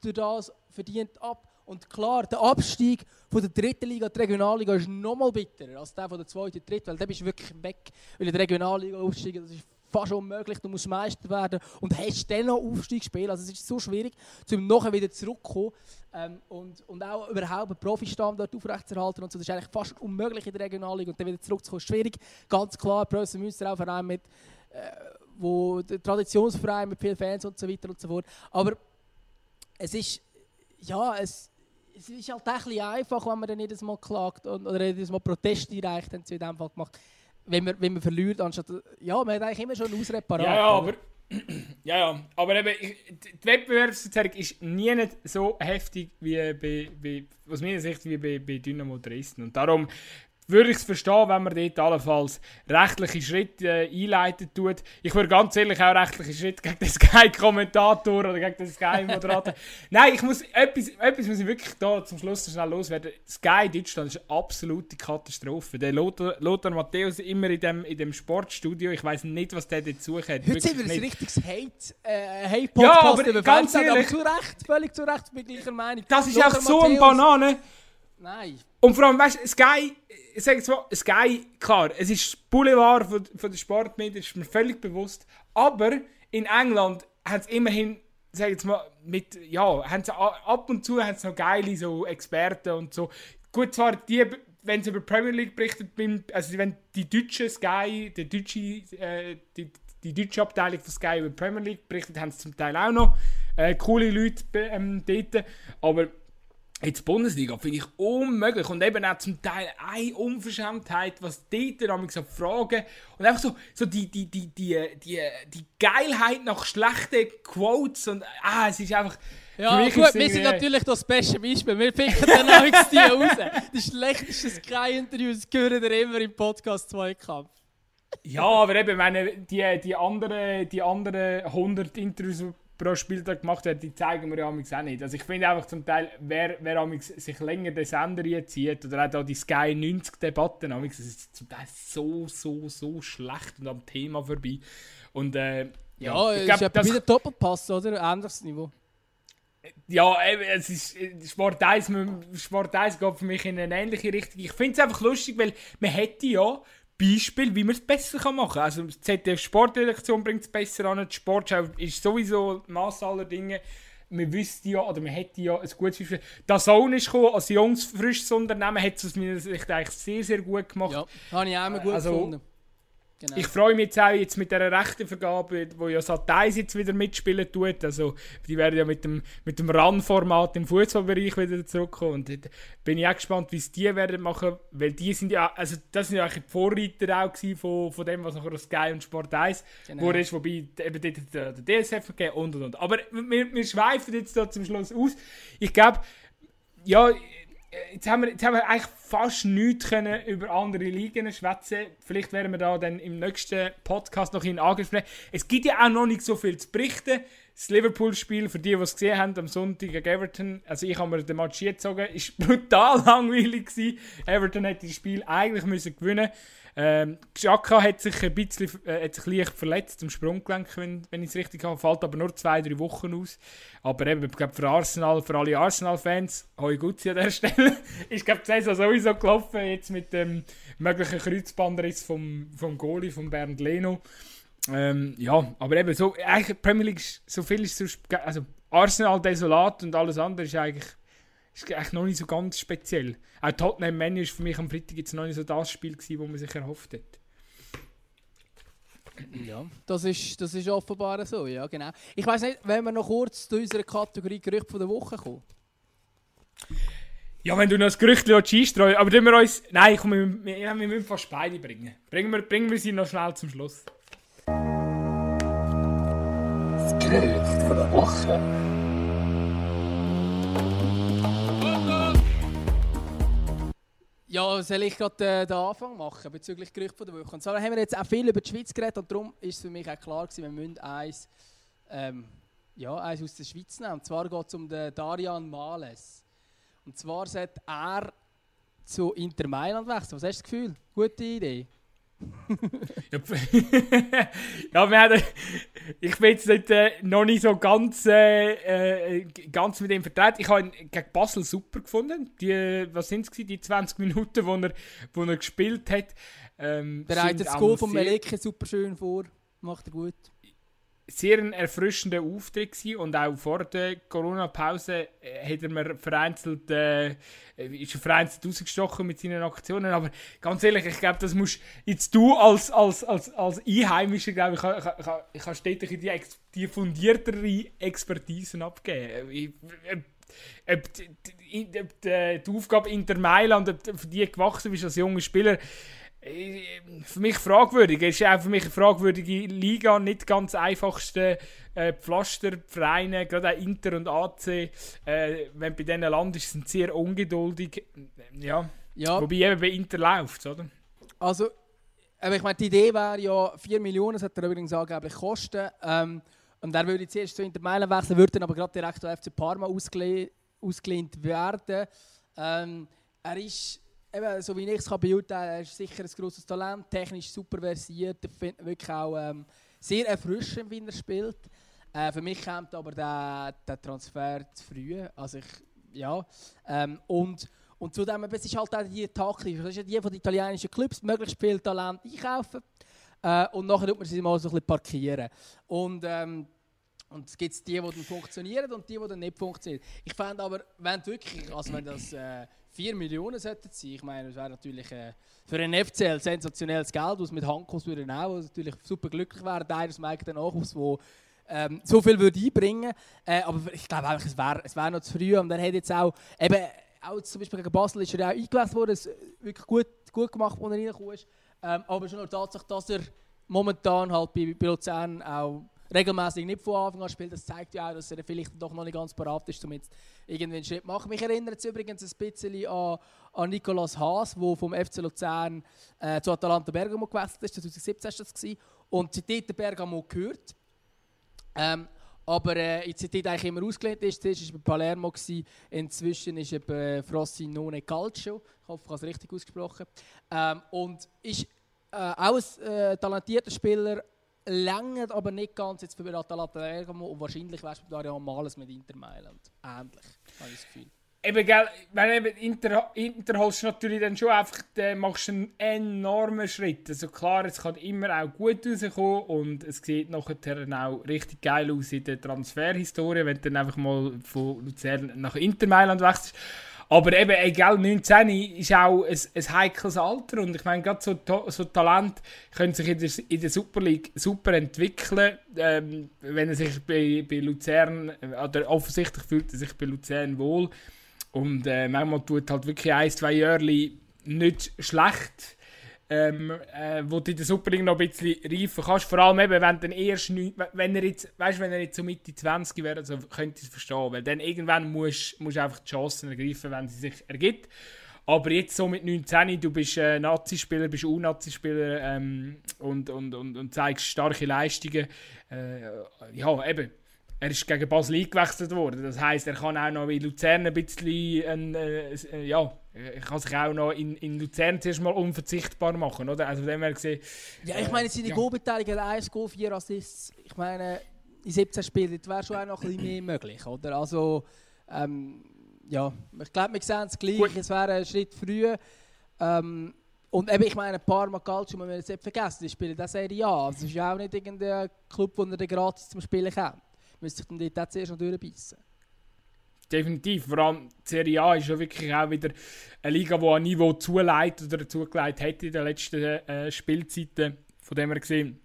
durch das verdient ab. Und klar, der Abstieg von der dritten Liga, die Regionalliga, ist noch mal bitterer als der von der zweiten, dritten, weil dann bist du wirklich weg. Weil in der Regionalliga aufsteigen, das ist fast unmöglich, du musst Meister werden und hast dann noch Aufstiegsspiel. Also es ist so schwierig, um nachher wieder zurückzukommen ähm, und, und auch überhaupt einen Profistamm dort aufrechtzuerhalten und so. Das ist eigentlich fast unmöglich in der Regionalliga und dann wieder zurückzukommen. Schwierig, ganz klar, Preußen Münster auch Verein mit, äh, wo der Traditionsverein mit vielen Fans und so weiter und so fort. Aber es ist, ja, es, es ist halt ein bisschen einfach, wenn man dann jedes Mal klagt und, oder jedes Mal Protest einreicht, haben sie in diesem Fall gemacht wenn man, wenn man verliert, anstatt. Ja, man hat eigentlich immer schon Ausrede Ja, ja, aber. Ja, ja, aber eben, die Wettbewerbsverzerrung ist nie nicht so heftig wie bei, bei aus meiner Sicht, wie bei, bei Dynamo Dresden. Und darum würde ich es verstehen, wenn man dort allenfalls rechtliche Schritte äh, einleiten tut. Ich würde ganz ehrlich auch rechtliche Schritte gegen den Sky-Kommentator oder gegen den Sky-Moderator. Nein, ich muss etwas, etwas muss ich wirklich da zum Schluss schnell loswerden. Sky Deutschland ist eine absolute Katastrophe. Der Lothar, Lothar Matthäus immer in dem, in dem Sportstudio. Ich weiß nicht, was der dort sucht. Heute sind wir ein richtiges Hate, äh, Hate-Podcast ja, aber ganz ehrlich, aber zu Recht, völlig zu Recht, bin gleicher Meinung. Das ist auch so ein Banane. Nein. Und vor allem, weißt du, Sky, ich sage jetzt mal, Sky, klar, es ist Boulevard von, von der Sportmedien, ist mir völlig bewusst. Aber in England hat es immerhin, sag jetzt mal, mit, ja, haben sie ab und zu haben noch geile so Experten und so. Gut, zwar die, wenn sie über Premier League berichtet, also wenn die deutsche Sky, die deutsche, äh, die, die deutsche Abteilung von Sky über Premier League berichtet, haben sie zum Teil auch noch äh, coole Leute ähm, dort. Aber Jetzt Bundesliga finde ich unmöglich und eben auch zum Teil eine Unverschämtheit, was dort dann so fragen und einfach so, so die, die, die, die, die, die Geilheit nach schlechten Quotes und ah, es ist einfach... Ja, gut, wir sind natürlich das beste Beispiel. Wir picken dann auch die raus. Die schlechtesten Sky-Interviews gehören ihr immer im Podcast Zweikampf. ja, aber eben, meine, die, die anderen die andere 100 Interviews, pro Spieltag gemacht hat, die zeigen wir ja auch nicht. Also ich finde einfach zum Teil, wer, wer sich länger den Sender zieht oder auch die Sky 90 Debatten, das ist zum Teil so, so, so schlecht und am Thema vorbei. Und äh, ja, ja ich glaub, ist das wieder Doppelpass, oder? Ein anderes Niveau. Ja, es ist, Sport 1, Sport 1 geht für mich in eine ähnliche Richtung. Ich finde es einfach lustig, weil man hätte ja Beispiel, wie man es besser machen kann. Also die ZDF Sportredaktion bringt es besser an, die Sportschau ist sowieso Maß aller Dinge. Man wüsste ja, oder man hätte ja ein gutes Beispiel. Das Zone ist gekommen, als junges, frisches Unternehmen, hat es aus meiner Sicht eigentlich sehr, sehr gut gemacht. Ja, habe ich auch immer gut also, gefunden. Genau. Ich freue mich jetzt auch jetzt mit dieser Rechtenvergabe, wo ja Sat1 jetzt wieder mitspielen tut. Also, die werden ja mit dem, mit dem RAN-Format im Fußballbereich wieder zurückkommen. Und da bin ich auch gespannt, wie es die werden machen, weil die sind ja, also das sind ja eigentlich die Vorreiter auch von, von dem, was nachher Sky und Sport 1 genau. wurde, ist, wobei eben dort der, der DSF gegeben und und und. Aber wir, wir schweifen jetzt da zum Schluss aus. Ich glaube, ja, jetzt haben wir, jetzt haben wir eigentlich fast nichts können über andere Ligen schwätzen. Vielleicht werden wir da dann im nächsten Podcast noch in Angriff nehmen. Es gibt ja auch noch nicht so viel zu berichten. Das Liverpool-Spiel, für die, die es gesehen haben, am Sonntag gegen Everton, also ich habe mir den Match gezogen, ist brutal langweilig gewesen. Everton hätte das Spiel eigentlich müssen gewinnen ähm, Xhaka hat sich ein bisschen äh, hat sich leicht verletzt am Sprunggelenk, wenn, wenn ich es richtig habe. Fällt aber nur zwei, drei Wochen aus. Aber eben, ich glaube, für Arsenal, für alle Arsenal-Fans, hoi gut an dieser Stelle, ist glaube die Saison sowieso gelaufen, jetzt mit dem möglichen Kreuzbandriss vom, vom Goalie, von Bernd Leno. Ähm, ja, aber eben, so, eigentlich Premier League, so viel ist so, also Arsenal desolat und alles andere ist eigentlich ist eigentlich noch nicht so ganz speziell. Auch Tottenham Man ist für mich am Freitag jetzt noch nicht so das Spiel gewesen, das man sich erhofft hat. Ja, das ist, das ist offenbar so, ja genau. Ich weiß nicht, wenn wir noch kurz zu unserer Kategorie Gerücht von der Woche kommen. Ja, wenn du noch das Gerücht einstreuen aber tun wir uns... Nein, komm, wir, wir, wir müssen fast beide bringen. Bringen wir, bringen wir sie noch schnell zum Schluss. Das Gerücht von der Woche. Ja, soll ich gerade äh, den Anfang machen bezüglich Gerüchte der Woche? Und zwar haben wir jetzt auch viel über die Schweiz geredet und darum ist es für mich auch klar gewesen, wir müssen eins, ähm, ja, eins aus der Schweiz nehmen. Und zwar geht es um den Darian Males. Und zwar sollte er zu Inter Mailand wechseln. Was hast du das Gefühl? Gute Idee? ja, wir haben, ich bin jetzt nicht, äh, noch nicht so ganz, äh, äh ganz mit ihm vertreten. Ich habe ihn gegen Basel super gefunden. Die, was sind es die 20 Minuten, wo er, wo er gespielt hat. Ähm, Bereitet das Goal von Meleke super schön vor. macht er gut. Sehr ein erfrischender Auftritt gewesen und auch vor der Corona-Pause äh, hat er mir vereinzelt, äh, ist er vereinzelt rausgestochen mit seinen Aktionen, aber ganz ehrlich, ich glaube, das musst jetzt du als, als, als, als Einheimischer, glaube ich, kann, kann, ich kann stetig die, die fundiertere Expertisen abgeben. Ich, ob, ob, die, die, die, die Aufgabe Inter Mailand, ob die gewachsen bist als junger Spieler, äh, für mich fragwürdig. Es ist auch für mich eine fragwürdige Liga, nicht ganz einfachste äh, Pflastervereine, gerade auch Inter und AC. Äh, wenn du bei diesen landest, sind sie sehr ungeduldig. Ja. Ja, Wobei eben bei Inter läuft oder? also, ich meine, die Idee wäre ja 4 Millionen, sollte er übrigens angeblich kosten. Ähm, und er würde zuerst zu Inter Mailand wechseln, würde dann aber gerade direkt zu FC Parma ausgele ausgelehnt werden. Ähm, er ist, eben, so wie ich es beurteilen kann, ist sicher ein grosses Talent, technisch super versiert, ich finde wirklich auch ähm, sehr erfrischend, wie er spielt. Äh, für mich kommt aber der, der Transfer zu früh. Also ich, ja. Ähm, und, und zudem, es ist halt auch die Taktik, das ist ja die von den italienischen Clubs, möglichst viel Talent einkaufen äh, und nachher tut man sie mal so ein bisschen parkieren. Und, ähm, und es gibt die, die dann funktionieren und die, die dann nicht funktionieren. Ich fände aber, wenn wirklich, also wenn das äh, 4 Millionen sollten sein, ich meine, das wäre natürlich äh, für einen FCL sensationelles Geld, was mit Handkurs würde auch, was natürlich super glücklich wäre, der aus dem eigenen Nachwuchs, wo ähm, so viel würde einbringen. Äh, aber ich glaube einfach, es wäre es wär noch zu früh und er hat jetzt auch, eben, auch zum Beispiel gegen Basel ist er auch eingewechselt worden, es wirklich gut, gut gemacht, als er reingekommen ist. Ähm, aber schon nur die Tatsache, dass er momentan halt bei, bei Luzern auch regelmäßig nicht von Anfang an spielt, das zeigt ja auch, dass er vielleicht doch noch nicht ganz parat ist, um jetzt irgendwie einen Schritt zu machen. Mich erinnert es übrigens ein bisschen an, an Nicolas Haas, der vom FC Luzern äh, zu Atalanta Bergamo gewechselt ist, 2017 war das. Gewesen. Und seitdem Bergamo gehört. Ähm, aber äh, jetzt seitdem eigentlich immer ausgelehnt ist. Zuerst war er bei Palermo, inzwischen ist er bei Frosinone Calcio. Ich hoffe, ich habe es richtig ausgesprochen. Ähm, und ist äh, auch ein äh, talentierter Spieler, längert aber nicht ganz jetzt für Atalanta Bergamo und wahrscheinlich wärst du Darian Males mit Inter Mailand. Ähnlich, habe ich das Gefühl. Eben, gell, wenn eben Inter, Inter holst du natürlich dann schon einfach, dann machst du einen enormen Schritt. Also klar, es kann immer auch gut rauskommen und es sieht nachher auch richtig geil aus in der Transferhistorie, wenn du dann einfach mal von Luzern nach Inter Mailand wechselst. Aber eben, egal, 19 ist auch ein, ein heikles Alter. Und ich meine, gerade so, so Talent können sich in der, in der Super League super entwickeln, ähm, wenn er sich bei, bei Luzern, äh, oder offensichtlich fühlt er sich bei Luzern wohl. Und äh, manchmal tut halt wirklich ein, zwei Jahre nicht schlecht, ähm, äh, wo du in der Super League noch ein bisschen reifen kannst. Vor allem eben, wenn erst neun- wenn er jetzt, weißt, wenn er jetzt so Mitte 20 wäre, also könnte ich es verstehen, weil dann irgendwann musst du einfach die Chancen ergreifen, wenn sie sich ergibt. Aber jetzt so mit 19, du bist äh, Nazi-Spieler, bist U-Nazi-Spieler ähm, und, und, und, und zeigst starke Leistungen. Äh, ja, eben. Er ist gegen Basel eingewechselt worden. Das heisst, er kann auch noch in Luzern ein bisschen, äh, äh, ja, er kann sich auch noch in, in Luzern zuerst mal unverzichtbar machen, oder? Also dem her gesehen, Ja, ich meine, seine ja. Goalbeteiligung, 1 Goal, 4 Assists, ich meine, in 17 Spielen wäre schon auch noch ein bisschen mehr möglich, oder? Also, ähm, ja, ich glaube, wir sehen es gleich, Gut. es wäre ein Schritt früh. Ähm, und eben, ich meine, Parma Calcio, muss man jetzt nicht vergessen, die spielen das Serie A. Es ist ja auch nicht irgendein Club, wo er gratis zum Spielen kommt. Müsste sich dann dort auch zuerst noch durchbeissen. Definitiv. Vor allem die Serie A ist ja wirklich auch wieder eine Liga, die ein Niveau zuleitet oder zugeleitet hat in den letzten äh, Spielzeiten. Von dem her gesehen,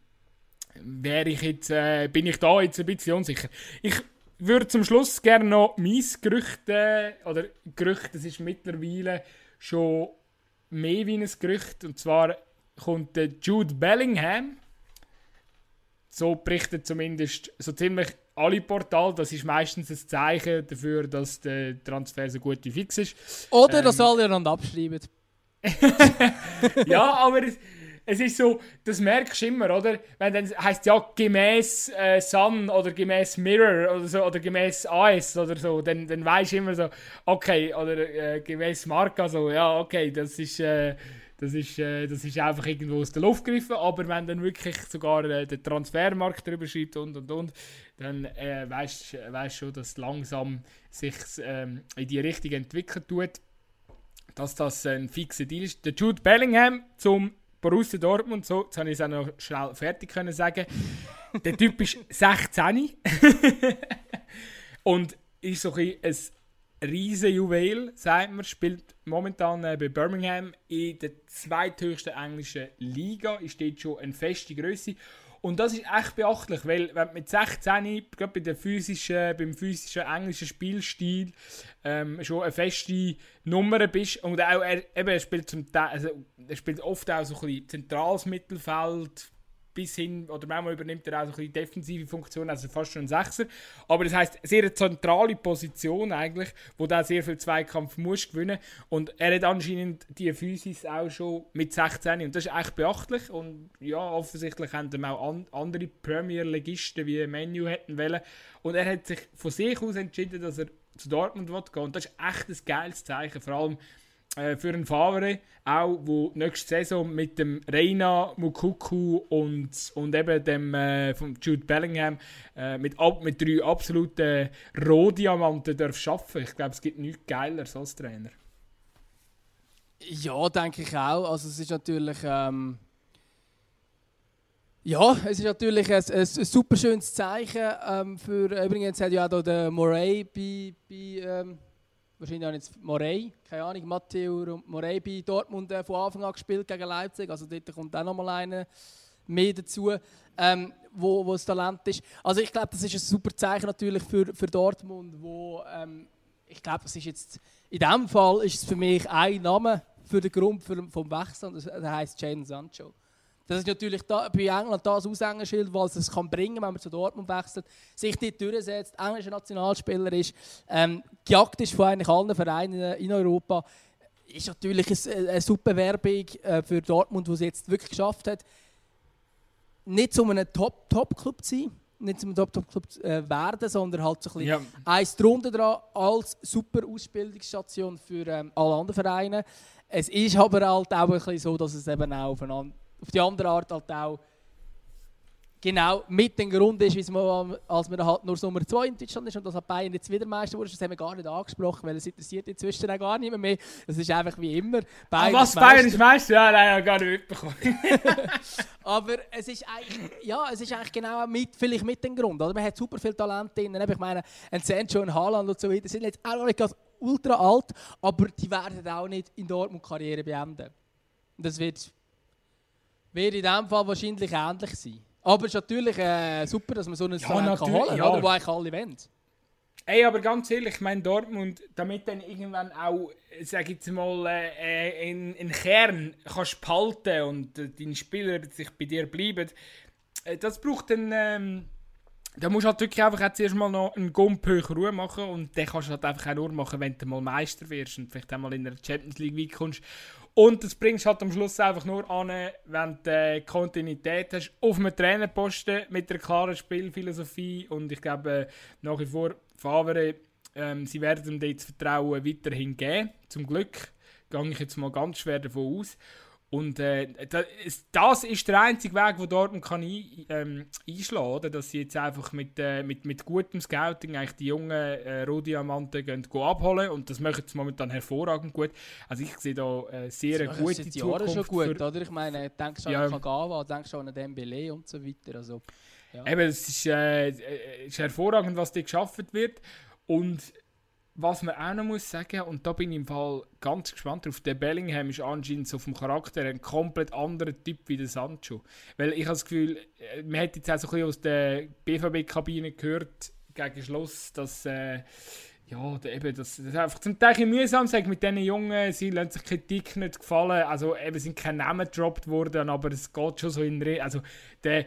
wäre ich jetzt, äh, bin ich da jetzt ein bisschen unsicher. Ich würde zum Schluss gerne noch mein Gerücht, äh, oder Gerücht, das ist mittlerweile schon mehr wie ein Gerücht, und zwar kommt der Jude Bellingham, so berichten zumindest so ziemlich alle Portale, das ist meistens ein Zeichen dafür, dass der Transfer so gut wie fix ist. Oder Ähm. dass alle einander abschreiben. ja, aber es, es ist so, das merkst du immer, oder? Wenn dann heißt ja gemäß äh, Sun oder gemäß Mirror oder so oder gemäß AS oder so, dann, dann weißt du immer so, okay, oder äh, gemäß Marca so, ja, okay, das ist, äh, das ist, äh, das ist einfach irgendwo aus der Luft gegriffen, aber wenn dann wirklich sogar äh, der Transfermarkt drüber schreibt und und und, dann äh, weißt du schon, dass langsam sich ähm, in die Richtung entwickeln tut dass das ein fixer Deal ist. Der Jude Bellingham zum Borussia Dortmund, so, jetzt habe ich es auch noch schnell fertig können sagen. Der Typ ist 16 und ist so ein, ein riesen Juwel, sagt man, spielt momentan äh, bei Birmingham in der zweithöchsten englischen Liga, ist dort schon eine feste Größe. Und das ist echt beachtlich, weil wenn du mit 16, gerade bei der physischen, beim physischen englischen Spielstil, ähm, schon eine feste Nummer bist und auch er, eben, er spielt zum also er spielt oft auch so ein bisschen zentrales Mittelfeld, bis hin, oder manchmal übernimmt er auch so ein bisschen defensive Funktion, also fast schon ein Sechser. Aber das heißt sehr zentrale Position eigentlich, wo da sehr viel Zweikampf muss gewinnen. Und er hat anscheinend die Physis auch schon mit 16 und das ist echt beachtlich. Und ja, offensichtlich haben dann auch an, andere Premier-Legisten wie Menu hätten wollen. Und er hat sich von sich aus entschieden, dass er zu Dortmund gehen Und das ist echt ein geiles Zeichen, vor allem äh, für einen Favre, auch wo nächste Saison mit dem Reina Mukuku und, und eben dem äh, von Jude Bellingham äh, mit, mit drei absoluten Rohdiamanten darf arbeiten. Ich glaube, es gibt nichts Geileres als Trainer. Ja, denke ich auch. Also es ist natürlich ähm ja, es ist natürlich ein, ein, ein super schönes Zeichen ähm, für übrigens hat ja auch der Moray bei, bei ähm wahrscheinlich auch jetzt Morey, keine Ahnung, Matteo und Morey bei Dortmund äh, von Anfang an gespielt gegen Leipzig, also dort kommt auch nochmal einer mehr dazu, ähm, wo, wo das Talent ist. Also ich glaube, das ist ein super Zeichen natürlich für, für Dortmund, wo ähm, ich glaube, es ist jetzt, in diesem Fall ist es für mich ein Name für den Grund für, vom Wechsel, das heißt Jadon Sancho. Das ist natürlich da, bei England das Aushängeschild, weil es es kann bringen, wenn man zu Dortmund wechselt, sich dort durchsetzt, englischer Nationalspieler ist, ähm, gejagt ist von eigentlich allen Vereinen in Europa, ist natürlich eine, eine super Werbung äh, für Dortmund, wo sie jetzt wirklich geschafft hat, nicht zu einem Top-Top-Club zu sein, nicht zum Top-Top-Club äh, werden, sondern halt so ein bisschen ja. eins drunter dran als super Ausbildungsstation für ähm, alle anderen Vereine. Es ist aber halt auch ein bisschen so, dass es eben auch aufeinander auf die andere Art halt auch genau mit dem Grund ist, man, als man halt nur Nummer 2 in Deutschland ist und das hat Bayern jetzt wieder Meister wurde, das haben wir gar nicht angesprochen, weil es interessiert inzwischen auch gar nicht mehr. Es ist einfach wie immer. Bayern ah, was, Bayern ist Meister? Ja, nein, gar nicht mitbekommen. Aber es ist eigentlich, ja, es ist eigentlich genau mit, vielleicht mit dem Grund. Oder? Man hat super viel Talent drin. Ich meine, ein Sancho und Haaland und so weiter sind jetzt auch nicht ganz ultra alt, aber die werden auch nicht in Dortmund Karriere beenden. Das wird wird in diesem Fall wahrscheinlich ähnlich sein. Aber es ist natürlich äh, super, dass man so einen ja, Talent kann holen ja. oder, wo eigentlich alle wollen. Ey, aber ganz ehrlich, ich meine Dortmund, damit dann irgendwann auch, sag jetzt mal, äh, in, in Kern kannst behalten und äh, deine Spieler sich bei dir bleiben, äh, das braucht dann, ähm, da musst du halt wirklich einfach jetzt erstmal noch einen Gump Ruhe machen und den kannst du halt einfach auch nur machen, wenn du mal Meister wirst und vielleicht einmal in der Champions League weit kommst. Und das bringst du halt am Schluss einfach nur an, wenn du äh, Kontinuität hast auf einem Trainerposten mit einer klaren Spielphilosophie. Und ich glaube, nach wie vor, Favre, ähm, sie werden ihm das Vertrauen weiterhin geben. Zum Glück gehe ich jetzt mal ganz schwer davon aus. Und äh, das ist der einzige Weg, wo Dortmund kann ein, ähm, einschlagen kann, dass sie jetzt einfach mit, äh, mit, mit gutem Scouting eigentlich die jungen äh, Rohdiamanten gehen, gehen abholen und das machen sie momentan hervorragend gut. Also ich sehe da äh, sehr eine gute Zukunft. Jahre schon gut, für, oder? Ich meine, denkst schon ja, an Kagawa, denkst an Dembele und so weiter. Also, ja. Eben, es ist, äh, ist hervorragend, was da geschaffen wird und was man auch noch muss sagen, und da bin ich im Fall ganz gespannt drauf, der Bellingham ist anscheinend so vom Charakter ein komplett anderer Typ wie der Sancho. Weil ich habe das Gefühl, äh, man hat jetzt auch so ein bisschen aus der BVB-Kabine gehört, gegen Schluss, dass... Äh, ja, eben, das, das einfach zum Teil mühsam sagt mit diesen Jungen, sie lassen sich Kritik nicht gefallen, also eben sind keine Namen gedroppt worden, aber es geht schon so in Re also der,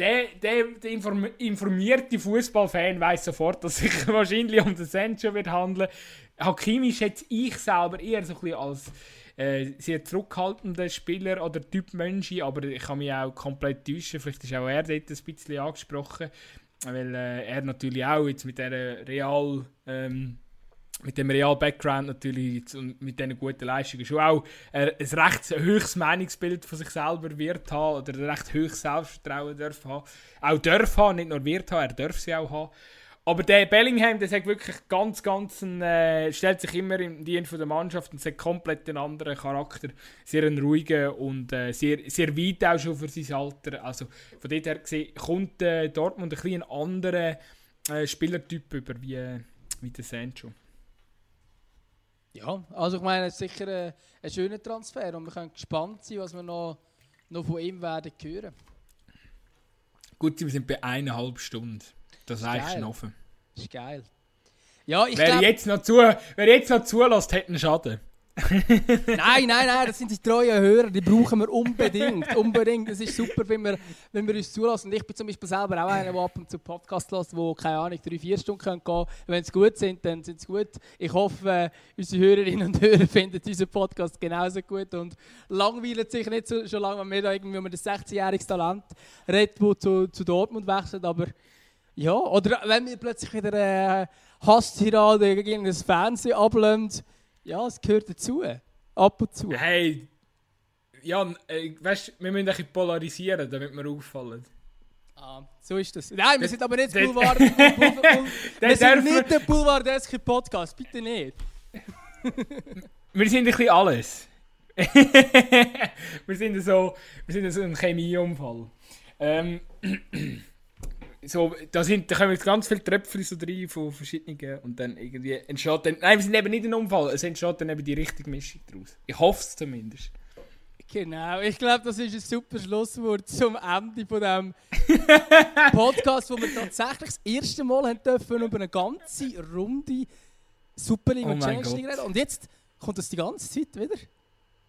der, der, der informierte Fußballfan weiß sofort, dass sich wahrscheinlich um den Sancho wird handeln. Hakimi schätze ich selber eher so ein bisschen als äh, sehr zurückhaltender Spieler oder Typ Mensch, aber ich kann mich auch komplett täuschen. Vielleicht ist auch er dort ein bisschen angesprochen. Weil äh, er natürlich auch jetzt mit dieser Real, ähm, mit dem Real-Background natürlich und mit diesen guten Leistungen schon auch äh, ein recht höchstes Meinungsbild von sich selber wird haben oder ein recht höchstes Selbstvertrauen darf haben. Auch darf haben, nicht nur wird haben, er darf sie auch haben. Aber der Bellingham, der sagt wirklich ganz, ganz, ein, äh, stellt sich immer im Dienst der Mannschaft und hat komplett einen anderen Charakter. Sehr ein ruhiger und äh, sehr, sehr weit auch schon für sein Alter. Also von dort her gesehen kommt äh, Dortmund ein bisschen einen anderen äh, Spielertyp über wie, wie der Sancho. Ja, also ich meine, es ist sicher ein, ein schöner Transfer und wir können gespannt sein, was wir noch, noch von ihm werden hören. Gut, wir sind bei eineinhalb Stunden. Das reicht geil. schon offen. Ist geil. Ja, ich Wer glaube... jetzt, noch zu, wer jetzt noch zulässt, hat einen Schaden. Nein, nein, nein, das sind die treuen Hörer, die brauchen wir unbedingt. unbedingt. Es ist super, wenn wir, wenn wir uns zulassen. Ich bin zum Beispiel selber auch einer, der ab und zu Podcast hört, wo, keine Ahnung, drei, vier Stunden gehen können. Wenn sie gut sind, dann sind sie gut. Ich hoffe, äh, unsere Hörerinnen und Hörer finden unseren Podcast genauso gut und langweilen sich nicht so, schon lange, wenn wir da irgendwie um das 16-jähriges Talent reden, das zu, zu Dortmund wechselt. Aber ja, oder wenn wir plötzlich wieder eine Hasstirade gegen das Fernsehen ablehnen, ja, es gehört dazu. Ab und zu. Hey, Jan, äh, weißt, wir müssen ein bisschen polarisieren, damit wir auffallen. Ah, so ist das. Nein, wir sind aber nicht Boulevard. Wir sind nicht der Boulevardeske Podcast, bitte nicht. Wir sind ein bisschen alles. wir sind so, wir sind so ein Chemieunfall. Ähm, so, da, sind, da kommen jetzt ganz viele Tröpfchen so rein von verschiedenen und dann irgendwie entsteht dann, nein, wir sind eben nicht ein Unfall, es entsteht dann eben die richtige Mischung daraus. Ich hoffe es zumindest. Genau, ich glaube, das ist ein super Schlusswort zum Ende von diesem Podcast, wo wir tatsächlich das erste Mal haben dürfen über eine ganze Runde Super League Oh und Champions League reden. Und jetzt kommt das die ganze Zeit wieder.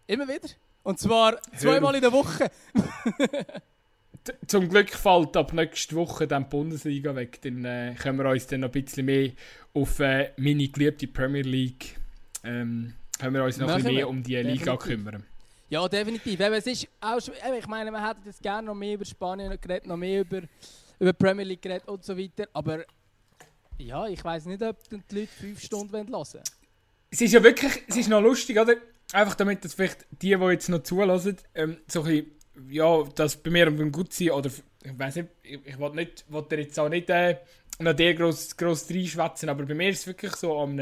Immer wieder. Und zwar zweimal in der Woche. Zum Glück fällt ab nächste Woche dann die Bundesliga weg. Dann äh, können wir uns dann noch ein bisschen mehr auf äh, meine geliebte Premier League ähm, können wir uns noch ein bisschen wir. mehr um die Liga Definitiv. kümmern. Ja, definitiv. Eben, es ist auch ich meine, man hätte jetzt gerne noch mehr über Spanien geredet, noch mehr über, über Premier League geredet und so weiter. Aber ja, ich weiß nicht, ob die Leute fünf Stunden hören wollen. Es ist ja wirklich, es ist noch lustig, oder? Einfach damit, dass vielleicht die, die jetzt noch zulassen, ähm, so ein bisschen, ja, das bei mir beim Gutsein, oder ich weiß nicht, ich, ich will nicht, will dir jetzt auch nicht äh, noch der gross, gross reinschwätzen, aber bei mir ist es wirklich so, am,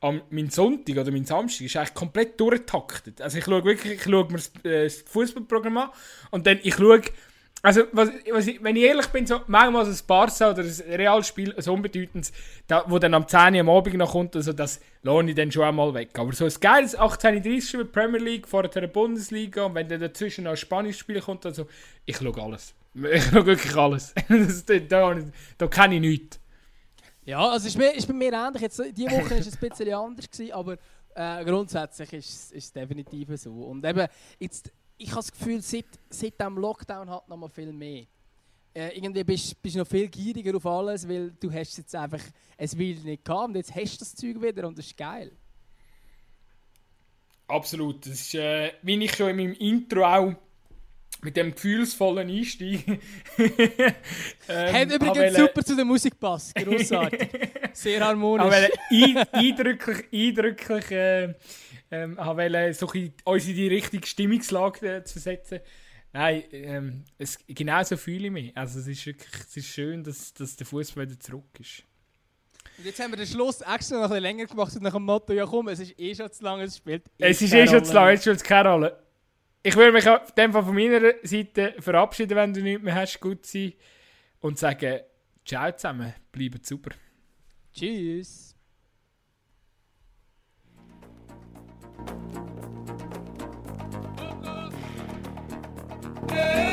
am mein Sonntag oder mein Samstag ist eigentlich komplett durchgetaktet. Also ich schaue wirklich, ich schaue mir das, äh, Fußballprogramm an und dann ich schaue, also was, was ich, wenn ich ehrlich bin, so manchmal ein Barca oder ein Realspiel, ein unbedeutendes, da, wo dann am 10 Uhr am Abend noch kommt, also das lohne ich dann schon einmal weg. Aber so ein geiles 18.30 Uhr Premier League, vorher der Bundesliga und wenn dann dazwischen noch ein spanisches Spiel kommt, also ich schaue alles. Ich schaue wirklich alles. das, da, da, kenne ich nichts. Ja, also ist, mir, ist bei mir ähnlich. Jetzt, diese Woche war es ein bisschen anders, gewesen, aber äh, grundsätzlich ist es definitiv so. Und eben, jetzt, ich habe das Gefühl, seit, seit dem Lockdown hat noch mal viel mehr. Äh, irgendwie bist du noch viel gieriger auf alles, weil du hast jetzt einfach es will nicht gehabt und jetzt hast du das Zeug wieder und das ist geil. Absolut. Das ist, äh, wie ich schon in meinem Intro auch mit dem gefühlsvollen Einstieg. ähm, Hat übrigens wollte- super zu der Musik gepasst. Grossartig. Sehr harmonisch. Aber ein, eindrücklich, eindrücklich äh, ähm, wollte so uns in die richtige Stimmungslage äh, zu versetzen. Nein, ähm, es, genauso fühle ich mich. Also es ist wirklich es ist schön, dass, dass der Fußball wieder zurück ist. Und jetzt haben wir den Schluss extra noch ein bisschen länger gemacht und nach dem Motto, ja komm, es ist eh schon zu lang, es spielt Es ist eh schon zu Rolle lang, jetzt spielt es keine Rolle. Ich würde mich auf dem Fall von meiner Seite verabschieden, wenn du nichts mehr hast, gut sein. Und sagen, ciao zusammen, bleibt super. Tschüss. Yeah.